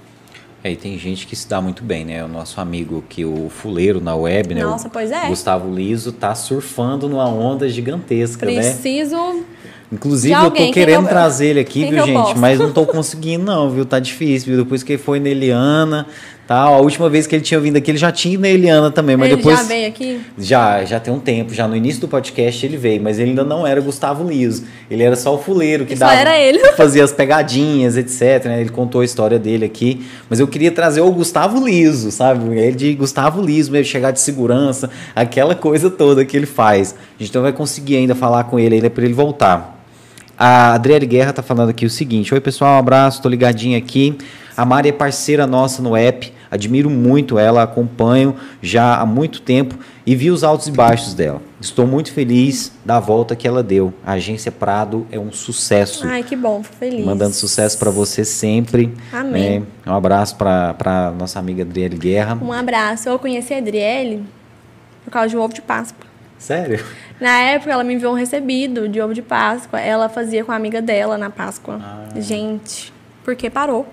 Speaker 1: É, e tem gente que se dá muito bem, né? O nosso amigo que o fuleiro na web, né?
Speaker 2: Nossa, pois é.
Speaker 1: Gustavo Liso tá surfando numa onda gigantesca,
Speaker 2: Preciso
Speaker 1: né?
Speaker 2: Preciso
Speaker 1: Inclusive, eu tô querendo trazer ele aqui, viu, gente? Mas não tô conseguindo, não, viu? Tá difícil, viu? Depois que ele foi na Eliana, tal. A última vez que ele tinha vindo aqui, ele já tinha na Eliana também, mas
Speaker 2: ele
Speaker 1: depois.
Speaker 2: Já veio aqui?
Speaker 1: Já, já tem um tempo. Já no início do podcast ele veio, mas ele ainda não era Gustavo Liso. Ele era só o fuleiro que
Speaker 2: Isso
Speaker 1: dava.
Speaker 2: era ele.
Speaker 1: Fazia as pegadinhas, etc. Né? Ele contou a história dele aqui. Mas eu queria trazer o Gustavo Liso, sabe? Ele de Gustavo Liso, mesmo, chegar de segurança, aquela coisa toda que ele faz. A gente não vai conseguir ainda falar com ele ainda para ele voltar. A Adriele Guerra tá falando aqui o seguinte: Oi, pessoal, um abraço, tô ligadinho aqui. A Mari é parceira nossa no app, admiro muito ela, acompanho já há muito tempo e vi os altos e baixos dela. Estou muito feliz da volta que ela deu. A agência Prado é um sucesso.
Speaker 2: Ai, que bom, feliz.
Speaker 1: Mandando sucesso para você sempre.
Speaker 2: Amém.
Speaker 1: Né? Um abraço para nossa amiga Adriele Guerra.
Speaker 2: Um abraço. Eu conheci a Adriele por causa de um ovo de Páscoa.
Speaker 1: Sério?
Speaker 2: Na época, ela me enviou um recebido de ovo de Páscoa. Ela fazia com a amiga dela na Páscoa. Ah. Gente, porque parou.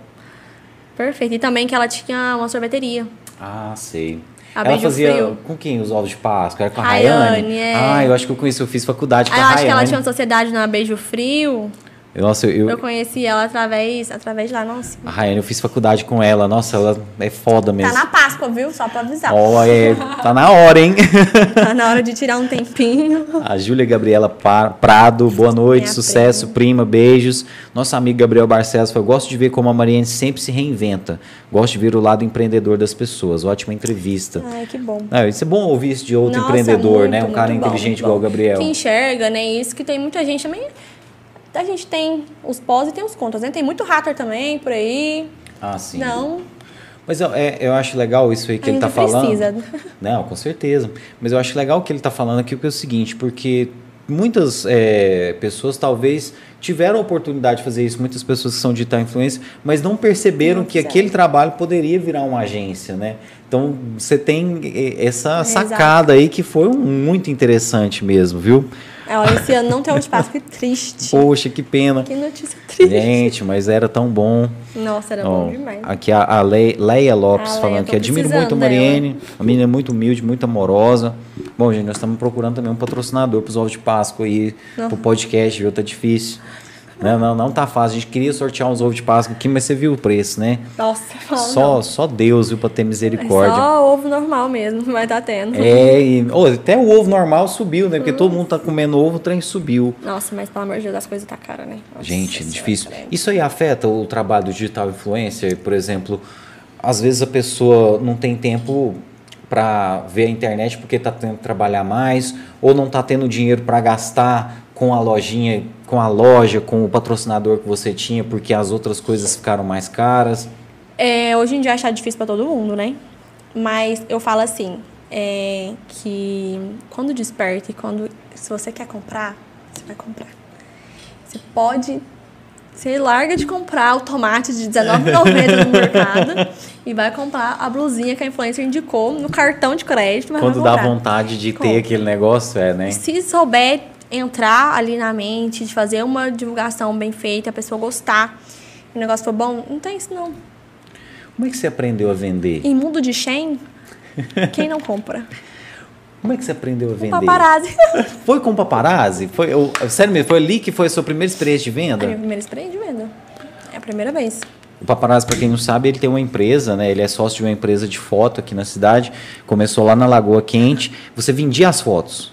Speaker 2: Perfeito. E também que ela tinha uma sorveteria.
Speaker 1: Ah, sei.
Speaker 2: A
Speaker 1: ela fazia
Speaker 2: frio.
Speaker 1: com quem os ovos de Páscoa? Era com a
Speaker 2: Rayane? É.
Speaker 1: Ah, eu acho que eu conheci, eu fiz faculdade com
Speaker 2: ah,
Speaker 1: a
Speaker 2: eu
Speaker 1: Rayane.
Speaker 2: acho que ela tinha uma sociedade na Beijo Frio.
Speaker 1: Nossa, eu,
Speaker 2: Eu conheci ela através, através de lá, nossa.
Speaker 1: a Rayane, eu fiz faculdade com ela. Nossa, ela é foda
Speaker 2: Tá
Speaker 1: mesmo.
Speaker 2: na Páscoa, viu? Só pra avisar.
Speaker 1: Ó, é, tá na hora, hein?
Speaker 2: Tá na hora de tirar um tempinho.
Speaker 1: A Júlia Gabriela Prado, boa noite,
Speaker 2: Minha
Speaker 1: sucesso, prima. beijos. Nosso amigo Gabriel Barcelos falou: gosto de ver como a Mariane sempre se reinventa. Gosto de ver o lado empreendedor das pessoas. Ótima entrevista.
Speaker 2: Ai, que bom.
Speaker 1: Ah, isso é bom ouvir isso de outro
Speaker 2: Nossa,
Speaker 1: empreendedor,
Speaker 2: muito,
Speaker 1: né? Um cara
Speaker 2: bom,
Speaker 1: inteligente igual o. Gabriel.
Speaker 2: Que enxerga, né? Isso que tem muita gente também. A gente tem os pós e tem os contras, né? Tem muito hater também por aí.
Speaker 1: Ah, sim.
Speaker 2: Não,
Speaker 1: Mas eu, é- eu acho legal isso aí que ele tá falando.
Speaker 2: precisa.
Speaker 1: Não, com certeza. Mas eu acho legal o que ele está falando aqui, porque é o seguinte, porque muitas é, pessoas talvez tiveram a oportunidade de fazer isso, muitas pessoas que são digital influência, mas não perceberam
Speaker 2: Não
Speaker 1: que aquele trabalho poderia virar uma agência, né? Então você tem eh, essa
Speaker 2: Exato.
Speaker 1: sacada aí que foi um- muito interessante mesmo, viu?
Speaker 2: É, ó, esse ano não tem um espaço, que triste.
Speaker 1: Poxa, que pena.
Speaker 2: Que notícia triste.
Speaker 1: Gente, mas era tão bom.
Speaker 2: Nossa, era bom demais.
Speaker 1: Aqui a, a Le- Leia Lopes
Speaker 2: A
Speaker 1: falando que admiro muito a Mariene. A menina é muito humilde, muito amorosa. Bom, gente, nós estamos procurando também um patrocinador para os ovos de Páscoa aí,
Speaker 2: Não.
Speaker 1: pro podcast, viu? Tá difícil. Não, não, não tá fácil. A gente queria sortear uns ovos de Páscoa aqui, mas você viu o preço, né?
Speaker 2: Nossa, fala
Speaker 1: Só,
Speaker 2: não.
Speaker 1: só Deus, viu, para ter
Speaker 2: É
Speaker 1: misericórdia.
Speaker 2: só ovo normal mesmo, vai estar tendo.
Speaker 1: É, e, ô, até o ovo normal subiu, né? Porque todo mundo tá comendo ovo, o trem subiu.
Speaker 2: Nossa, mas pelo amor de Deus, as coisas tá cara, né? Nossa
Speaker 1: Gente,
Speaker 2: Senhora,
Speaker 1: difícil. Isso aí afeta o trabalho do digital influencer? Por exemplo, às vezes a pessoa não tem tempo para ver a internet porque está tendo que trabalhar mais, ou não está tendo dinheiro para gastar com a lojinha, com a loja, com o patrocinador que você tinha, porque as outras coisas ficaram mais caras.
Speaker 2: É, hoje em dia achar difícil pra todo mundo, né? Mas eu falo assim, é, que quando desperta e quando se você quer comprar, você vai comprar. Você pode, você larga de comprar o tomate de R$19,90 no mercado e vai comprar a blusinha que a influencer indicou no cartão de crédito.
Speaker 1: Quando dá vontade de ter
Speaker 2: Compra.
Speaker 1: aquele negócio, é, né?
Speaker 2: Se souber entrar ali na mente, de fazer uma divulgação bem feita, a pessoa gostar, o negócio for bom, não tem isso não.
Speaker 1: Como é que você aprendeu a vender?
Speaker 2: Em mundo de Shen, quem não compra?
Speaker 1: Como é que você aprendeu a vender?
Speaker 2: Paparazzi.
Speaker 1: Foi com paparazzi? Foi, o- sério mesmo, foi ali que foi a sua primeira experiência de
Speaker 2: É a
Speaker 1: venda?
Speaker 2: minha primeira experiência de venda. É a primeira vez.
Speaker 1: O Paparazzi, para quem não sabe, ele tem uma empresa, né? Ele é sócio de uma empresa de foto aqui na cidade. Começou lá na Lagoa Quente. Você vendia as fotos.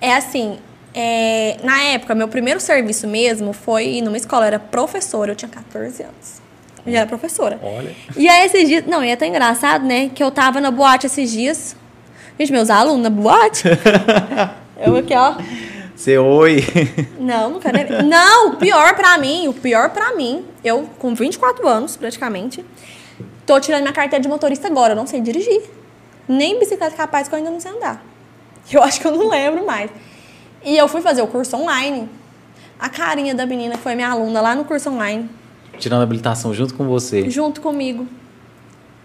Speaker 2: É assim, é, na época, meu primeiro serviço mesmo foi numa escola, eu era professora, eu tinha 14 anos. Eu já era professora.
Speaker 1: Olha.
Speaker 2: E aí esses dias, não, e é tão engraçado, né, que eu tava na boate esses dias. Gente, meus alunos na boate. eu aqui, ó.
Speaker 1: Você, oi.
Speaker 2: Não, não quero nem. Não, o pior pra mim, o pior pra mim, eu com 24 anos, praticamente, tô tirando minha carteira de motorista agora, eu não sei dirigir. Nem bicicleta capaz que eu ainda não sei andar. Eu acho que eu não lembro mais. E eu fui fazer o curso online. A carinha da menina que foi minha aluna lá no curso online,
Speaker 1: Tirando a habilitação junto com você.
Speaker 2: junto comigo.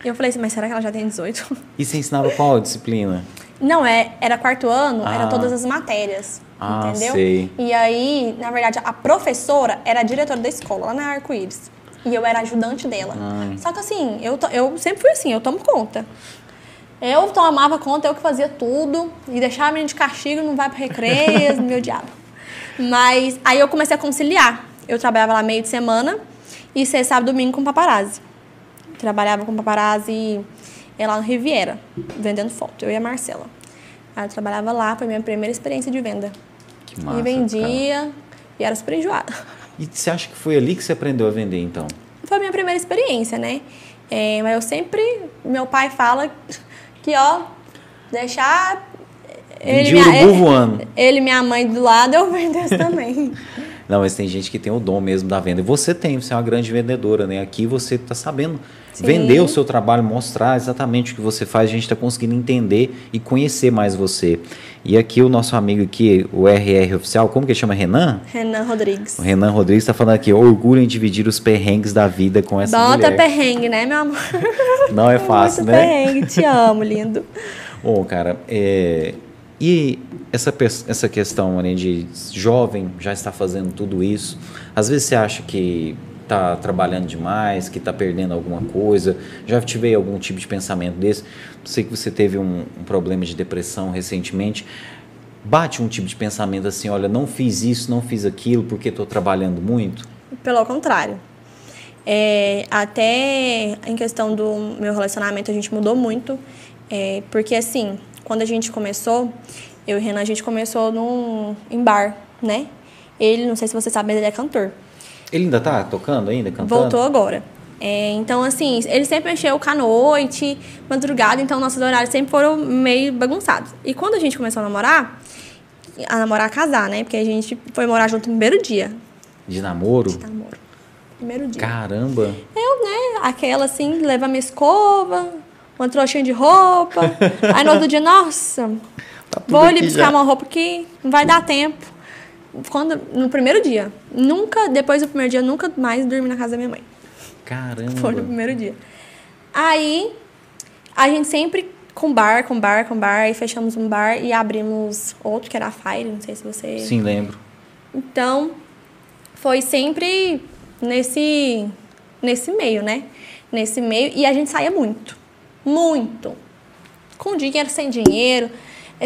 Speaker 2: E eu falei assim, mas será que ela já tem 18?
Speaker 1: E você ensinava qual disciplina?
Speaker 2: Não, é, era quarto ano,
Speaker 1: Ah.
Speaker 2: era todas as matérias.
Speaker 1: Ah,
Speaker 2: entendeu?
Speaker 1: sei.
Speaker 2: E aí, na verdade, a professora era a diretora da escola, lá na Arco-Íris. E eu era ajudante dela.
Speaker 1: Ai.
Speaker 2: Só que assim, eu, eu sempre fui assim, eu tomo conta. Eu tomava conta, eu que fazia tudo. E deixava a menina de castigo, não vai pro recreio, meu diabo. Mas aí eu comecei a conciliar. Eu trabalhava lá meio de semana e ser sábado e domingo com paparazzi. Trabalhava com paparazzi é, lá no Riviera, vendendo foto, eu e a Marcela. Aí eu trabalhava lá, foi minha primeira experiência de venda.
Speaker 1: Que massa,
Speaker 2: e vendia, e era super enjoada.
Speaker 1: cara. E você acha que foi ali que você aprendeu a vender, então?
Speaker 2: Foi a minha primeira experiência, né? É, mas eu sempre, meu pai fala que, ó, deixar
Speaker 1: Vendi
Speaker 2: minha-
Speaker 1: urubu voando.
Speaker 2: ele minha mãe do lado, eu vendesse também.
Speaker 1: Não, mas tem gente que tem o dom mesmo da venda. E você tem, você é uma grande vendedora, né? Aqui você está sabendo
Speaker 2: Sim.
Speaker 1: vender o seu trabalho, mostrar exatamente o que você faz, a gente está conseguindo entender e conhecer mais você. E aqui o nosso amigo aqui, o RR Oficial, como que chama? Renan?
Speaker 2: Renan Rodrigues.
Speaker 1: O Renan Rodrigues está falando aqui, orgulho em dividir os perrengues da vida com essa
Speaker 2: Bota
Speaker 1: mulher.
Speaker 2: perrengue, né, meu amor?
Speaker 1: Não é fácil,
Speaker 2: Muito
Speaker 1: né?
Speaker 2: perrengue, te amo, lindo.
Speaker 1: Bom, cara, é, e essa, essa questão né, de jovem já está fazendo tudo isso, às vezes você acha que está trabalhando demais, que está perdendo alguma coisa, já tive algum tipo de pensamento desse, sei que você teve um, um problema de depressão recentemente, Bate um tipo de pensamento assim, olha, não fiz isso, não fiz aquilo porque estou trabalhando muito?
Speaker 2: Pelo contrário. É, até em questão do meu relacionamento, a gente mudou muito. É, porque, assim, quando a gente começou, eu e o Renan, a gente começou num, em bar, né? Ele, não sei se você sabe, mas ele é cantor.
Speaker 1: Ele ainda tá tocando ainda, cantando?
Speaker 2: Voltou agora. É, então, assim, ele sempre mexeu com a noite, madrugada, então nossos horários sempre foram meio bagunçados. E quando a gente começou a namorar, a namorar, a casar, né? Porque a gente foi morar junto no primeiro dia.
Speaker 1: De namoro?
Speaker 2: De namoro. Primeiro dia.
Speaker 1: Caramba!
Speaker 2: Eu, né, aquela assim, leva minha escova, uma trouxinha de roupa. aí no outro dia, nossa, tá vou ali buscar já. uma roupa que não vai dar tempo. Quando, no primeiro dia. Nunca, depois do primeiro dia, nunca mais dormi na casa da minha mãe.
Speaker 1: Caramba!
Speaker 2: Foi no primeiro dia. Aí, a gente sempre com bar, com bar, com bar, e fechamos um bar e abrimos outro, que era a Fire, não sei se você...
Speaker 1: Sim, lembro.
Speaker 2: Então, foi sempre nesse, nesse meio, né? Nesse meio, e a gente saía muito, muito. Com dinheiro, sem dinheiro,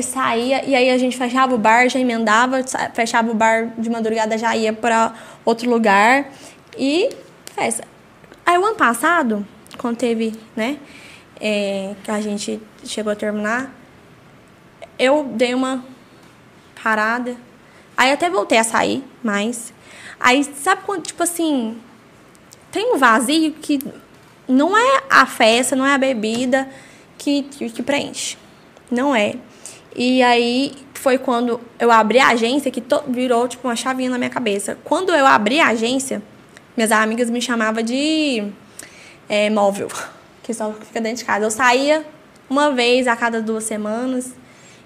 Speaker 2: saía, e aí a gente fechava o bar, já emendava, fechava o bar de madrugada, já ia para outro lugar, e festa. Aí o ano passado, quando teve, né, é, que a gente chegou a terminar, eu dei uma parada. Aí até voltei a sair, mas. Aí, sabe quando, tipo assim, tem um vazio que não é a festa, não é a bebida que, que preenche. Não é. E aí foi quando eu abri a agência que to, virou tipo uma chavinha na minha cabeça. Quando eu abri a agência, minhas amigas me chamavam de é, móvel, que só fica dentro de casa. Eu saía uma vez a cada duas semanas,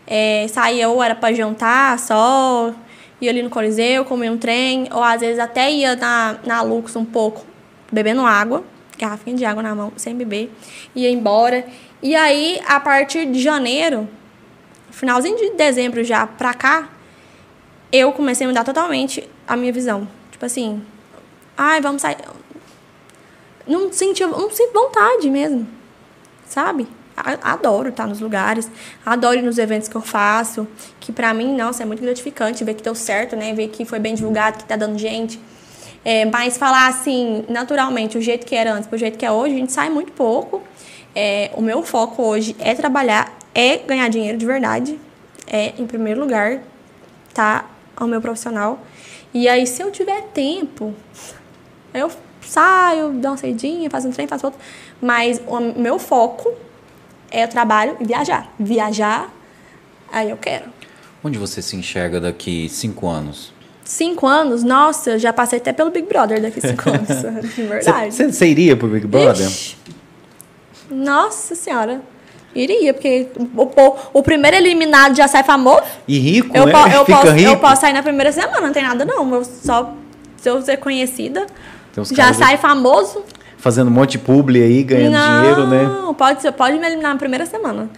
Speaker 2: é, saía ou era para jantar só, ia ali no Coliseu, comia um trem, ou às vezes até ia na, na Lux um pouco, bebendo água, garrafinha de água na mão, sem beber, ia embora. E aí, a partir de janeiro, finalzinho de dezembro já pra cá, eu comecei a mudar totalmente a minha visão. Tipo assim, ai, vamos sair. Não senti, não sinto vontade mesmo, sabe? Adoro estar nos lugares, adoro ir nos eventos que eu faço, que pra mim, nossa, é muito gratificante ver que deu certo, né? Ver que foi bem divulgado, que tá dando gente. É, mas falar assim, naturalmente, o jeito que era antes pro jeito que é hoje, a gente sai muito pouco. É, o meu foco hoje é trabalhar, é ganhar dinheiro de verdade. É, em primeiro lugar, tá ao meu profissional. E aí, se eu tiver tempo, eu saio, dou uma saidinha, faço um trem, faço outro. Mas o meu foco é o trabalho e viajar. Viajar, aí eu quero.
Speaker 1: Onde você se enxerga daqui cinco anos?
Speaker 2: Cinco anos? Nossa, eu já passei até pelo Big Brother daqui cinco anos, de verdade.
Speaker 1: Você, você iria pro Big Brother? Ixi.
Speaker 2: Nossa Senhora. Iria, porque o, o, primeiro eliminado já sai famoso.
Speaker 1: E rico,
Speaker 2: eu,
Speaker 1: né?
Speaker 2: Po, eu, posso, rico. eu posso sair na primeira semana, não tem nada não. Eu só se eu ser conhecida, já sai famoso
Speaker 1: fazendo um monte de publi aí, ganhando
Speaker 2: não,
Speaker 1: dinheiro, né?
Speaker 2: Não, pode, pode me eliminar na primeira semana.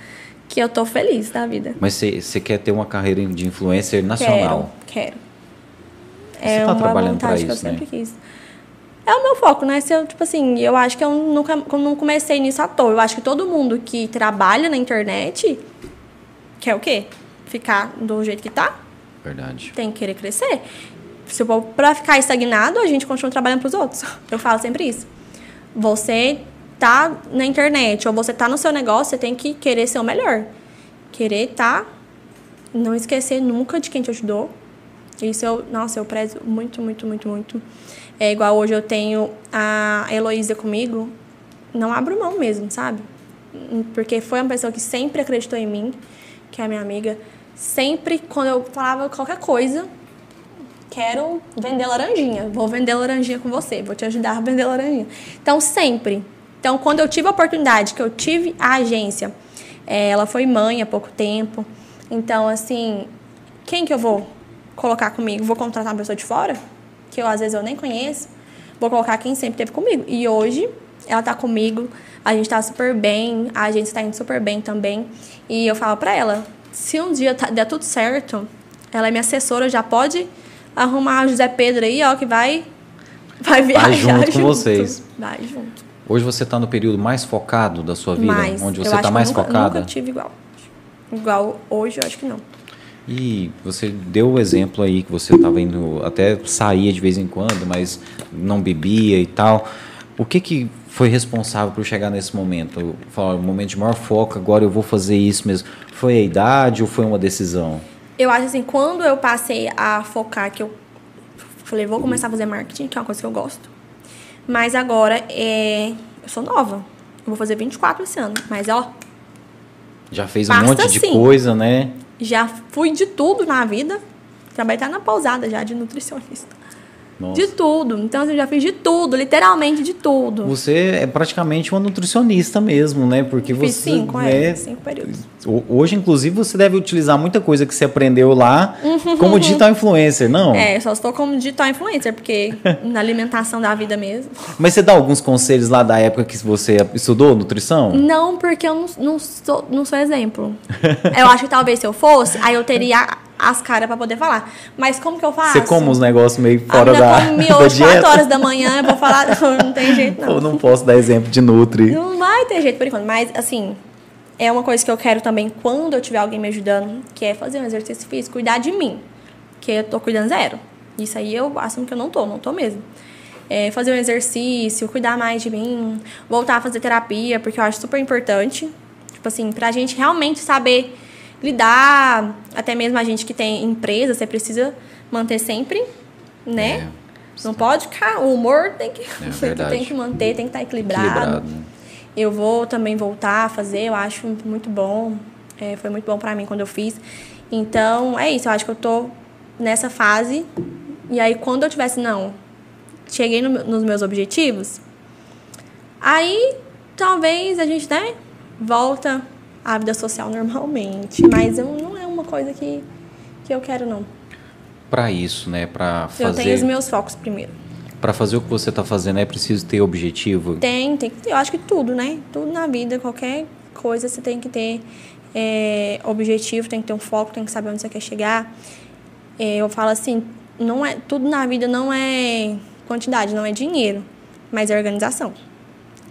Speaker 2: Que eu tô feliz da vida.
Speaker 1: Mas você quer ter uma carreira de influencer nacional?
Speaker 2: Quero, quero.
Speaker 1: É você tá trabalhando para isso, que eu
Speaker 2: né? sempre quis. É o meu foco, né? Se eu, tipo assim, eu acho que eu nunca eu não comecei nisso à toa. Eu acho que todo mundo que trabalha na internet quer o quê? Ficar do jeito que tá?
Speaker 1: Verdade.
Speaker 2: Tem que querer crescer. Se for pra ficar estagnado, a gente continua trabalhando pros outros. Eu falo sempre isso. Você tá na internet ou você tá no seu negócio, você tem que querer ser o melhor. Querer tá não esquecer nunca de quem te ajudou. Isso eu, nossa, eu prezo muito, muito, muito, muito. É igual hoje eu tenho a Heloísa comigo, não abro mão mesmo, sabe? Porque foi uma pessoa que sempre acreditou em mim, que é a minha amiga. Sempre, quando eu falava qualquer coisa, quero vender laranjinha, vou vender laranjinha com você, vou te ajudar a vender laranjinha. Então, sempre. Então, quando eu tive a oportunidade, que eu tive a agência, é, ela foi mãe há pouco tempo. Então, assim, quem que eu vou colocar comigo? Vou contratar uma pessoa de fora, que eu às vezes eu nem conheço. Vou colocar quem sempre teve comigo. E hoje, ela tá comigo, a gente tá super bem, a agência tá indo super bem também. E eu falo pra ela, se um dia tá, der tudo certo, ela é minha assessora, já pode arrumar o José Pedro aí, ó, que vai, vai viajar vai junto, junto.
Speaker 1: com vocês.
Speaker 2: Vai junto.
Speaker 1: Hoje você está no período mais focado da sua vida?
Speaker 2: Mais.
Speaker 1: Onde você está mais
Speaker 2: nunca,
Speaker 1: focada?
Speaker 2: Eu nunca tive igual. Igual hoje, eu acho que não.
Speaker 1: E você deu o exemplo aí que você estava indo, até saía de vez em quando, mas não bebia e tal. O que, que foi responsável por chegar nesse momento? Falar, um momento de maior foco, agora eu vou fazer isso mesmo. Foi a idade ou foi uma decisão?
Speaker 2: Eu acho assim, quando eu passei a focar, que eu falei, vou começar a fazer marketing, que é uma coisa que eu gosto. Mas agora, é, eu sou nova. Eu vou fazer 24 esse ano. Mas, ó.
Speaker 1: Já fez um monte de coisa, né?
Speaker 2: Já fui de tudo na vida. Trabalhei até na pousada já de nutricionista. Nossa. De tudo. Então, assim, eu já fiz de tudo, literalmente de tudo.
Speaker 1: Você é praticamente uma nutricionista mesmo, né? Porque
Speaker 2: fiz
Speaker 1: você.
Speaker 2: Cinco, é, é, cinco períodos.
Speaker 1: Hoje, inclusive, você deve utilizar muita coisa que você aprendeu lá como digital influencer, não?
Speaker 2: É, só estou como digital influencer, porque na alimentação da vida mesmo.
Speaker 1: Mas você dá alguns conselhos lá da época que você estudou nutrição?
Speaker 2: Não, porque eu não, não, sou, não sou exemplo. eu acho que talvez se eu fosse, aí eu teria as caras para poder falar. Mas como que eu faço?
Speaker 1: Você come os negócios meio fora da,
Speaker 2: come miojo da 4 horas da manhã, eu vou falar, não tem jeito não.
Speaker 1: Eu não posso dar exemplo de Nutri.
Speaker 2: Não vai ter jeito por enquanto, mas assim, é uma coisa que eu quero também quando eu tiver alguém me ajudando, que é fazer um exercício físico, cuidar de mim, que eu tô cuidando zero. Isso aí eu assumo que eu não tô, não tô mesmo. É, fazer um exercício, cuidar mais de mim, voltar a fazer terapia, porque eu acho super importante. Tipo assim, pra gente realmente saber lidar, até mesmo a gente que tem empresa, você precisa manter sempre, né? É, não pode ficar, o humor tem que, é tem que manter, tem que estar equilibrado. equilibrado né? Eu vou também voltar a fazer, eu acho muito bom. É, foi muito bom para mim quando eu fiz. Então, é isso, eu acho que eu tô nessa fase. E aí, quando eu tivesse, não, cheguei no, nos meus objetivos, aí talvez a gente, né, volta a vida social normalmente. Mas eu, não é uma coisa que, que eu quero, não.
Speaker 1: Para isso, né? Para fazer.
Speaker 2: Eu tenho os meus focos primeiro.
Speaker 1: Para fazer o que você está fazendo, é preciso ter objetivo?
Speaker 2: Tem, tem que ter. Eu acho que tudo, né? Tudo na vida, qualquer coisa, você tem que ter é, objetivo, tem que ter um foco, tem que saber onde você quer chegar. É, eu falo assim, não é tudo na vida não é quantidade, não é dinheiro, mas é organização.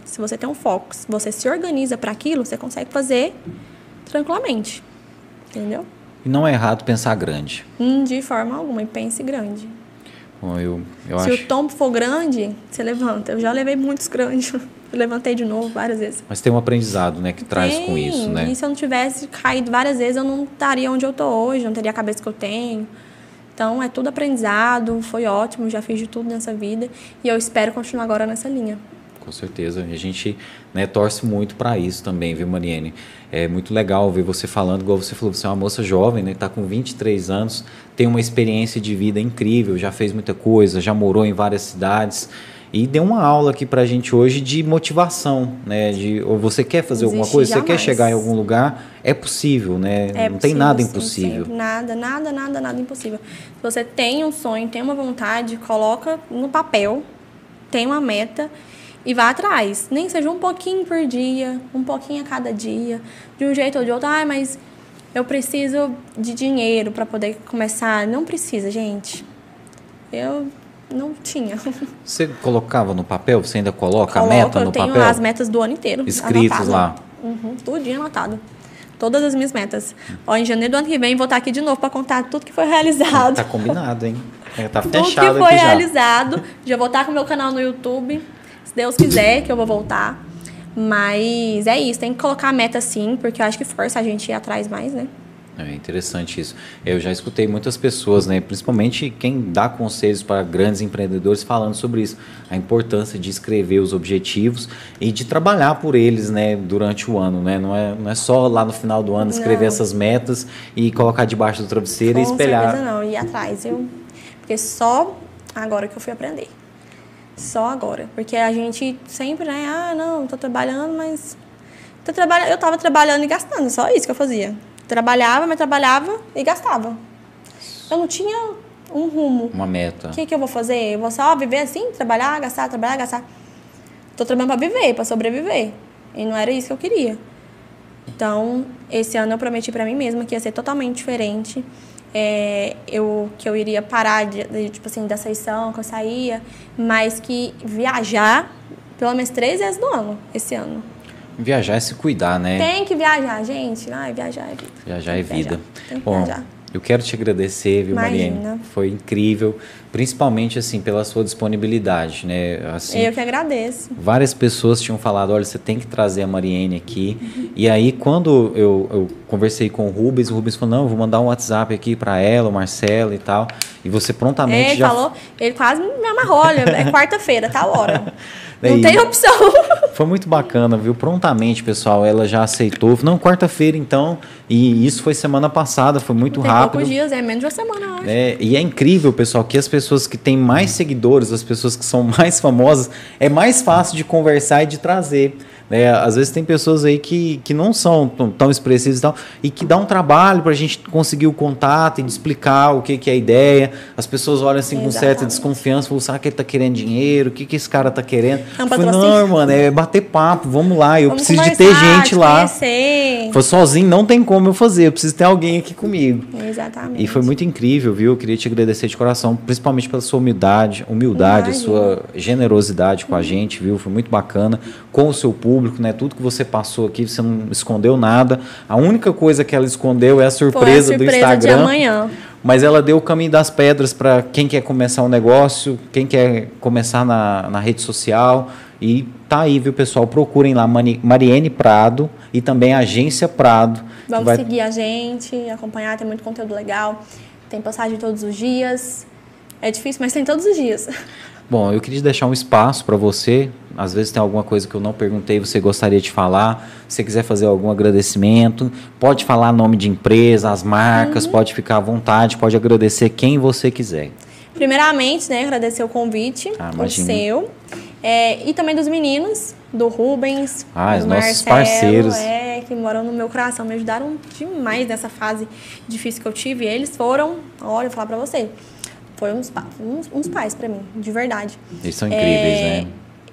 Speaker 2: Se você tem um foco, se você se organiza para aquilo, você consegue fazer tranquilamente. Entendeu?
Speaker 1: E não é errado pensar grande.
Speaker 2: Hum, de forma alguma, e pense grande.
Speaker 1: Bom, eu, eu
Speaker 2: se
Speaker 1: acho...
Speaker 2: o tombo for grande, você levanta. Eu já levei muitos grandes. Eu levantei de novo várias vezes.
Speaker 1: Mas tem um aprendizado, né, que traz com isso, né?
Speaker 2: E se eu não tivesse caído várias vezes, eu não estaria onde eu tô hoje, não teria a cabeça que eu tenho. Então, é tudo aprendizado, foi ótimo, já fiz de tudo nessa vida e eu espero continuar agora nessa linha.
Speaker 1: Com certeza. A gente né, torce muito para isso também, viu, Mariene? É muito legal ver você falando, igual você falou, você é uma moça jovem, né? Está com 23 anos, tem uma experiência de vida incrível, já fez muita coisa, já morou em várias cidades. E deu uma aula aqui para a gente hoje de motivação, né? De, ou você quer fazer Existe alguma coisa, jamais. você quer chegar em algum lugar, é possível, né?
Speaker 2: É
Speaker 1: Não
Speaker 2: possível,
Speaker 1: tem nada impossível.
Speaker 2: Sim, nada, nada, nada, nada impossível. Se você tem um sonho, tem uma vontade, coloca no papel, tem uma meta e vá atrás. Nem seja um pouquinho por dia, um pouquinho a cada dia, de um jeito ou de outro. Ah, mas eu preciso de dinheiro para poder começar. Não precisa, gente. Eu não tinha.
Speaker 1: Você colocava no papel? Você ainda coloca Coloco, a meta no papel?
Speaker 2: Eu tenho as metas do ano inteiro.
Speaker 1: Escritos anotado. lá?
Speaker 2: Uhum, tudinho anotado. Todas as minhas metas. Ó, em janeiro do ano que vem vou estar aqui de novo para contar tudo que foi realizado.
Speaker 1: Tá combinado, hein? É, tá
Speaker 2: fechado
Speaker 1: Tudo que
Speaker 2: foi realizado. Já. já vou estar com o meu canal no YouTube se Deus quiser que eu vou voltar. Mas é isso, tem que colocar a meta sim, porque eu acho que força a gente ir atrás mais, né?
Speaker 1: É interessante isso. Eu já escutei muitas pessoas, né, principalmente quem dá conselhos para grandes empreendedores falando sobre isso, a importância de escrever os objetivos e de trabalhar por eles, né, durante o ano, né? Não é, não é só lá no final do ano escrever não. essas metas e colocar debaixo do travesseiro Com e espelhar.
Speaker 2: Com não, ir atrás, eu porque só agora que eu fui aprender só agora. Porque a gente sempre, né? Ah, não, tô trabalhando, mas. Tô trabalhando, eu tava trabalhando e gastando, só isso que eu fazia. Trabalhava, mas trabalhava e gastava. Eu não tinha um rumo.
Speaker 1: Uma meta.
Speaker 2: O que, que eu vou fazer? Eu vou só viver assim? Trabalhar, gastar, trabalhar, gastar. Tô trabalhando para viver, para sobreviver. E não era isso que eu queria. Então, esse ano eu prometi para mim mesma que ia ser totalmente diferente é, eu, que eu iria parar de, de, tipo assim, da sessão, que eu saía, mas que viajar pelo menos três vezes no ano, esse ano.
Speaker 1: Viajar é se cuidar, né?
Speaker 2: Tem que viajar, gente. Ai, viajar é vida.
Speaker 1: Viajar é vida. Bom, viajar. Eu quero te agradecer, viu, Imagina. Mariane? Foi incrível, principalmente assim pela sua disponibilidade, né? Assim,
Speaker 2: eu que agradeço.
Speaker 1: Várias pessoas tinham falado, olha, você tem que trazer a Mariane aqui. Uhum. E aí quando eu, eu, conversei com o Rubens, o Rubens falou, não, eu vou mandar um WhatsApp aqui para ela, o Marcelo e tal. E você prontamente
Speaker 2: é, ele
Speaker 1: já
Speaker 2: falou, ele quase me amarrou, olha, é quarta-feira, tá hora. Não tem opção.
Speaker 1: Foi muito bacana, viu? Prontamente, pessoal, ela já aceitou. Não, quarta-feira, então. E isso foi semana passada, foi muito
Speaker 2: tem
Speaker 1: rápido.
Speaker 2: poucos dias, é menos de uma semana, acho.
Speaker 1: É, e é incrível, pessoal, que as pessoas que têm mais seguidores, as pessoas que são mais famosas, é mais fácil de conversar e de trazer. Né? Às vezes tem pessoas aí que, que não são tão, tão expressivas e tal, e que dá um trabalho para a gente conseguir o contato e explicar o que, que é a ideia. As pessoas olham assim Exatamente. com certa desconfiança, falam, será que ele está querendo dinheiro? O que, que esse cara está querendo? É um falei, não, mano, é bater papo, vamos lá, eu vamos preciso de ter gente lá. Foi sozinho, não tem como eu fazer, eu preciso ter alguém aqui comigo.
Speaker 2: Exatamente.
Speaker 1: E foi muito incrível, viu? Eu queria te agradecer de coração, principalmente pela sua humildade, humildade, a sua generosidade com a gente, viu? Foi muito bacana com o seu público público, né? Tudo que você passou aqui, você não escondeu nada. A única coisa que ela escondeu é a surpresa, a surpresa do Instagram. De
Speaker 2: amanhã.
Speaker 1: Mas ela deu o caminho das pedras para quem quer começar um negócio, quem quer começar na, na rede social. E tá aí, viu, pessoal? Procurem lá Mariene Prado e também a Agência Prado.
Speaker 2: Vamos vai... seguir a gente, acompanhar, tem muito conteúdo legal. Tem postagem todos os dias. É difícil, mas tem todos os dias.
Speaker 1: Bom, eu queria deixar um espaço para você. Às vezes tem alguma coisa que eu não perguntei, você gostaria de falar. Se você quiser fazer algum agradecimento, pode falar nome de empresa, as marcas, uhum. pode ficar à vontade, pode agradecer quem você quiser.
Speaker 2: Primeiramente, né, agradecer o convite, ah, o seu, é, e também dos meninos, do Rubens,
Speaker 1: ah, do os nossos parceiros,
Speaker 2: é, que moram no meu coração, me ajudaram demais nessa fase difícil que eu tive. Eles foram, olha, eu vou falar para você, foi uns, uns, uns pais para mim, de verdade.
Speaker 1: Eles são incríveis, é, né?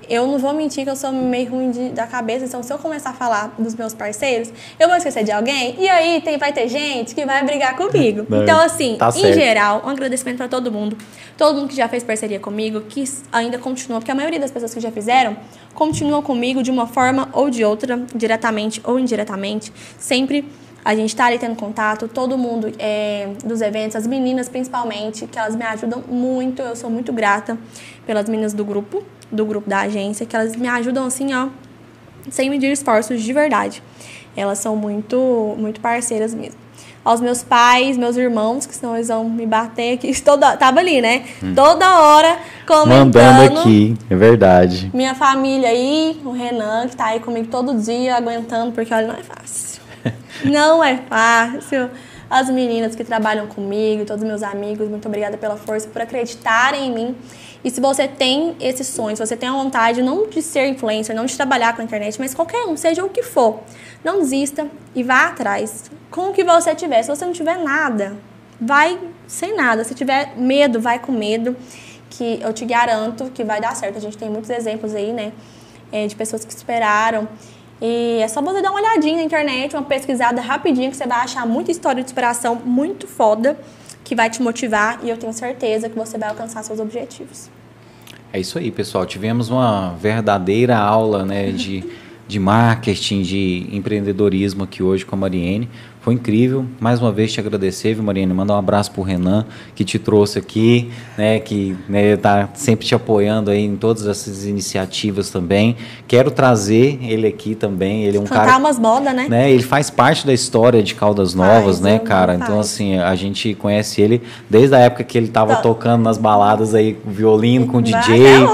Speaker 2: Eu não vou mentir que eu sou meio ruim de, da cabeça, então se eu começar a falar dos meus parceiros, eu vou esquecer de alguém, e aí tem, vai ter gente que vai brigar comigo. Não, então, assim, tá em geral, um agradecimento para todo mundo. Todo mundo que já fez parceria comigo, que ainda continua, porque a maioria das pessoas que já fizeram continuam comigo de uma forma ou de outra, diretamente ou indiretamente, sempre a gente está ali tendo contato, todo mundo é, dos eventos, as meninas principalmente, que elas me ajudam muito, eu sou muito grata pelas meninas do grupo, do grupo da agência, que elas me ajudam assim, ó, sem medir esforços de verdade. Elas são muito, muito parceiras mesmo. Aos meus pais, meus irmãos, que senão eles vão me bater aqui. Toda, tava ali, né? Hum. Toda hora comentando.
Speaker 1: Mandando aqui, é verdade.
Speaker 2: Minha família aí, o Renan, que tá aí comigo todo dia, aguentando, porque olha, não é fácil. Não é fácil. As meninas que trabalham comigo, todos meus amigos, muito obrigada pela força, por acreditarem em mim. E se você tem esse sonho, se você tem a vontade não de ser influencer, não de trabalhar com a internet, mas qualquer um, seja o que for, não desista e vá atrás com o que você tiver. Se você não tiver nada, vai sem nada. Se tiver medo, vai com medo, que eu te garanto que vai dar certo. A gente tem muitos exemplos aí, né, eh, de pessoas que esperaram e é só você dar uma olhadinha na internet, uma pesquisada rapidinho, que você vai achar muita história de inspiração muito foda, que vai te motivar e eu tenho certeza que você vai alcançar seus objetivos.
Speaker 1: É isso aí, pessoal. Tivemos uma verdadeira aula né, de, de marketing, de empreendedorismo aqui hoje com a Mariene. Foi incrível. Mais uma vez te agradecer, viu, Mariane? Mandar um abraço pro Renan, que te trouxe aqui, né? Que né, tá sempre te apoiando aí em todas essas iniciativas também. Quero trazer ele aqui também. Ele é um
Speaker 2: Cantar
Speaker 1: cara.
Speaker 2: umas modas, né?
Speaker 1: né? Ele faz parte da história de Caldas Novas, faz, né, cara? Então, assim, a gente conhece ele desde a época que ele tava então, tocando nas baladas aí, violino com DJ.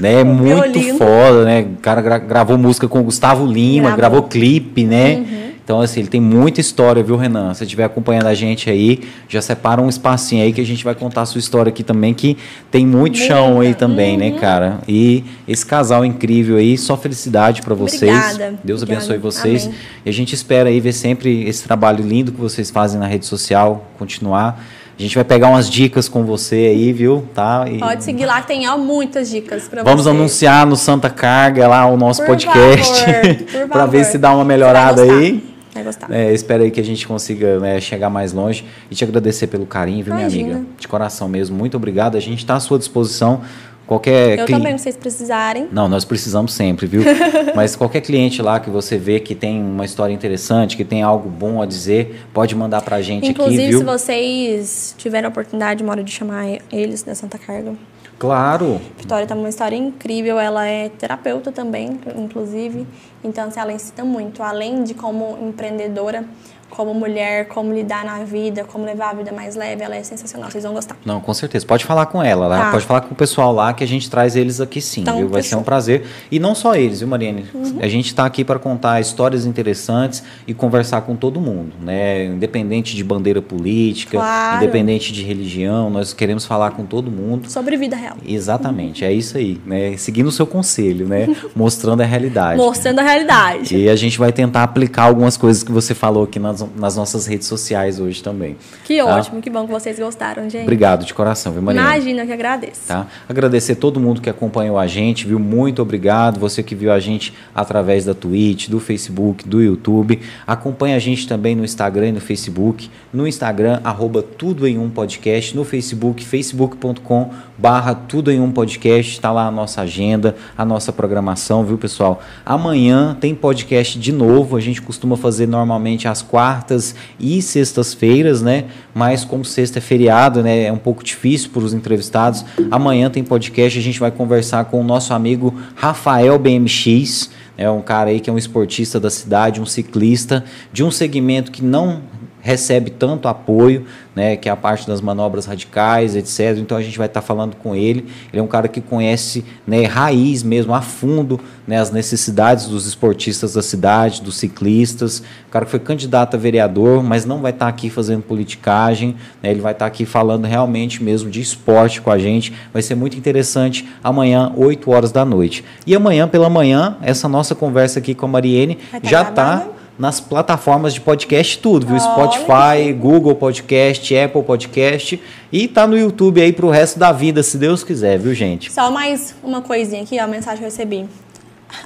Speaker 1: Né? Muito violino. foda, né? O cara gra gravou música com o Gustavo Lima, gravou, gravou clipe, né? Uhum. Então, assim, ele tem muita história, viu, Renan? Se estiver acompanhando a gente aí, já separa um espacinho aí que a gente vai contar a sua história aqui também, que tem muito chão aí também, né, uhum. né, cara? E esse casal incrível aí, só felicidade para vocês.
Speaker 2: Obrigada.
Speaker 1: Deus Obrigada. abençoe vocês. Amém. E a gente espera aí ver sempre esse trabalho lindo que vocês fazem na rede social, continuar. A gente vai pegar umas dicas com você aí, viu? Tá?
Speaker 2: E... Pode seguir lá, tem ó, muitas dicas para
Speaker 1: você. Vamos anunciar no Santa Carga lá o nosso por podcast para ver se dá uma melhorada aí.
Speaker 2: Vai gostar.
Speaker 1: É, espero aí que a gente consiga né, chegar mais longe e te agradecer pelo carinho, viu, Imagina. minha amiga? De coração mesmo. Muito obrigado. A gente está à sua disposição Qualquer
Speaker 2: Eu
Speaker 1: cli-
Speaker 2: também, se vocês precisarem.
Speaker 1: Não, nós precisamos sempre, viu? Mas qualquer cliente lá que você vê que tem uma história interessante, que tem algo bom a dizer, pode mandar pra gente
Speaker 2: Inclusive,
Speaker 1: aqui, viu?
Speaker 2: se vocês tiverem a oportunidade, uma hora de chamar eles da Santa Carga.
Speaker 1: Claro.
Speaker 2: Vitória tá uma história incrível, ela é terapeuta também, inclusive. Então, assim, ela ensina muito, além de como empreendedora, como mulher, como lidar na vida, como levar a vida mais leve, ela é sensacional, vocês vão gostar.
Speaker 1: Não, com certeza. Pode falar com ela, lá.
Speaker 2: Tá.
Speaker 1: pode falar com o pessoal lá que a gente traz eles aqui sim,
Speaker 2: Então,
Speaker 1: viu? Vai ser um prazer. E não só eles, viu, Mariane?
Speaker 2: Uhum.
Speaker 1: A gente está aqui para contar histórias interessantes e conversar com todo mundo, né? Independente de bandeira política,
Speaker 2: Claro.
Speaker 1: independente de religião, nós queremos falar com todo mundo.
Speaker 2: Sobre vida real.
Speaker 1: Exatamente, é isso aí, né? Seguindo o seu conselho, né? Mostrando a realidade.
Speaker 2: Mostrando a realidade.
Speaker 1: E a gente vai tentar aplicar algumas coisas que você falou aqui nas, nas nossas redes sociais hoje também.
Speaker 2: Que
Speaker 1: Tá?
Speaker 2: ótimo, que bom que vocês gostaram, gente.
Speaker 1: Obrigado de coração, viu, Mariana?
Speaker 2: Imagina, que agradeço.
Speaker 1: Tá? Agradecer todo mundo que acompanhou a gente, viu? Muito obrigado. Você que viu a gente através da Twitch, do Facebook, do YouTube. Acompanha a gente também no Instagram e no Facebook. No Instagram, arroba Tudo em Um Podcast. No Facebook, facebook.com barra Tudo em Um Podcast. Está lá a nossa agenda, a nossa programação, viu, pessoal? Amanhã tem podcast de novo. A gente costuma fazer normalmente às quartas e sextas-feiras, né? Mas como sexta é feriado, né? É um pouco difícil para os entrevistados. Amanhã tem podcast, a gente vai conversar com o nosso amigo Rafael BMX, é um cara aí que é um esportista da cidade, um ciclista de um segmento que não recebe tanto apoio, né, que é a parte das manobras radicais, etc. Então a gente vai estar falando com ele. Ele é um cara que conhece, né, raiz mesmo, a fundo, né, as necessidades dos esportistas da cidade, dos ciclistas. O cara que foi candidato a vereador, mas não vai estar aqui fazendo politicagem. né, ele vai estar aqui falando realmente mesmo de esporte com a gente. Vai ser muito interessante amanhã, 8 horas da noite. E amanhã pela manhã, essa nossa conversa aqui com a Mariene
Speaker 2: tá
Speaker 1: já está? Nas plataformas de podcast tudo, viu? Spotify, Google Podcast, Apple Podcast e tá no YouTube aí pro resto da vida, se Deus quiser, viu, gente?
Speaker 2: Só mais uma coisinha aqui, ó, a mensagem que eu recebi.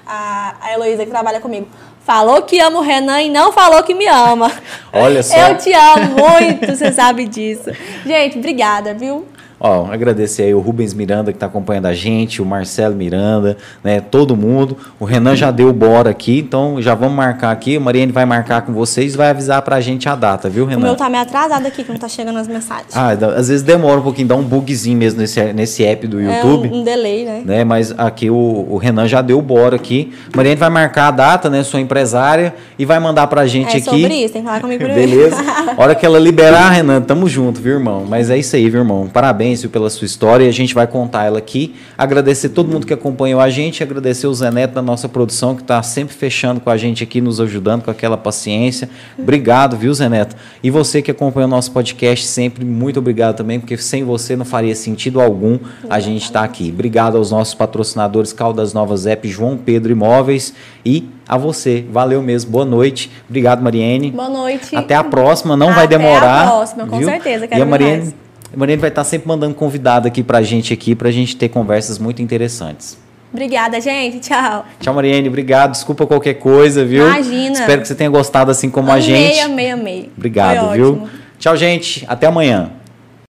Speaker 2: A, a Heloísa, que trabalha comigo, falou que ama o Renan e não falou que me ama.
Speaker 1: Olha só.
Speaker 2: Eu te amo muito, você sabe disso. Gente, obrigada, viu?
Speaker 1: Ó, agradecer aí o Rubens Miranda que está acompanhando a gente, o Marcelo Miranda, né, todo mundo. O Renan já deu bora aqui, então já vamos marcar aqui. A Mariane vai marcar com vocês e vai avisar pra gente a data, viu,
Speaker 2: O
Speaker 1: Renan?
Speaker 2: meu tá meio atrasado aqui, que não tá chegando as mensagens.
Speaker 1: Ah, às vezes demora um pouquinho, dá um bugzinho mesmo nesse, nesse app do
Speaker 2: é
Speaker 1: YouTube.
Speaker 2: um, um delay, né?
Speaker 1: né? Mas aqui o, o Renan já deu bora aqui. Mariane vai marcar a data, né? Sua empresária, e vai mandar pra gente
Speaker 2: É
Speaker 1: aqui.
Speaker 2: sobre isso, tem que falar comigo primeiro.
Speaker 1: Beleza? Hora que ela liberar, Renan, tamo junto, viu, irmão? Mas é isso aí, viu, irmão? Parabéns pela sua história. A gente vai contar ela aqui. Agradecer todo mundo que acompanhou a gente. Agradecer o Zé Neto da nossa produção, que tá sempre fechando com a gente aqui, nos ajudando com aquela paciência. Obrigado, viu, Zé Neto? E você que acompanha o nosso podcast sempre, muito obrigado também, porque sem você não faria sentido algum a gente estar aqui. Obrigado aos nossos patrocinadores Caldas Novas App, João Pedro Imóveis e a você. Valeu mesmo. Boa noite. Obrigado, Mariene.
Speaker 2: Boa noite.
Speaker 1: Até a próxima, não vai
Speaker 2: Até a
Speaker 1: demorar.
Speaker 2: próxima, com
Speaker 1: viu?
Speaker 2: certeza,
Speaker 1: E
Speaker 2: quero
Speaker 1: a
Speaker 2: ver
Speaker 1: Mariene,
Speaker 2: mais.
Speaker 1: A Mariene vai estar sempre mandando convidado aqui pra gente aqui, pra gente ter conversas muito interessantes.
Speaker 2: Obrigada, gente. Tchau.
Speaker 1: Tchau, Mariene. Obrigado. Desculpa qualquer coisa, viu?
Speaker 2: Imagina.
Speaker 1: Espero que você tenha gostado assim como a
Speaker 2: amei,
Speaker 1: gente.
Speaker 2: amei, amei.
Speaker 1: Obrigado,
Speaker 2: Foi
Speaker 1: viu?
Speaker 2: ótimo.
Speaker 1: Tchau, gente. Até amanhã.